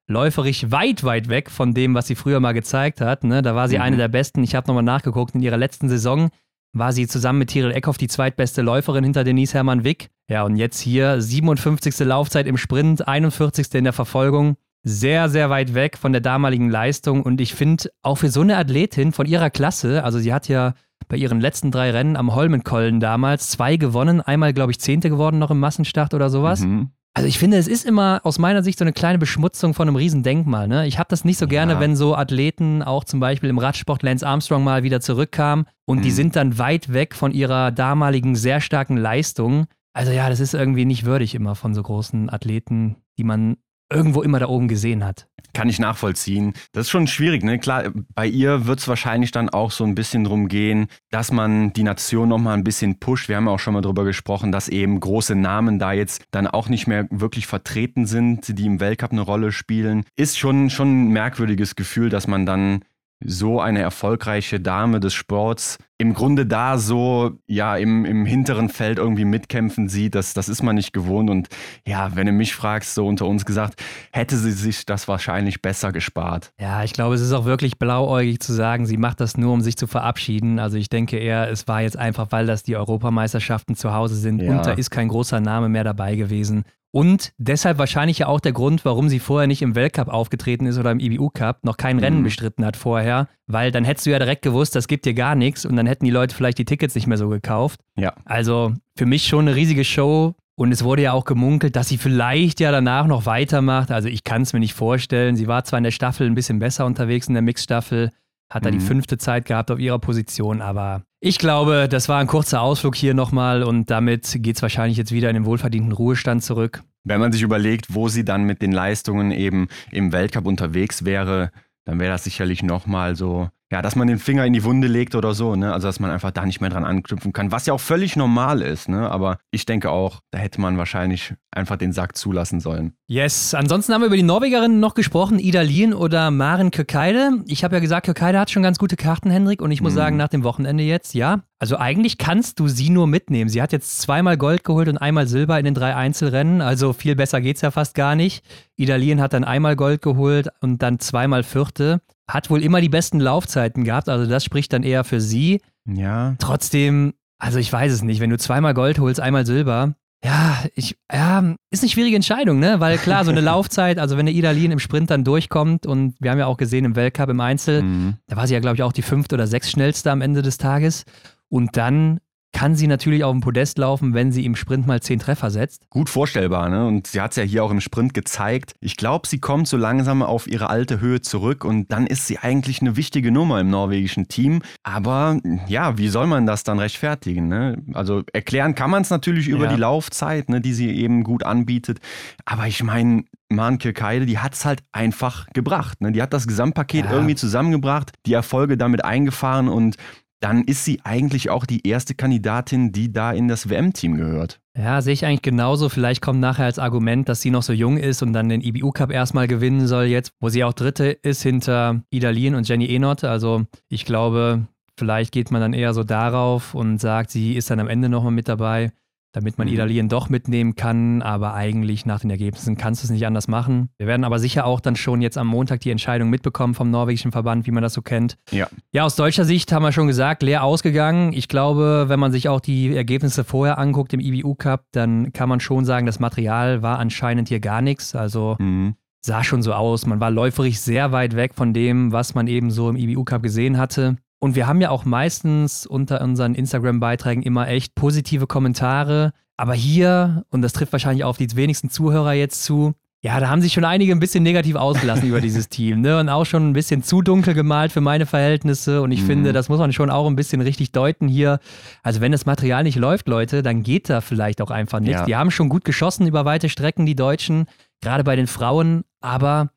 Läuferisch weit, weit weg von dem, was sie früher mal gezeigt hat. Ne? Da war sie Mhm. eine der besten. Ich habe nochmal nachgeguckt. In ihrer letzten Saison war sie zusammen mit Tiril Eckhoff die zweitbeste Läuferin hinter Denise Hermann Wick. Ja, und jetzt hier 57. Laufzeit im Sprint, 41. in der Verfolgung. Sehr, sehr weit weg von der damaligen Leistung. Und ich finde, auch für so eine Athletin von ihrer Klasse, also sie hat ja bei ihren letzten drei Rennen am Holmenkollen damals zwei gewonnen, einmal, glaube ich, Zehnte geworden noch im Massenstart oder sowas. Mhm. Also ich finde, es ist immer aus meiner Sicht so eine kleine Beschmutzung von einem Riesendenkmal. Ne? Ich habe das nicht so gerne, Ja. wenn so Athleten, auch zum Beispiel im Radsport Lance Armstrong mal wieder zurückkamen und die Mhm. sind dann weit weg von ihrer damaligen sehr starken Leistung. Also ja, das ist irgendwie nicht würdig immer von so großen Athleten, die man irgendwo immer da oben gesehen hat. Kann ich nachvollziehen. Das ist schon schwierig, ne? Klar, bei ihr wird es wahrscheinlich dann auch so ein bisschen drum gehen, dass man die Nation nochmal ein bisschen pusht. Wir haben ja auch schon mal drüber gesprochen, dass eben große Namen da jetzt dann auch nicht mehr wirklich vertreten sind, die im Weltcup eine Rolle spielen. Ist schon, schon ein merkwürdiges Gefühl, dass man dann so eine erfolgreiche Dame des Sports im Grunde da so ja im, im hinteren Feld irgendwie mitkämpfen sieht, das, das ist man nicht gewohnt. Und ja, wenn du mich fragst, so unter uns gesagt, hätte sie sich das wahrscheinlich besser gespart. Ja, ich glaube, es ist auch wirklich blauäugig zu sagen, sie macht das nur, um sich zu verabschieden. Also ich denke eher, es war jetzt einfach, weil das die Europameisterschaften zu Hause sind ja. und da ist kein großer Name mehr dabei gewesen. Und deshalb wahrscheinlich ja auch der Grund, warum sie vorher nicht im Weltcup aufgetreten ist oder im IBU Cup, noch kein Rennen mhm. bestritten hat vorher, weil dann hättest du ja direkt gewusst, das gibt dir gar nichts und dann hätten die Leute vielleicht die Tickets nicht mehr so gekauft. Ja. Also für mich schon eine riesige Show. Und es wurde ja auch gemunkelt, dass sie vielleicht ja danach noch weitermacht. Also ich kann es mir nicht vorstellen. Sie war zwar in der Staffel ein bisschen besser unterwegs in der Mixstaffel, hat da mhm. die fünfte Zeit gehabt auf ihrer Position, aber ich glaube, das war ein kurzer Ausflug hier nochmal und damit geht es wahrscheinlich jetzt wieder in den wohlverdienten Ruhestand zurück. Wenn man sich überlegt, wo sie dann mit den Leistungen eben im Weltcup unterwegs wäre, dann wäre das sicherlich nochmal so ja, dass man den Finger in die Wunde legt oder so, ne? Also dass man einfach da nicht mehr dran anknüpfen kann, was ja auch völlig normal ist, ne? Aber ich denke auch, da hätte man wahrscheinlich einfach den Sack zulassen sollen. Yes, ansonsten haben wir über die Norwegerinnen noch gesprochen, Ida Lien oder Maren Kökeide. Ich habe ja gesagt, Kökeide hat schon ganz gute Karten, Hendrik, und ich muss mhm. sagen, nach dem Wochenende jetzt, ja. Also eigentlich kannst du sie nur mitnehmen. Sie hat jetzt zweimal Gold geholt und einmal Silber in den drei Einzelrennen, also viel besser geht's ja fast gar nicht. Ida Lien hat dann einmal Gold geholt und dann zweimal Vierte hat wohl immer die besten Laufzeiten gehabt, also das spricht dann eher für sie. Ja. Trotzdem, also ich weiß es nicht, wenn du zweimal Gold holst, einmal Silber, ja, ich, ja, ist eine schwierige Entscheidung, ne? Weil klar, so eine [LAUGHS] Laufzeit, also wenn der Idalin im Sprint dann durchkommt und wir haben ja auch gesehen im Weltcup im Einzel, mhm. da war sie ja, glaube ich, auch die fünfte oder sechs schnellste am Ende des Tages. Und dann kann sie natürlich auf dem Podest laufen, wenn sie im Sprint mal zehn Treffer setzt. Gut vorstellbar, ne? Und sie hat es ja hier auch im Sprint gezeigt. Ich glaube, sie kommt so langsam auf ihre alte Höhe zurück und dann ist sie eigentlich eine wichtige Nummer im norwegischen Team. Aber ja, wie soll man das dann rechtfertigen? Ne? Also erklären kann man es natürlich über ja. die Laufzeit, ne, die sie eben gut anbietet. Aber ich meine, Manke Keide, die hat es halt einfach gebracht. Ne? Die hat das Gesamtpaket ja. irgendwie zusammengebracht, die Erfolge damit eingefahren und dann ist sie eigentlich auch die erste Kandidatin, die da in das WM-Team gehört. Ja, sehe ich eigentlich genauso. Vielleicht kommt nachher als Argument, dass sie noch so jung ist und dann den IBU Cup erstmal gewinnen soll, jetzt, wo sie auch Dritte ist hinter Ida Lien und Jenny Enott. Also ich glaube, vielleicht geht man dann eher so darauf und sagt, sie ist dann am Ende nochmal mit dabei damit man mhm. Idalien doch mitnehmen kann. Aber eigentlich nach den Ergebnissen kannst du es nicht anders machen. Wir werden aber sicher auch dann schon jetzt am Montag die Entscheidung mitbekommen vom norwegischen Verband, wie man das so kennt. Ja. Ja, aus deutscher Sicht haben wir schon gesagt, leer ausgegangen. Ich glaube, wenn man sich auch die Ergebnisse vorher anguckt im IBU Cup, dann kann man schon sagen, das Material war anscheinend hier gar nichts. Also mhm. sah schon so aus. Man war läuferig sehr weit weg von dem, was man eben so im IBU Cup gesehen hatte. Und wir haben ja auch meistens unter unseren Instagram-Beiträgen immer echt positive Kommentare. Aber hier, und das trifft wahrscheinlich auf die wenigsten Zuhörer jetzt zu, ja, da haben sich schon einige ein bisschen negativ ausgelassen über dieses Team, ne? Und auch schon ein bisschen zu dunkel gemalt für meine Verhältnisse. Und ich mhm. finde, das muss man schon auch ein bisschen richtig deuten hier. Also, wenn das Material nicht läuft, Leute, dann geht da vielleicht auch einfach nichts. Ja. Die haben schon gut geschossen über weite Strecken, die Deutschen, gerade bei den Frauen. Aber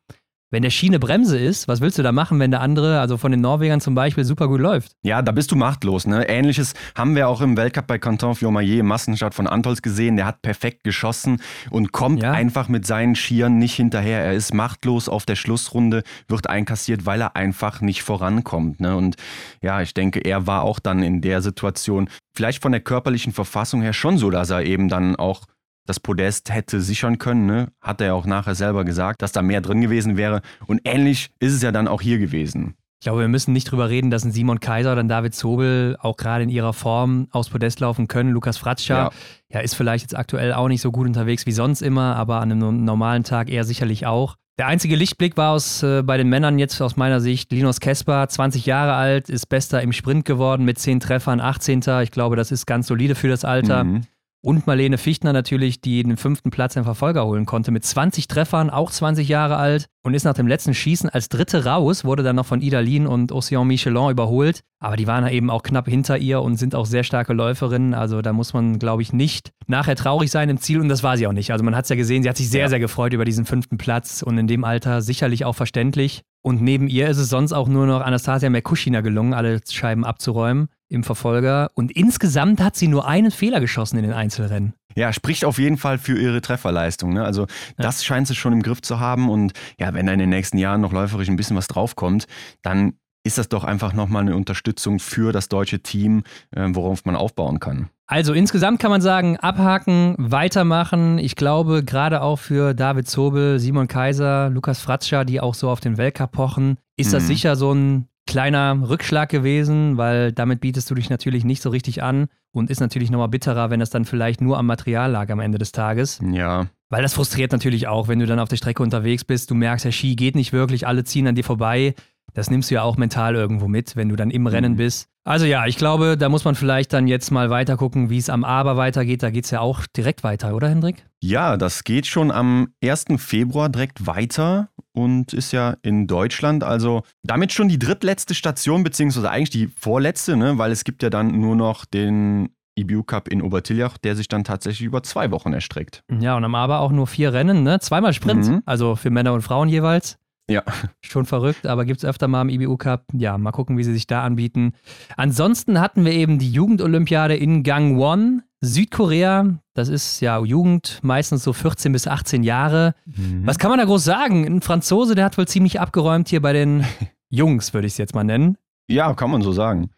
wenn der Schiene Bremse ist, was willst du da machen, wenn der andere, also von den Norwegern zum Beispiel, super gut läuft? Ja, da bist du machtlos. Ne? Ähnliches haben wir auch im Weltcup bei Canton Fiormaillet im Massenstart von Antols gesehen. Der hat perfekt geschossen und kommt ja. einfach mit seinen Skiern nicht hinterher. Er ist machtlos auf der Schlussrunde, wird einkassiert, weil er einfach nicht vorankommt. Ne? Und ja, ich denke, er war auch dann in der Situation, vielleicht von der körperlichen Verfassung her schon so, dass er eben dann auch das Podest hätte sichern können. Ne? Hat er ja auch nachher selber gesagt, dass da mehr drin gewesen wäre. Und ähnlich ist es ja dann auch hier gewesen. Ich glaube, wir müssen nicht drüber reden, dass ein Simon Kaiser oder ein David Zobel auch gerade in ihrer Form aufs Podest laufen können. Lukas Fratscher ja. ja. ist vielleicht jetzt aktuell auch nicht so gut unterwegs wie sonst immer, aber an einem normalen Tag eher sicherlich auch. Der einzige Lichtblick war aus, äh, bei den Männern jetzt aus meiner Sicht Linus Kesper, 20 Jahre alt, ist Bester im Sprint geworden mit 10 Treffern, 18. Ich glaube, das ist ganz solide für das Alter. Mhm. Und Marlene Fichtner natürlich, die den fünften Platz im Verfolger holen konnte, mit 20 Treffern, auch 20 Jahre alt und ist nach dem letzten Schießen als Dritte raus, wurde dann noch von Idalin und Océan Michelin überholt. Aber die waren eben auch knapp hinter ihr und sind auch sehr starke Läuferinnen. Also da muss man, glaube ich, nicht nachher traurig sein im Ziel und das war sie auch nicht. Also man hat es ja gesehen, sie hat sich sehr, ja. sehr gefreut über diesen fünften Platz und in dem Alter sicherlich auch verständlich. Und neben ihr ist es sonst auch nur noch Anastasia Merkushina gelungen, alle Scheiben abzuräumen im Verfolger. Und insgesamt hat sie nur einen Fehler geschossen in den Einzelrennen. Ja, spricht auf jeden Fall für ihre Trefferleistung. Ne? Also das ja. scheint sie schon im Griff zu haben. Und ja, wenn da in den nächsten Jahren noch läuferisch ein bisschen was draufkommt, dann ist das doch einfach nochmal eine Unterstützung für das deutsche Team, äh, worauf man aufbauen kann. Also insgesamt kann man sagen, abhaken, weitermachen. Ich glaube, gerade auch für David Zobel, Simon Kaiser, Lukas Fratscher, die auch so auf den Weltcup pochen, ist mhm. das sicher so ein kleiner Rückschlag gewesen, weil damit bietest du dich natürlich nicht so richtig an und ist natürlich nochmal bitterer, wenn das dann vielleicht nur am Material lag am Ende des Tages. Ja. Weil das frustriert natürlich auch, wenn du dann auf der Strecke unterwegs bist, du merkst, der Ski geht nicht wirklich, alle ziehen an dir vorbei. Das nimmst du ja auch mental irgendwo mit, wenn du dann im Rennen mhm. bist. Also ja, ich glaube, da muss man vielleicht dann jetzt mal weiter gucken, wie es am Aber weitergeht. Da geht es ja auch direkt weiter, oder Hendrik? Ja, das geht schon am 1. Februar direkt weiter und ist ja in Deutschland. Also damit schon die drittletzte Station, beziehungsweise eigentlich die vorletzte, ne? weil es gibt ja dann nur noch den IBU Cup in Obertiljach, der sich dann tatsächlich über zwei Wochen erstreckt. Ja, und am Aber auch nur vier Rennen, ne? Zweimal Sprint, mhm. also für Männer und Frauen jeweils. Ja. Schon verrückt, aber gibt es öfter mal im IBU Cup. Ja, mal gucken, wie sie sich da anbieten. Ansonsten hatten wir eben die Jugendolympiade in Gangwon, Südkorea. Das ist ja Jugend, meistens so 14 bis 18 Jahre. Mhm. Was kann man da groß sagen? Ein Franzose, der hat wohl ziemlich abgeräumt hier bei den [LAUGHS] Jungs, würde ich es jetzt mal nennen. Ja, kann man so sagen.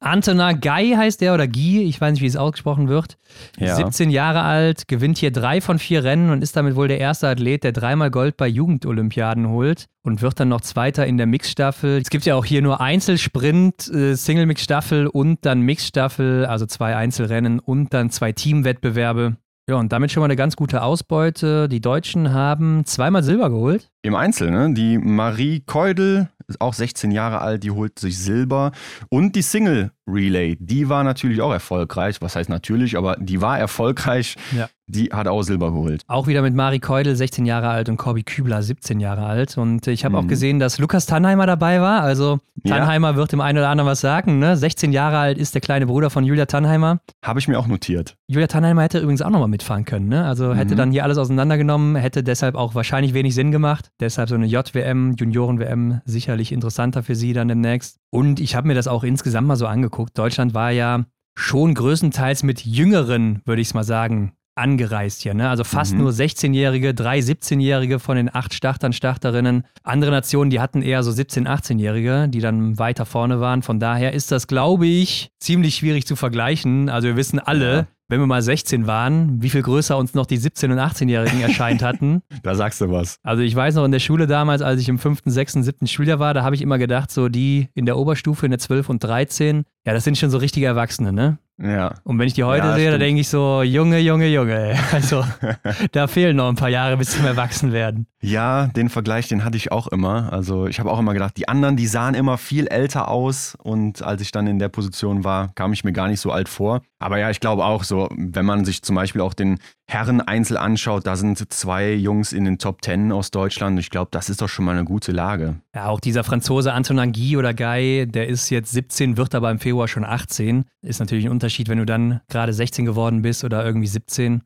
Antona Guy heißt der oder Guy, ich weiß nicht, wie es ausgesprochen wird. Ja. 17 Jahre alt, gewinnt hier drei von vier Rennen und ist damit wohl der erste Athlet, der dreimal Gold bei Jugendolympiaden holt und wird dann noch Zweiter in der Mixstaffel. Es gibt ja auch hier nur Einzelsprint, äh, Single-Mix-Staffel und dann Mixstaffel, also zwei Einzelrennen und dann zwei Teamwettbewerbe. Ja, und damit schon mal eine ganz gute Ausbeute. Die Deutschen haben zweimal Silber geholt. Im Einzel, ne? Die Marie Keudel, auch 16 Jahre alt, die holt sich Silber. Und die Single Relay, die war natürlich auch erfolgreich. Was heißt natürlich, aber die war erfolgreich. Ja. Die hat auch Silber geholt. Auch wieder mit Mari Keudel, 16 Jahre alt, und Corby Kübler, 17 Jahre alt. Und ich habe mhm. auch gesehen, dass Lukas Tannheimer dabei war. Also Tannheimer ja. wird dem einen oder anderen was sagen. Ne? 16 Jahre alt ist der kleine Bruder von Julia Tannheimer. Habe ich mir auch notiert. Julia Tannheimer hätte übrigens auch nochmal mitfahren können. Ne? Also hätte mhm. dann hier alles auseinandergenommen, hätte deshalb auch wahrscheinlich wenig Sinn gemacht. Deshalb so eine JWM, Junioren-WM, sicherlich interessanter für sie dann demnächst. Und ich habe mir das auch insgesamt mal so angeguckt. Deutschland war ja schon größtenteils mit Jüngeren, würde ich es mal sagen, angereist hier. Ne? Also fast mhm. nur 16-Jährige, drei 17-Jährige von den acht Startern, Starterinnen. Andere Nationen, die hatten eher so 17-, 18-Jährige, die dann weiter vorne waren. Von daher ist das, glaube ich, ziemlich schwierig zu vergleichen. Also wir wissen alle, ja wenn wir mal 16 waren, wie viel größer uns noch die 17- und 18-Jährigen erscheint hatten. [LAUGHS] da sagst du was. Also ich weiß noch in der Schule damals, als ich im 5., 6., 7. Schuljahr war, da habe ich immer gedacht, so die in der Oberstufe, in der 12 und 13, ja, das sind schon so richtige Erwachsene, ne? Ja. Und wenn ich die heute ja, sehe, da denke ich so, Junge, Junge, Junge. [LAUGHS] Also [LAUGHS] da fehlen noch ein paar Jahre, bis sie erwachsen werden. Ja, den Vergleich, den hatte ich auch immer. Also ich habe auch immer gedacht, die anderen, die sahen immer viel älter aus. Und als ich dann in der Position war, kam ich mir gar nicht so alt vor. Aber ja, ich glaube auch so, wenn man sich zum Beispiel auch den Herren-Einzel anschaut, da sind zwei Jungs in den Top Ten aus Deutschland. Ich glaube, das ist doch schon mal eine gute Lage. Ja, auch dieser Franzose Antonin Guy oder Guy, der ist jetzt 17, wird aber im Februar schon 18. Ist natürlich ein Unterschied, wenn du dann gerade 16 geworden bist oder irgendwie 17.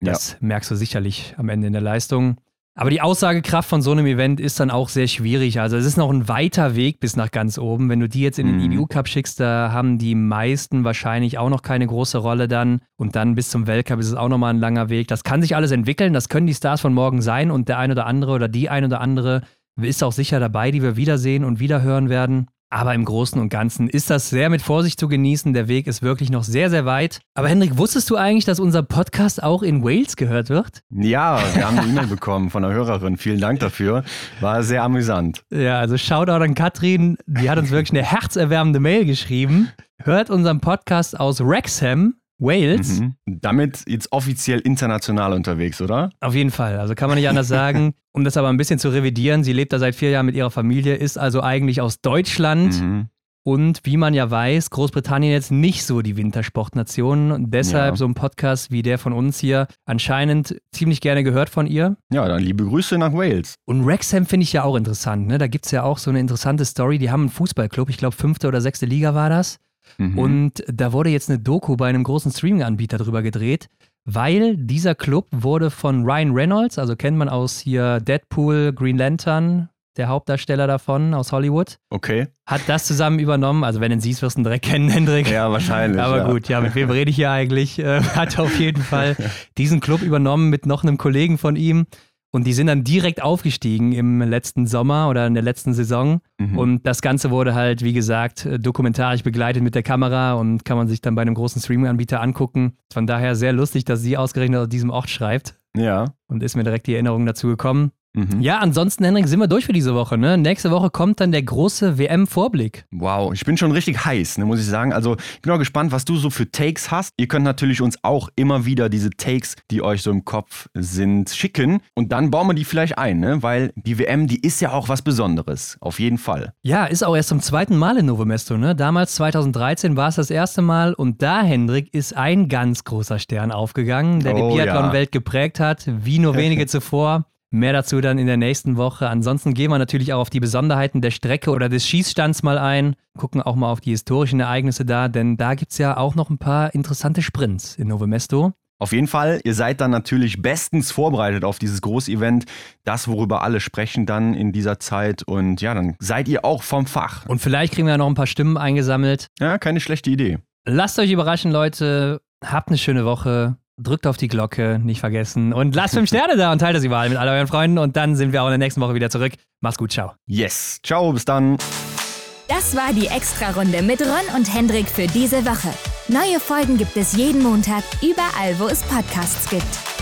Das ja. merkst du sicherlich am Ende in der Leistung. Aber die Aussagekraft von so einem Event ist dann auch sehr schwierig. Also es ist noch ein weiter Weg bis nach ganz oben. Wenn du die jetzt in den mhm. EBU Cup schickst, da haben die meisten wahrscheinlich auch noch keine große Rolle dann. Und dann bis zum Weltcup ist es auch nochmal ein langer Weg. Das kann sich alles entwickeln. Das können die Stars von morgen sein. Und der ein oder andere oder die ein oder andere ist auch sicher dabei, die wir wiedersehen und wiederhören werden. Aber im Großen und Ganzen ist das sehr mit Vorsicht zu genießen. Der Weg ist wirklich noch sehr, sehr weit. Aber Hendrik, wusstest du eigentlich, dass unser Podcast auch in Wales gehört wird? Ja, wir haben eine E-Mail [LAUGHS] bekommen von einer Hörerin. Vielen Dank dafür. War sehr amüsant. Ja, also Shoutout an Katrin. Die hat uns wirklich eine herzerwärmende Mail geschrieben. Hört unseren Podcast aus Wrexham Wales. Mhm. Damit jetzt offiziell international unterwegs, oder? Auf jeden Fall. Also kann man nicht anders sagen. [LAUGHS] Um das aber ein bisschen zu revidieren, sie lebt da seit vier Jahren mit ihrer Familie, ist also eigentlich aus Deutschland. Mhm. Und wie man ja weiß, Großbritannien jetzt nicht so die Wintersportnation. Und deshalb Ja. so ein Podcast wie der von uns hier anscheinend ziemlich gerne gehört von ihr. Ja, dann liebe Grüße nach Wales. Und Wrexham finde ich ja auch interessant. Ne? Da gibt es ja auch so eine interessante Story. Die haben einen Fußballclub, ich glaube fünfte oder sechste Liga war das. Mhm. Und da wurde jetzt eine Doku bei einem großen Streaming-Anbieter drüber gedreht, weil dieser Club wurde von Ryan Reynolds, also kennt man aus hier Deadpool, Green Lantern, der Hauptdarsteller davon aus Hollywood, Okay. hat das zusammen übernommen. Also wenn du ihn siehst, wirst du ihn direkt kennen, Hendrik. Ja, wahrscheinlich. Aber ja. gut, ja, mit wem rede ich hier eigentlich? Äh, hat auf jeden Fall [LAUGHS] diesen Club übernommen mit noch einem Kollegen von ihm. Und die sind dann direkt aufgestiegen im letzten Sommer oder in der letzten Saison. Mhm. Und das Ganze wurde halt, wie gesagt, äh, dokumentarisch begleitet mit der Kamera und kann man sich dann bei einem großen Streaming-Anbieter angucken. Von daher sehr lustig, dass sie ausgerechnet aus diesem Ort schreibt. Ja. Und ist mir direkt die Erinnerung dazu gekommen. Mhm. Ja, ansonsten, Henrik, sind wir durch für diese Woche. Ne? Nächste Woche kommt dann der große WM-Vorblick. Wow, ich bin schon richtig heiß, ne, muss ich sagen. Also ich bin auch gespannt, was du so für Takes hast. Ihr könnt natürlich uns auch immer wieder diese Takes, die euch so im Kopf sind, schicken. Und dann bauen wir die vielleicht ein, ne? weil die WM, die ist ja auch was Besonderes. Auf jeden Fall. Ja, ist auch erst zum zweiten Mal in Novo Mesto. Ne? Damals, 2013, war es das erste Mal. Und da, Hendrik, ist ein ganz großer Stern aufgegangen, der Oh, die ja. Biathlon-Welt geprägt hat, wie nur [LAUGHS] wenige zuvor. Mehr dazu dann in der nächsten Woche. Ansonsten gehen wir natürlich auch auf die Besonderheiten der Strecke oder des Schießstands mal ein. Gucken auch mal auf die historischen Ereignisse da, denn da gibt es ja auch noch ein paar interessante Sprints in Novo Mesto. Auf jeden Fall, ihr seid dann natürlich bestens vorbereitet auf dieses Großevent. Das, worüber alle sprechen dann in dieser Zeit. Und ja, dann seid ihr auch vom Fach. Und vielleicht kriegen wir ja noch ein paar Stimmen eingesammelt. Ja, keine schlechte Idee. Lasst euch überraschen, Leute. Habt eine schöne Woche. Drückt auf die Glocke, nicht vergessen. Und lasst fünf Sterne da und teilt das überall mit all euren Freunden. Und dann sind wir auch in der nächsten Woche wieder zurück. Macht's gut, ciao. Yes. Ciao, bis dann. Das war die Extra-Runde mit Ron und Hendrik für diese Woche. Neue Folgen gibt es jeden Montag, überall, wo es Podcasts gibt.